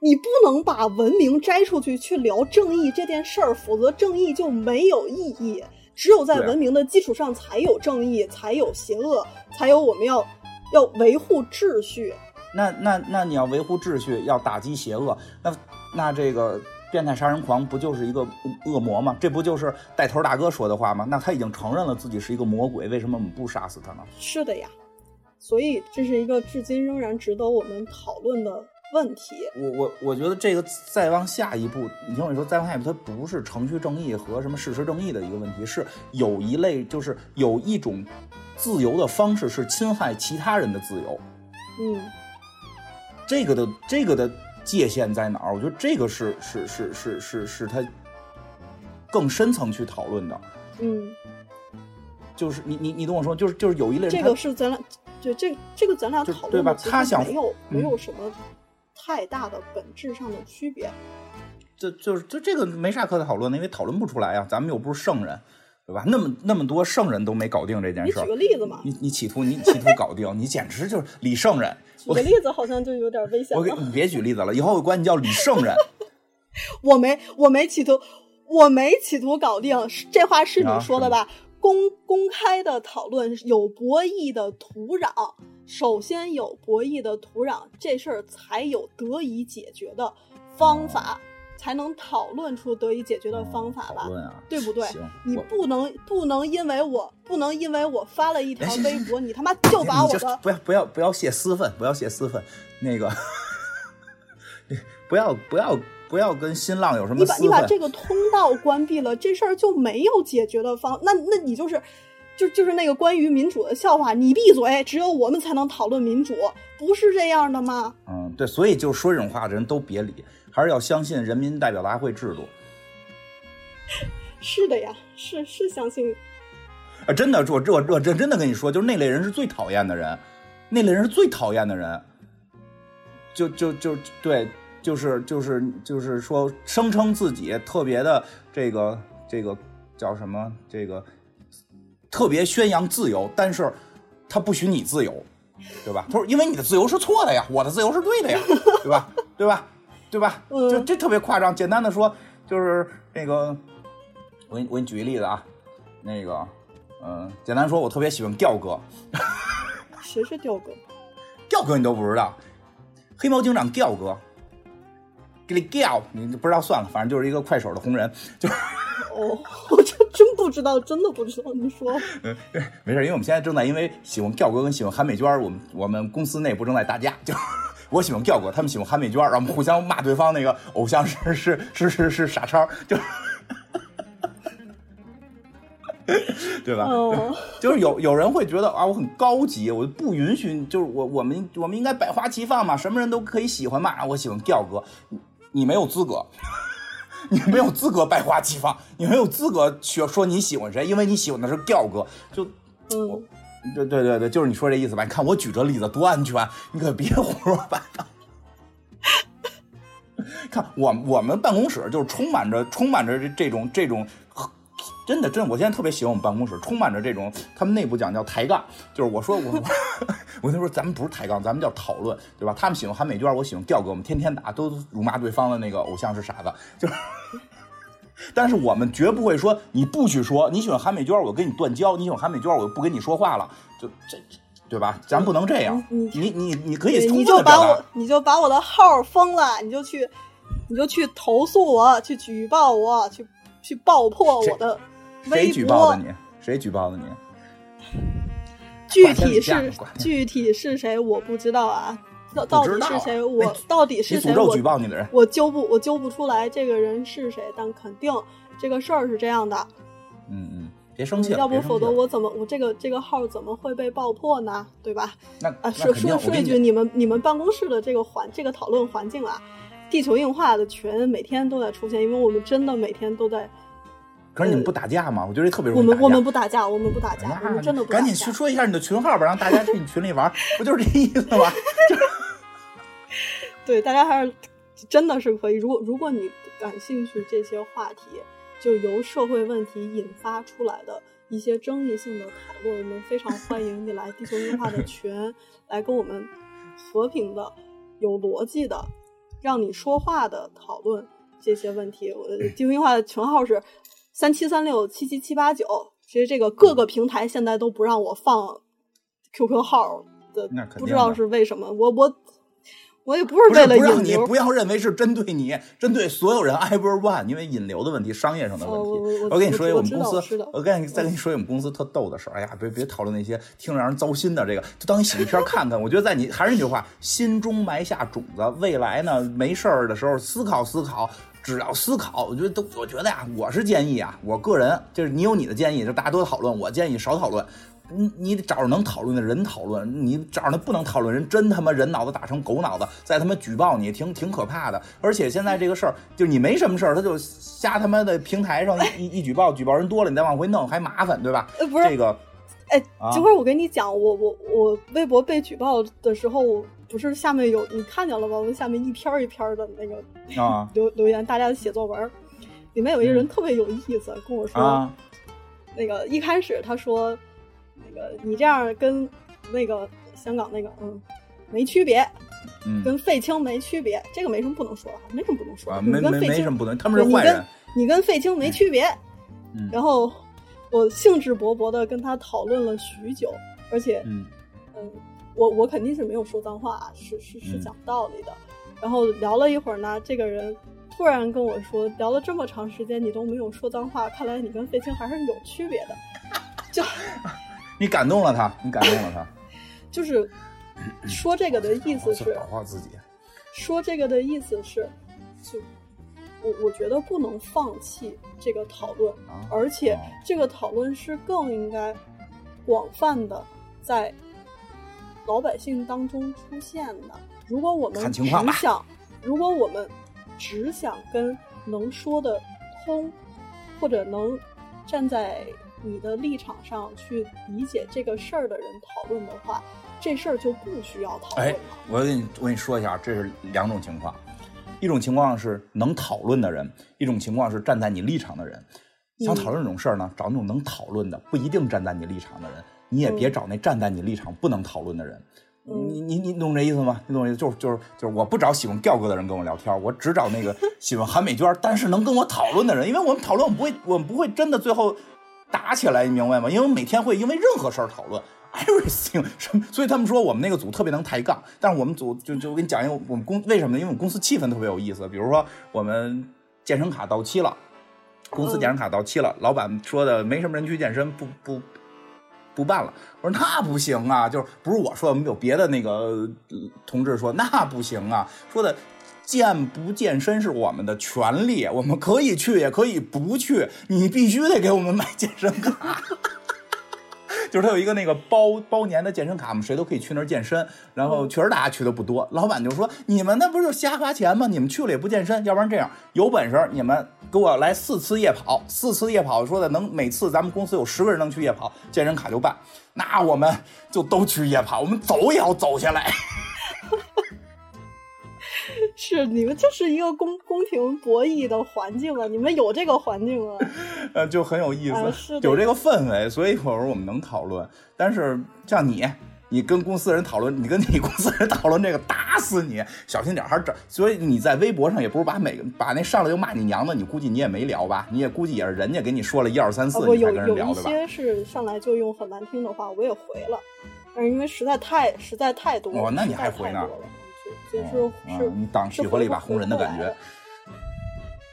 你不能把文明摘出去去聊正义这件事儿，否则正义就没有意义。只有在文明的基础上，才有正义，才有邪恶，才有我们要要维护秩序。那那那你要维护秩序，要打击邪恶，那那这个变态杀人狂不就是一个恶魔吗？这不就是带头大哥说的话吗？那他已经承认了自己是一个魔鬼，为什么我们不杀死他呢？是的呀，所以这是一个至今仍然值得我们讨论的问题。我我我觉得这个再往下一步，你听我说，再往下一步，它不是程序正义和什么事实正义的一个问题，是有一类就是有一种自由的方式是侵害其他人的自由，嗯这个的这个的界限在哪儿？我觉得这个是是是是是是他更深层去讨论的，嗯，就是你你你懂我说，就是就是有一类人这个是咱俩对这这个咱俩就对吧讨论的其实他想没有没嗯有什么太大的本质上的区别。就就是就这个没啥可讨论的，因为讨论不出来啊，咱们又不是圣人，对吧？那么那么多圣人都没搞定这件事儿你举个，例子嘛？你你企图你企图搞定，你简直就是李圣人。举个例子好像就有点危险了。我给你别举例子了，以后我管你叫李圣人。[laughs] 我没我没企图，我没企图搞定，是这话是啊你说的吧？公公开的讨论有博弈的土壤，首先有博弈的土壤，这事儿才有得以解决的方法，才能讨论出得以解决的方法吧对不对？你不能不能因为我不能因为我发了一条微博，你他妈就把我的不要不要不要泄私愤，不要泄私愤，那个 [laughs] 不要不要不要跟新浪有什么你把你把。这个通道关闭了，这事儿就没有解决的方。那那你就是，就就是那个关于民主的笑话，你闭嘴，只有我们才能讨论民主，不是这样的吗？嗯，对，所以就说这种话的人都别理，还是要相信人民代表大会制度。是的呀，是是相信，啊，真的，我我我真真的跟你说，就是那类人是最讨厌的人，那类人是最讨厌的人。就就就对，就是就是就是说，声称自己特别的这个这个叫什么？这个特别宣扬自由，但是他不许你自由，对吧？他说，因为你的自由是错的呀，我的自由是对的呀，对吧？对吧？对吧？嗯就这特别夸张。简单的说，就是那个，我给你我给你举一例子啊，那个，嗯、简单说，我特别喜欢调 [laughs] 哥，谁是调哥？调哥你都不知道，黑猫警长调哥，给你调，你不知道算了，反正就是一个快手的红人，就是哦，[laughs] 我这真不知道，真的不知道。你说，[laughs] 没事，因为我们现在正在因为喜欢调哥跟喜欢韩美娟，我们我们公司内部正在打架，就我喜欢调哥，他们喜欢韩美娟，然后我们互相骂对方那个偶像是是是是是傻叉，就。[laughs] 对吧？嗯，[laughs] 就是有有人会觉得啊，我很高级，我不允许，就是我我们我们应该百花齐放嘛，什么人都可以喜欢嘛。我喜欢调哥，你你没有资格，[laughs] 你没有资格百花齐放，你没有资格说说你喜欢谁，因为你喜欢的是调哥。就嗯，对对对对，就是你说这意思吧？你看我举这例子多安全，你可别胡说八道。看我我们办公室就是充满着充满着这这种这种，真的真的，我现在特别喜欢我们办公室，充满着这种他们内部讲叫抬杠，就是我说我 [laughs] 我跟他说咱们不是抬杠，咱们叫讨论，对吧？他们喜欢韩美娟，我喜欢调哥，我们天天打，都辱骂对方的那个偶像是傻子，就是。但是我们绝不会说你不许说你喜欢韩美娟，我跟你断交；你喜欢韩美娟，我就不跟你说话了。就这，对吧？咱不能这样。你你你你可以你就把我，。你就把我的号封了，你就去，你就去投诉我，去举报我，去去爆破我的微博。谁举报的你？谁举报的你？具体是具体是谁我不知道啊，到到底是谁我哎到底是谁我举报你的人，我揪不我揪不出来这个人是谁，但肯定这个事儿是这样的。嗯嗯，别生气了，要不否则我怎么我这个这个号怎么会被爆破呢？对吧？那啊，说说说一句，你们你们办公室的这个环这个讨论环境啊，地球硬化的群每天都在出现，因为我们真的每天都在，可是你们不打架吗？我觉得特别容易。我们我们不打架，我们不打架，我们真的不打架。赶紧去说一下你的群号吧，让大家去你群里玩，[laughs] 不就是这意思吗？[laughs] 对，大家还是真的是可以。如果如果你感兴趣这些话题，就由社会问题引发出来的一些争议性的讨论，我们非常欢迎你来地球文化的群，[laughs] 来跟我们和平的、有逻辑的、让你说话的讨论这些问题。我的地球硬化的群号是三七三六七七七八九。其实这个各个平台现在都不让我放 QQ 号的那肯定的，不知道是为什么。我我我也不是为了不让你不要认为是针对你，针对所有人 everyone，因为引流的问题，商业上的问题。哦我我跟你说一我们公司道我跟你再跟你说一我们公司特逗的事儿。哎呀，别别讨论那些听着让人糟心的这个，就当一喜剧片看看。我觉得在你还是那句话，心中埋下种子，未来呢没事儿的时候思考思考。只要思考，我觉得都，我觉得呀，我是建议啊，我个人就是你有你的建议，就大家多讨论，我建议少讨论。你你得找着能讨论的人讨论，你找着那不能讨论人，真他妈人脑子打成狗脑子，再他妈举报你，挺挺可怕的。而且现在这个事儿，就是你没什么事儿，他就瞎他妈的平台上一一举报，举报人多了，你再往回弄还麻烦，对吧？呃不是这个哎啊，这会儿我跟你讲，我我我微博被举报的时候，不是下面有你看见了吗？我们下面一篇儿一篇儿的那个啊。[laughs] 留留言，大家写作文儿，里面有一个人特别有意思，跟我说，那个一开始他说，那个你这样跟那个香港那个嗯没区别，嗯。跟废青没区别，这个没什么不能说的，没什么不能说的，啊，没没没什么不能，他们是对你跟坏人。你跟废青没区别。嗯。然后我兴致勃勃的跟他讨论了许久，而且嗯。嗯，我我肯定是没有说脏话，是是是嗯讲道理的。然后聊了一会儿呢，这个人突然跟我说，聊了这么长时间你都没有说脏话，看来你跟费青还是有区别的。就 [laughs] 你感动了他，你感动了他，[laughs] 就是说这个的意思是保护自己。说这个的意思是，就我我觉得不能放弃这个讨论，啊而且哦这个讨论是更应该广泛的在老百姓当中出现的。如果我们看情况吧只想，如果我们只想跟能说得通，或者能站在你的立场上去理解这个事儿的人讨论的话，这事儿就不需要讨论我跟你我跟你说一下，这是两种情况，一种情况是能讨论的人，一种情况是站在你立场的人。想讨论这种事儿呢，找那种能讨论的，不一定站在你立场的人。你也别找那站在你立场不能讨论的人。嗯你你你懂这意思吗？你懂这意思？就是就是就是，我不找喜欢调哥的人跟我聊天，我只找那个 [laughs] 喜欢韩美娟，但是能跟我讨论的人，因为我们讨论，我们不会，我们不会真的最后打起来，你明白吗？因为我们每天会因为任何事儿讨论。[laughs] everything 什么，所以他们说我们那个组特别能抬杠，但是我们组就就我跟你讲一个我们公为什么呢？因为我们公司气氛特别有意思。比如说我们健身卡到期了，公司健身卡到期了，老板说的没什么人去健身，不不不办了。我说那不行啊，就是不是我说，我们有别的那个同志说那不行啊，说的。健不健身是我们的权利，我们可以去，也可以不去，你必须得给我们买健身卡。[laughs] 就是他有一个那个包包年的健身卡，我们谁都可以去那儿健身。然后确实大家去的不多，老板就说：“你们那不是就瞎花钱吗？你们去了也不健身，要不然这样，有本事你们给我来四次夜跑，四次夜跑说的能每次咱们公司有十个人能去夜跑，健身卡就办。那我们就都去夜跑，我们走也要走下来。[laughs] 是你们这是一个公公平博弈的环境啊！你们有这个环境啊？[laughs] 呃，就很有意思，有这个氛围，所以有时候我们能讨论。但是像你，你跟公司人讨论，你跟你公司人讨论这个，打死你，小心点儿还是这。所以你在微博上也不是把每个把那上来就骂你娘的，你估计你也没聊吧？你也估计也是人家给你说了一二三四，啊你才跟人有一聊对吧？些是上来就用很难听的话，我也回了，但是因为实在太实在太多了，哦那你还回呢就就是哦是啊你当是取回了一把红人的感觉。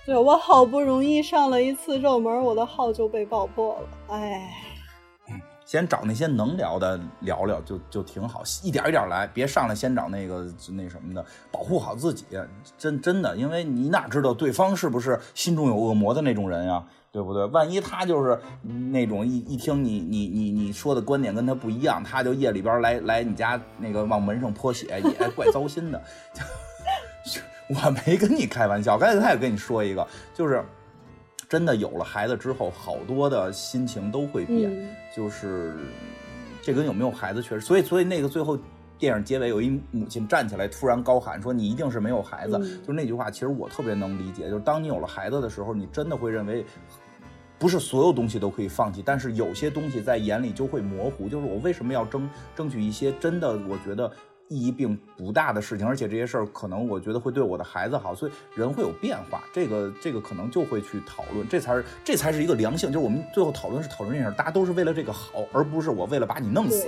对我好不容易上了一次热门，我的号就被爆破了，哎，先找那些能聊的聊聊，就就挺好，一点一点来，别上来先找那个那什么的，保护好自己，真真的，因为你哪知道对方是不是心中有恶魔的那种人呀，对不对？万一他就是那种一一听你你你你说的观点跟他不一样，他就夜里边来来你家那个往门上泼血，也怪糟心的。[laughs] 我没跟你开玩笑，刚才他也跟你说一个，就是。真的有了孩子之后，好多的心情都会变，就是这跟有没有孩子确实，所以所以那个最后电影结尾有一母亲站起来突然高喊说你一定是没有孩子，就是那句话，其实我特别能理解，就是当你有了孩子的时候，你真的会认为不是所有东西都可以放弃，但是有些东西在眼里就会模糊，就是我为什么要争争取一些真的我觉得。意义并不大的事情，而且这些事儿可能我觉得会对我的孩子好，所以人会有变化，这个这个可能就会去讨论，这才是这才是一个良性，就是我们最后讨论是讨论这事儿，大家都是为了这个好，而不是我为了把你弄死，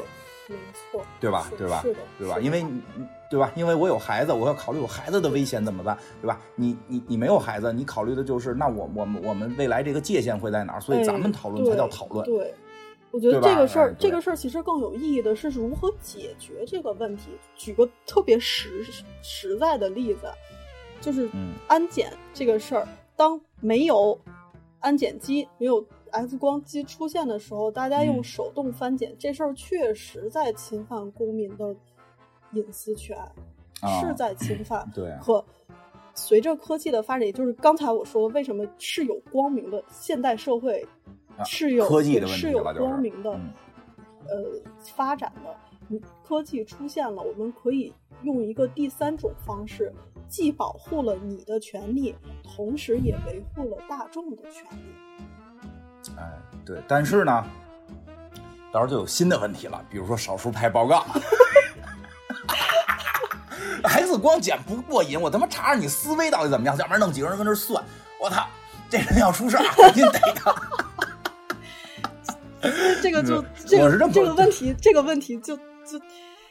没错，对吧？对吧？对吧？因为对吧？因为我有孩子，我要考虑我孩子的危险怎么办，对吧？你你你没有孩子，你考虑的就是那我我们我们未来这个界限会在哪儿？所以咱们讨论才叫讨论，对。我觉得这个事儿，这个事儿其实更有意义的是如何解决这个问题。举个特别实实在的例子，就是安检这个事儿。当没有安检机、没有 X 光机出现的时候，大家用手动翻检，这事儿确实在侵犯公民的隐私权，是在侵犯。对。可随着科技的发展，也就是刚才我说，为什么是有光明的现代社会？是有是有光明的，呃，发展的，科技出现了，我们可以用一个第三种方式，既保护了你的权利，同时也维护了大众的权利。哎，对，但是呢，到时候就有新的问题了，比如说少数派报告，[laughs] X 光检不过瘾，我他妈查查你思维到底怎么样，要不然弄几个人跟这算，我操，这人要出事儿，赶紧逮他。这个就 [laughs] 这个这个问题，这个问题就就，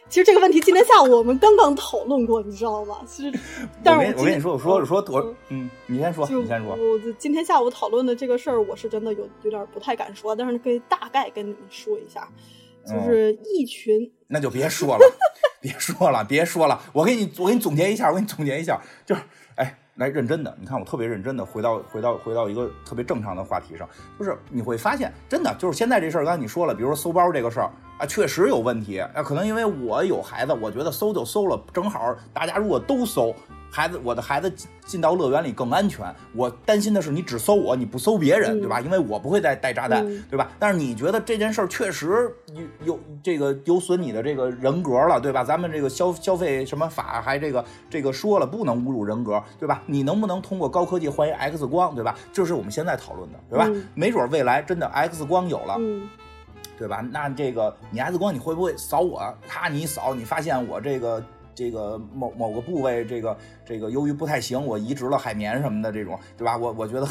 其实这个问题今天下午我们刚刚讨论过，你知道吗？其实，但是我跟你说，我说我说我嗯，你先说，你先说。我今天下午讨论的这个事儿，我是真的有有点不太敢说，但是可以大概跟你们说一下，就是一群，那就别说了，[laughs] 别说了，别说了，我给你我给你总结一下，我给你总结一下，就是哎。来认真的，你看我特别认真的回到回到回到一个特别正常的话题上，就是你会发现，真的就是现在这事儿，刚才你说了，比如说搜包这个事儿啊，确实有问题啊，可能因为我有孩子，我觉得搜就搜了，正好大家如果都搜。孩子，我的孩子进到乐园里更安全。我担心的是，你只搜我，你不搜别人，对吧？因为我不会再带炸弹，对吧？但是你觉得这件事儿确实有有这个有损你的这个人格了，对吧？咱们这个消消费什么法还这个这个说了，不能侮辱人格，对吧？你能不能通过高科技换一 X 光，对吧？这是我们现在讨论的，对吧？没准未来真的 X 光有了，对吧？那这个你 X 光你会不会扫我？咔，你一扫，你发现我这个。这个某某个部位，这个这个由于不太行，我移植了海绵什么的，这种对吧？我我觉得，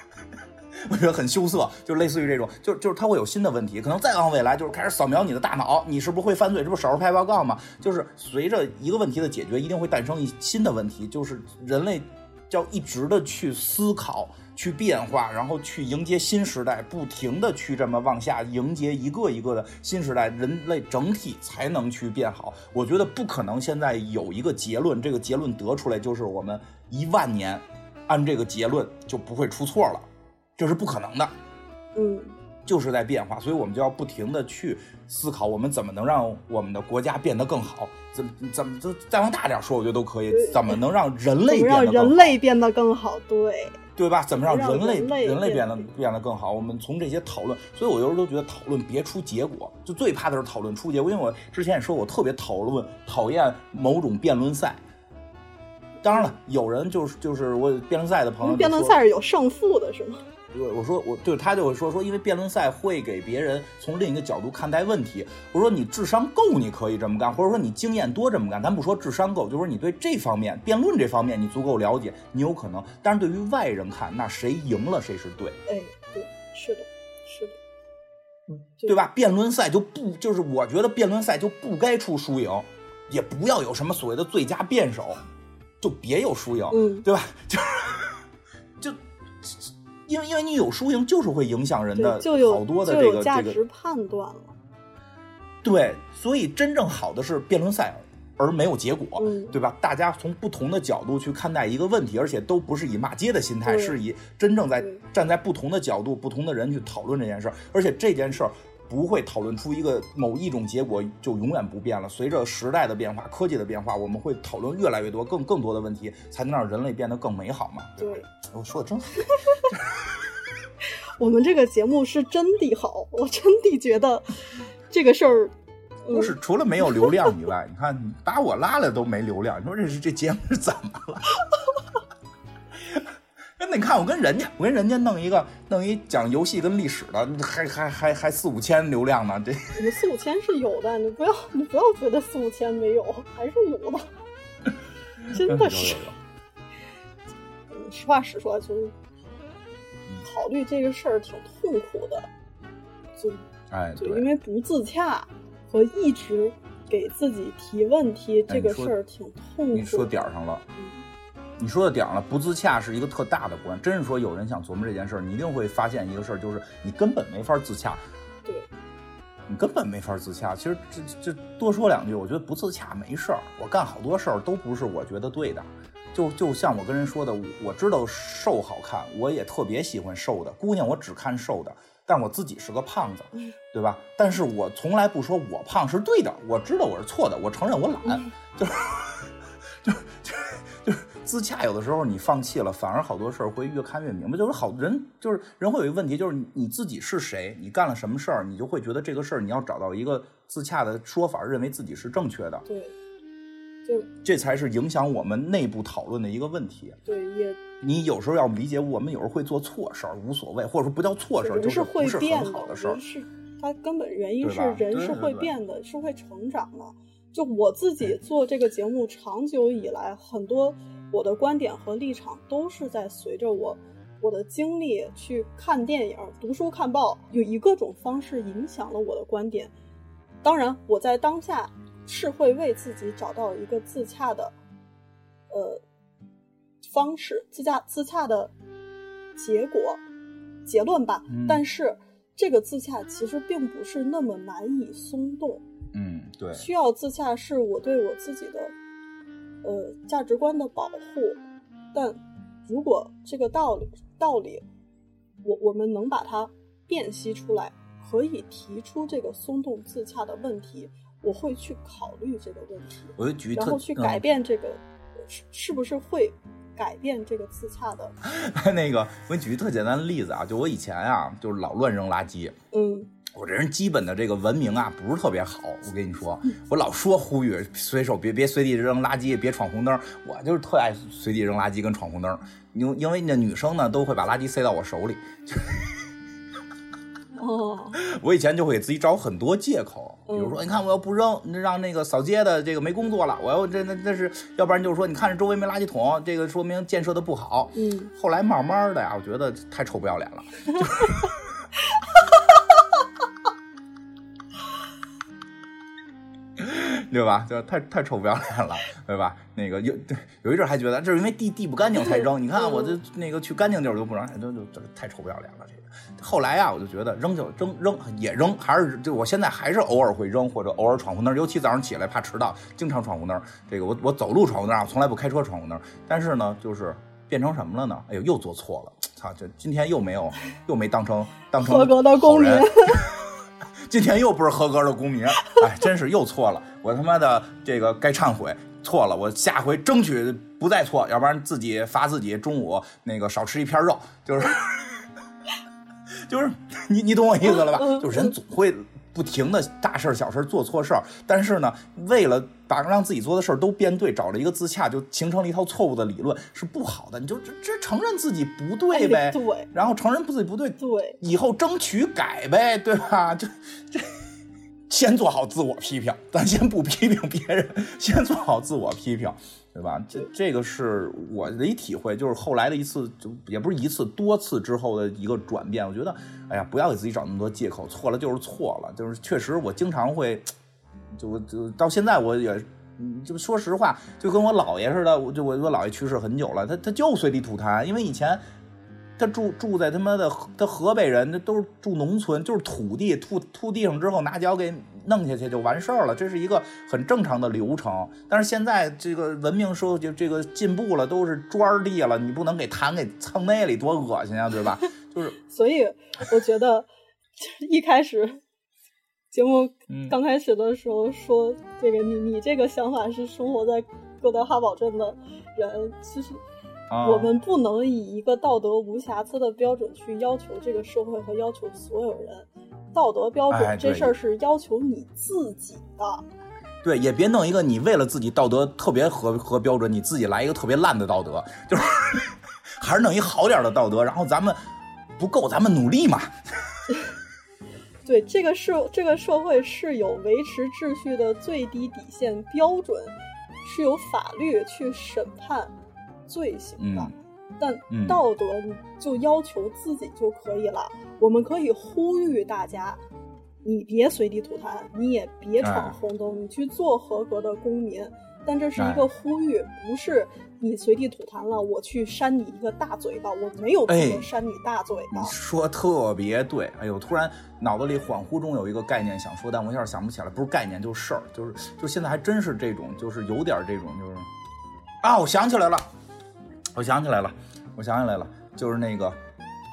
[laughs] 我觉得很羞涩，就类似于这种，就就是它会有新的问题，可能再往未来就是开始扫描你的大脑，你是不是会犯罪？这不少数派报告吗？就是随着一个问题的解决，一定会诞生一新的问题，就是人类要一直的去思考。去变化，然后去迎接新时代，不停的去这么往下迎接一个一个的新时代，人类整体才能去变好。我觉得不可能现在有一个结论，这个结论得出来就是我们一万年按这个结论就不会出错了，这是不可能的。嗯，就是在变化，所以我们就要不停的去思考，我们怎么能让我们的国家变得更好？怎怎么就再往大点说，我觉得都可以。怎么能让人类让人类变得更好？对。对吧？怎么让人类人类变得变得更好？我们从这些讨论，所以我有时候都觉得讨论别出结果，就最怕的是讨论出结果。因为我之前也说，我特别讨论讨厌某种辩论赛。当然了，有人就是就是我辩论赛的朋友，辩论赛是有胜负的，是吗？我我说我对他就会说说，因为辩论赛会给别人从另一个角度看待问题。我说你智商够，你可以这么干；或者说你经验多，这么干。咱不说智商够，就说你对这方面辩论这方面你足够了解，你有可能。但是对于外人看，那谁赢了谁是对。哎，对，是的，是的，嗯，对吧？辩论赛就不就是我觉得辩论赛就不该出输赢，也不要有什么所谓的最佳辩手，就别有输赢，嗯，对吧？就就。因为因为你有输赢，就是会影响人的好多的这个这个价值判断了。对，所以真正好的是辩论赛，而没有结果，嗯对吧？大家从不同的角度去看待一个问题，而且都不是以骂街的心态，是以真正在站在不同的角度、不同的人去讨论这件事儿，而且这件事儿。不会讨论出一个某一种结果就永远不变了。随着时代的变化、科技的变化，我们会讨论越来越多、更更多的问题，才能让人类变得更美好嘛。对，我说的真好。我们这个节目是真的好，我真的觉得这个事儿，不是除了没有流量以外，你看你把我拉了都没流量，你说这是这节目是怎么了？那你看我跟人家，我跟人家弄一个弄一讲游戏跟历史的，还还还还四五千流量呢，这四五千是有的，你不要你不要觉得四五千没有，还是有的，[laughs] 真的是实话实说，就是考虑这个事儿挺痛苦的，就哎，就对，因为不自洽和一直给自己提问题这个事儿挺痛苦的。你说点儿上了。嗯你说的点儿上了，不自洽是一个特大的关。真是说有人想琢磨这件事儿，你一定会发现一个事儿，就是你根本没法自洽，对，你根本没法自洽。其实这这多说两句，我觉得不自洽没事儿。我干好多事儿都不是我觉得对的，就就像我跟人说的，我知道瘦好看，我也特别喜欢瘦的姑娘，我只看瘦的。但我自己是个胖子，对吧？但是我从来不说我胖是对的，我知道我是错的，我承认我懒，就是 [laughs] 就就就是自洽。有的时候你放弃了，反而好多事儿会越看越明白。就是好人，就是人会有一个问题，就是你你自己是谁，你干了什么事儿，你就会觉得这个事儿你要找到一个自洽的说法，认为自己是正确的，对，就这才是影响我们内部讨论的一个问题。对也你有时候要理解，我们有时候会做错事儿，无所谓，或者说不叫错事儿，就是会不是变很好的事儿。是它根本原因是人是会变的，是会成长的。就我自己做这个节目，长久以来，很多我的观点和立场都是在随着我我的经历去看电影、读书、看报，有以各种方式影响了我的观点。当然，我在当下是会为自己找到一个自洽的，呃，方式，自洽自洽的结果结论吧。嗯但是这个自洽其实并不是那么难以松动，嗯，对，需要自洽是我对我自己的呃价值观的保护。但如果这个道理道理，我我们能把它辨析出来，可以提出这个松动自洽的问题，我会去考虑这个问题，我就举然后去改变这个、是是不是会改变这个自洽的。[laughs] 那个，我给你举一特简单的例子啊，就我以前啊，就是老乱扔垃圾。嗯我这人基本的这个文明啊，不是特别好。我跟你说，我老说呼吁随手别别随地扔垃圾，别闯红灯。我就是特爱随地扔垃圾跟闯红灯，因因为那女生呢都会把垃圾塞到我手里。哦，[laughs] 我以前就会给自己找很多借口，比如说，你看我要不扔，那让那个扫街的这个没工作了，我要这那那是，要不然就是说，你看这周围没垃圾桶，这个说明建设的不好。嗯，后来慢慢的呀，我觉得太臭不要脸了。[laughs] 对吧？就太太臭不要脸了，对吧？那个有对有一阵儿还觉得这是因为地地不干净才扔，你看我这那个去干净地儿我就不扔，就就就太臭不要脸了。这个后来啊，我就觉得扔就扔扔也扔，还是就我现在还是偶尔会扔，或者偶尔闯红灯，尤其早上起来怕迟到，经常闯红灯。这个我我走路闯红灯，我从来不开车闯红灯。但是呢，就是变成什么了呢？哎呦，又做错了，操！这今天又没有又没当成当成合格的公民好人今天又不是合格的公民，哎，真是又错了。我他妈的这个该忏悔，错了，我下回争取不再错，要不然自己罚自己中午那个少吃一片肉，就是 [laughs] 就是 [laughs] 你你懂我意思了吧？就是人总会不停的大事儿小事儿做错事儿，但是呢，为了把让自己做的事儿都变对，找了一个自洽，就形成了一套错误的理论，是不好的。你就这这承认自己不对呗，哎对然后承认自己不对，对，以后争取改呗，对吧？就这，先做好自我批评，咱先不批评别人，先做好自我批评，对吧？这这个是我的一体会，就是后来的一次，就也不是一次，多次之后的一个转变。我觉得，哎呀，不要给自己找那么多借口，错了就是错了，就是确实我经常会，就就到现在我也。就说实话，就跟我姥爷似的，我就我我姥爷去世很久了，他他就随地吐痰，因为以前他住住在他妈的他河北人，那都是住农村，就是土地吐吐地上之后拿脚给弄下去就完事儿了，这是一个很正常的流程。但是现在这个文明社会就这个进步了，都是砖地了，你不能给痰给蹭那里，多恶心啊，对吧？就是，所以我觉得一开始节目刚开始的时候说这个你你这个想法是生活在哥德哈堡镇的人，其实。我们不能以一个道德无瑕疵的标准去要求这个社会和要求所有人。道德标准这事儿是要求你自己的。对，也别弄一个你为了自己道德特别合合标准，你自己来一个特别烂的道德，就是 [laughs] 还是弄一好点的道德。然后咱们不够，咱们努力嘛。[laughs] 对，这个社这个社会是有维持秩序的最低底线标准，是有法律去审判。罪行的，但道德就要求自己就可以了。我们可以呼吁大家，你别随地吐痰，你也别闯红灯，你去做合格的公民。但这是一个呼吁，不是你随地吐痰了，我去扇你一个大嘴巴。我没有资格扇你大嘴巴。说特别对，哎呦，突然脑子里恍惚中有一个概念想说，但我一下想不起来，不是概念就是事儿，就是就现在还真是这种，就是有点这种，就是啊，我想起来了。我想起来了，我想起来了，就是那个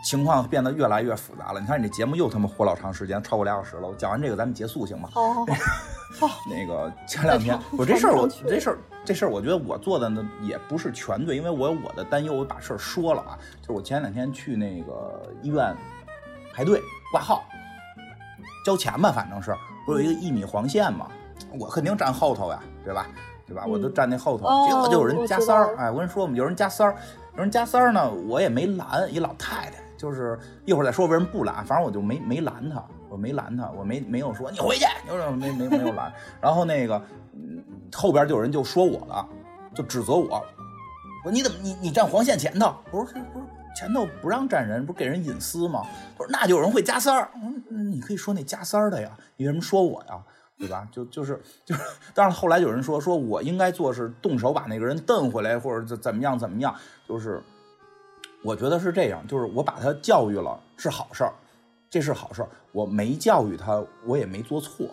情况变得越来越复杂了。你看，你这节目又他妈活老长时间，超过俩小时了。我讲完这个，咱们结束行吗？好，好，[laughs] 好。那个前两天，我这事儿，我这事儿，这事儿，我觉得我做的呢也不是全对，因为我有我的担忧，我把事儿说了啊。就是我前两天去那个医院排队挂号交钱吧，反正是不是有一个一米黄线嘛？我肯定站后头呀，对吧？对吧？我都站那后头，结果就有人加塞儿。哎，我跟你说嘛，有人加塞儿，有人加塞儿呢，我也没拦。一老太太，就是一会儿再说为什么不拦，反正我就没没拦他，我没拦他，我没没有说你回去，就是没没没有拦。然后那个后边就有人就说我了，就指责我，说你怎么你你站黄线前头？我说不是前头不让站人，不是给人隐私吗？他说那就有人会加塞儿。我说你可以说那加塞儿的呀，你为什么说我呀？对吧？就就是就是，但是后来有人说，说我应该做是动手把那个人蹬回来，或者怎怎么样怎么样。就是我觉得是这样，就是我把他教育了是好事儿，这是好事儿。我没教育他，我也没做错。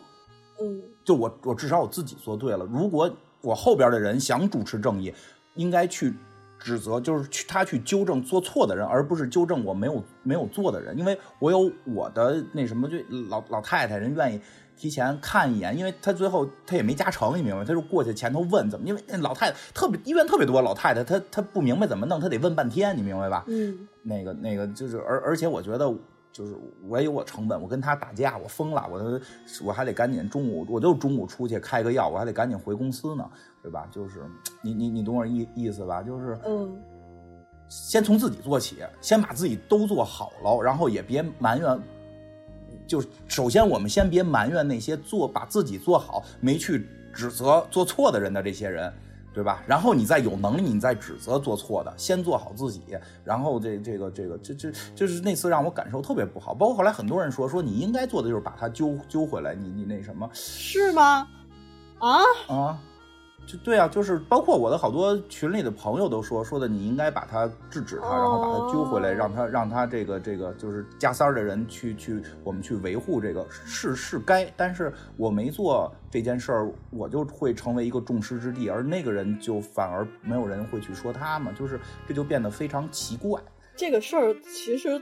嗯，就我我至少我自己做对了。如果我后边的人想主持正义，应该去指责，就是去他去纠正做错的人，而不是纠正我没有没有做的人。因为我有我的那什么，就老老太太人愿意。提前看一眼，因为他最后他也没加成，你明白？他就过去前头问怎么，因为那老太太特别医院特别多老太太，她她不明白怎么弄，她得问半天，你明白吧？嗯，那个那个就是，而而且我觉得就是我也有我成本，我跟他打架，我疯了，我我还得赶紧中午，我就中午出去开个药，我还得赶紧回公司呢，对吧？就是你你你懂我意意思吧？就是嗯，先从自己做起，先把自己都做好了，然后也别埋怨。就首先，我们先别埋怨那些做把自己做好没去指责做错的人的这些人，对吧？然后你再有能力，你再指责做错的，先做好自己。然后这这个这个这这就是那次让我感受特别不好。包括后来很多人说说你应该做的就是把他揪揪回来，你你那什么？是吗？啊啊！就对啊，就是包括我的好多群里的朋友都说说的，你应该把他制止他，然后把他揪回来，让他让他这个这个就是加塞儿的人去去我们去维护这个是是该，但是我没做这件事儿，我就会成为一个众矢之的，而那个人就反而没有人会去说他嘛，就是这就变得非常奇怪。这个事儿其实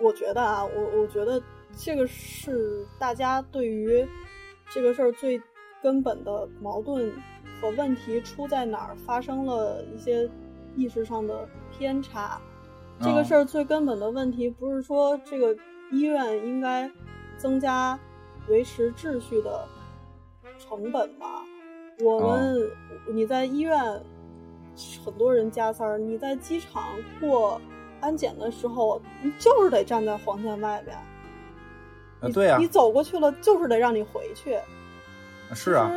我觉得啊，我我觉得这个是大家对于这个事儿最根本的矛盾。和问题出在哪儿？发生了一些意识上的偏差。这个事儿最根本的问题不是说这个医院应该增加维持秩序的成本吗？我们你在医院很多人加塞儿，你在机场过安检的时候，你就是得站在黄线外边。啊，对呀，你走过去了，就是得让你回去。是啊。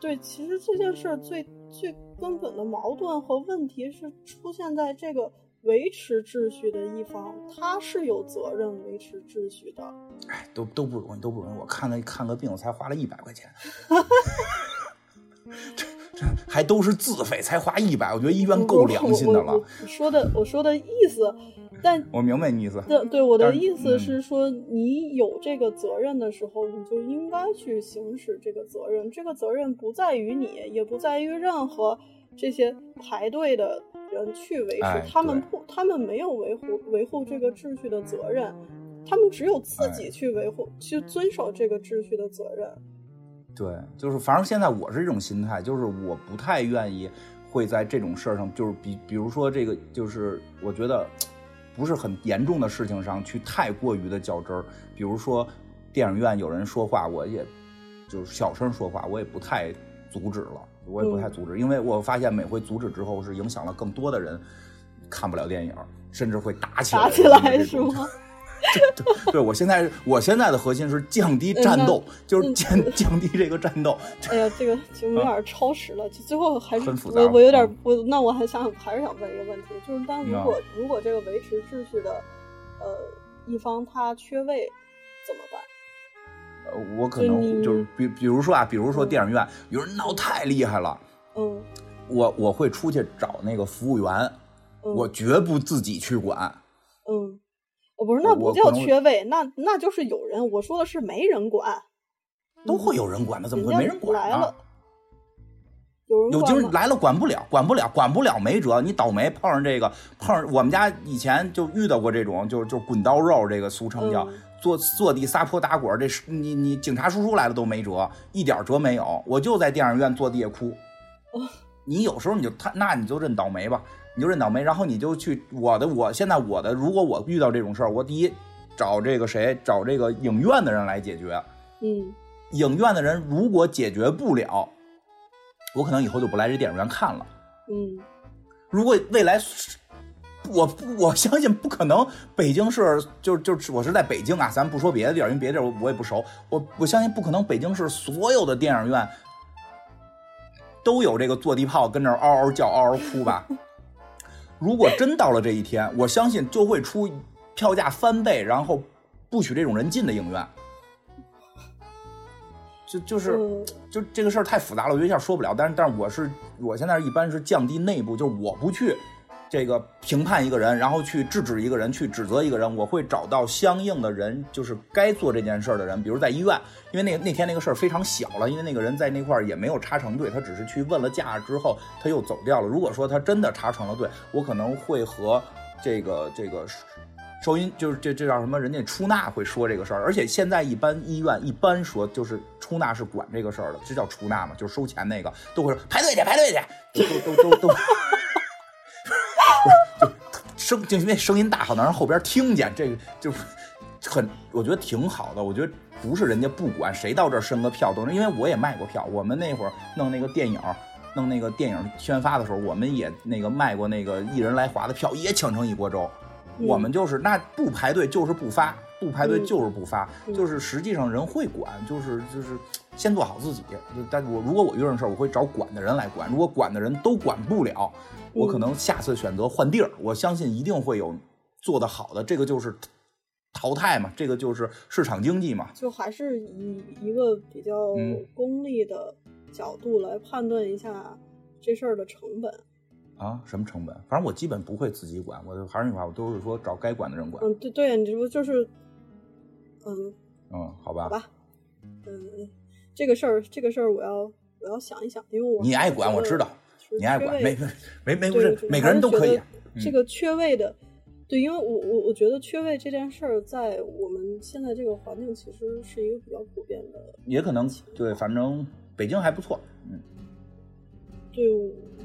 对，其实这件事最最根本的矛盾和问题是出现在这个维持秩序的一方，他是有责任维持秩序的。哎，都都不容易，都不容易。我看了看个病，我才花了一百块钱，[laughs] 这这还都是自费，才花一百，我觉得医院够良心的了。说的我说的意思但我明白你意思。对对，我的意思嗯是说，你有这个责任的时候，你就应该去行使这个责任。这个责任不在于你，也不在于任何这些排队的人去维持，哎他们不，他们没有维护维护这个秩序的责任，他们只有自哎己去维护、去遵守这个秩序的责任。对，就是反正现在我是这种心态，就是我不太愿意会在这种事儿上，就是比比如说这个，就是我觉得不是很严重的事情上去太过于的较真儿。比如说电影院有人说话，我也就是小声说话，我也不太阻止了，我也不太阻止，因为我发现每回阻止之后是影响了更多的人看不了电影，甚至会打起来。打起来是吗？[laughs] 对，对我现在我现在的核心是降低战斗，就是嗯降降低这个战斗。哎呀，这个节目有点超时了，就最后还是很复杂我我有点嗯我那我还想还是想问一个问题，就是当如嗯果如果这个维持秩序的呃一方他缺位怎么办？呃，我可能就是比比如说啊，比如说嗯电影院有人闹太厉害了，嗯我我会出去找那个服务员，嗯我绝不自己去管。嗯，哦不是，那不叫缺位，那那就是有人，我说的是没人管，都会有人管的，怎么会没人管来了呢？有有人来了管不了，管不了，管不了没辙。你倒霉碰上这个，碰上我们家以前就遇到过这种，就就滚刀肉，这个俗称叫、嗯坐坐地撒泼打滚。这是你你警察叔叔来了都没辙，一点辙没有。我就在电影院坐地下哭。哦你有时候你就他那你就认倒霉吧，你就认倒霉，然后你就去我的我现在我的，如果我遇到这种事儿，我第一找这个谁，找这个影院的人来解决。嗯影院的人如果解决不了，我可能以后就不来这电影院看了。嗯如果未来，我我相信不可能，北京市就就是我是在北京啊，咱不说别的地儿，因为别的地儿我我也不熟，我我相信不可能，北京市所有的电影院都有这个坐地炮跟那嗷嗷叫、嗷嗷哭吧。如果真到了这一天，我相信就会出票价翻倍，然后不许这种人进的影院。就就是。嗯就这个事儿太复杂了，我有一下说不了。但是，但是我是我现在一般是降低内部，就是我不去这个评判一个人，然后去制止一个人，去指责一个人，我会找到相应的人，就是该做这件事儿的人。比如在医院，因为那那天那个事儿非常小了，因为那个人在那块儿也没有插成队，他只是去问了价之后，他又走掉了。如果说他真的插成了队，我可能会和这个这个。收银就是这这叫什么？人家出纳会说这个事儿，而且现在一般医院一般说就是出纳是管这个事儿的，这叫出纳嘛，就是收钱那个都会说排队去排队去，都都都都，声就因为声音大，好能让后边听见，这个就很我觉得挺好的。我觉得不是人家不管谁到这儿申个票都能，因为我也卖过票，我们那会儿弄那个电影。弄那个电影宣发的时候，我们也那个卖过那个一人来华的票，也抢成一锅粥。嗯我们就是那不排队就是不发，不排队嗯就是不发，嗯就是实际上人会管，就是就是先做好自己。就但我如果我遇上事儿，我会找管的人来管。如果管的人都管不了，我可能下次选择换地儿。我相信一定会有做得好的，这个就是淘汰嘛，这个就是市场经济嘛。就还是以一个比较嗯功利的角度来判断一下这事儿的成本。啊，什么成本？反正我基本不会自己管，我还是那句话，我都是说找该管的人管。嗯，对对，你这不就是，嗯，嗯，好吧。好吧，嗯，这个事儿，这个事儿，我要我要想一想，因为我你爱管，我知道，就是你爱管，[laughs] 没没没没不是每个人都可以这个缺位的，对，因为我我我觉得缺位这件事儿，在我们现在这个环境，其实是一个比较普遍的。也可能对，反正北京还不错。嗯，对，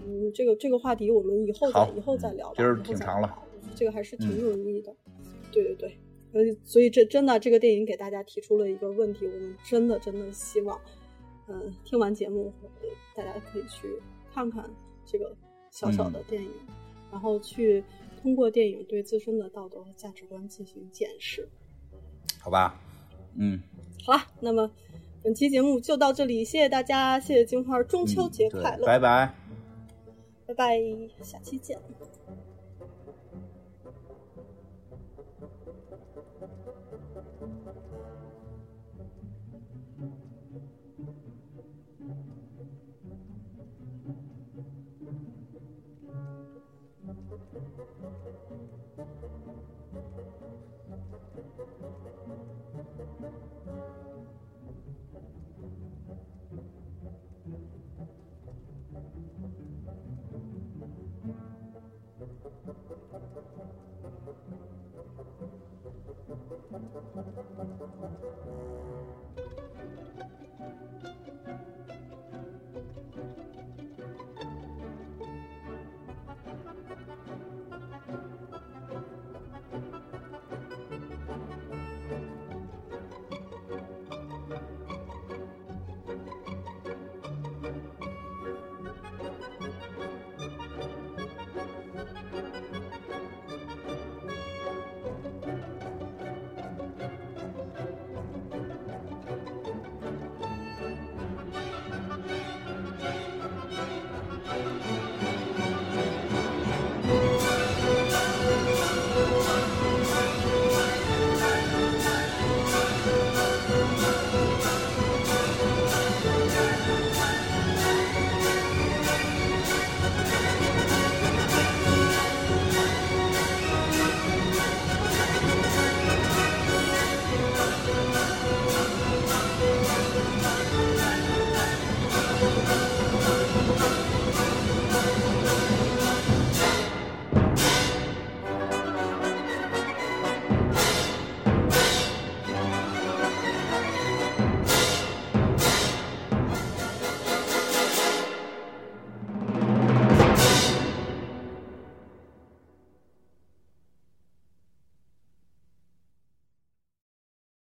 嗯，这个这个话题我们以后再以后再聊吧。今挺长了，这个还是挺嗯有意义的。对对对，呃，所以这真的这个电影给大家提出了一个问题，我们真的真的希望，嗯、听完节目，呃大家可以去看看这个小小的电影，然后去通过电影对自身的道德和价值观进行检视。好吧。嗯，好了，那么本期节目就到这里，谢谢大家，谢谢金花，中秋节快乐，拜拜。拜拜，下期见。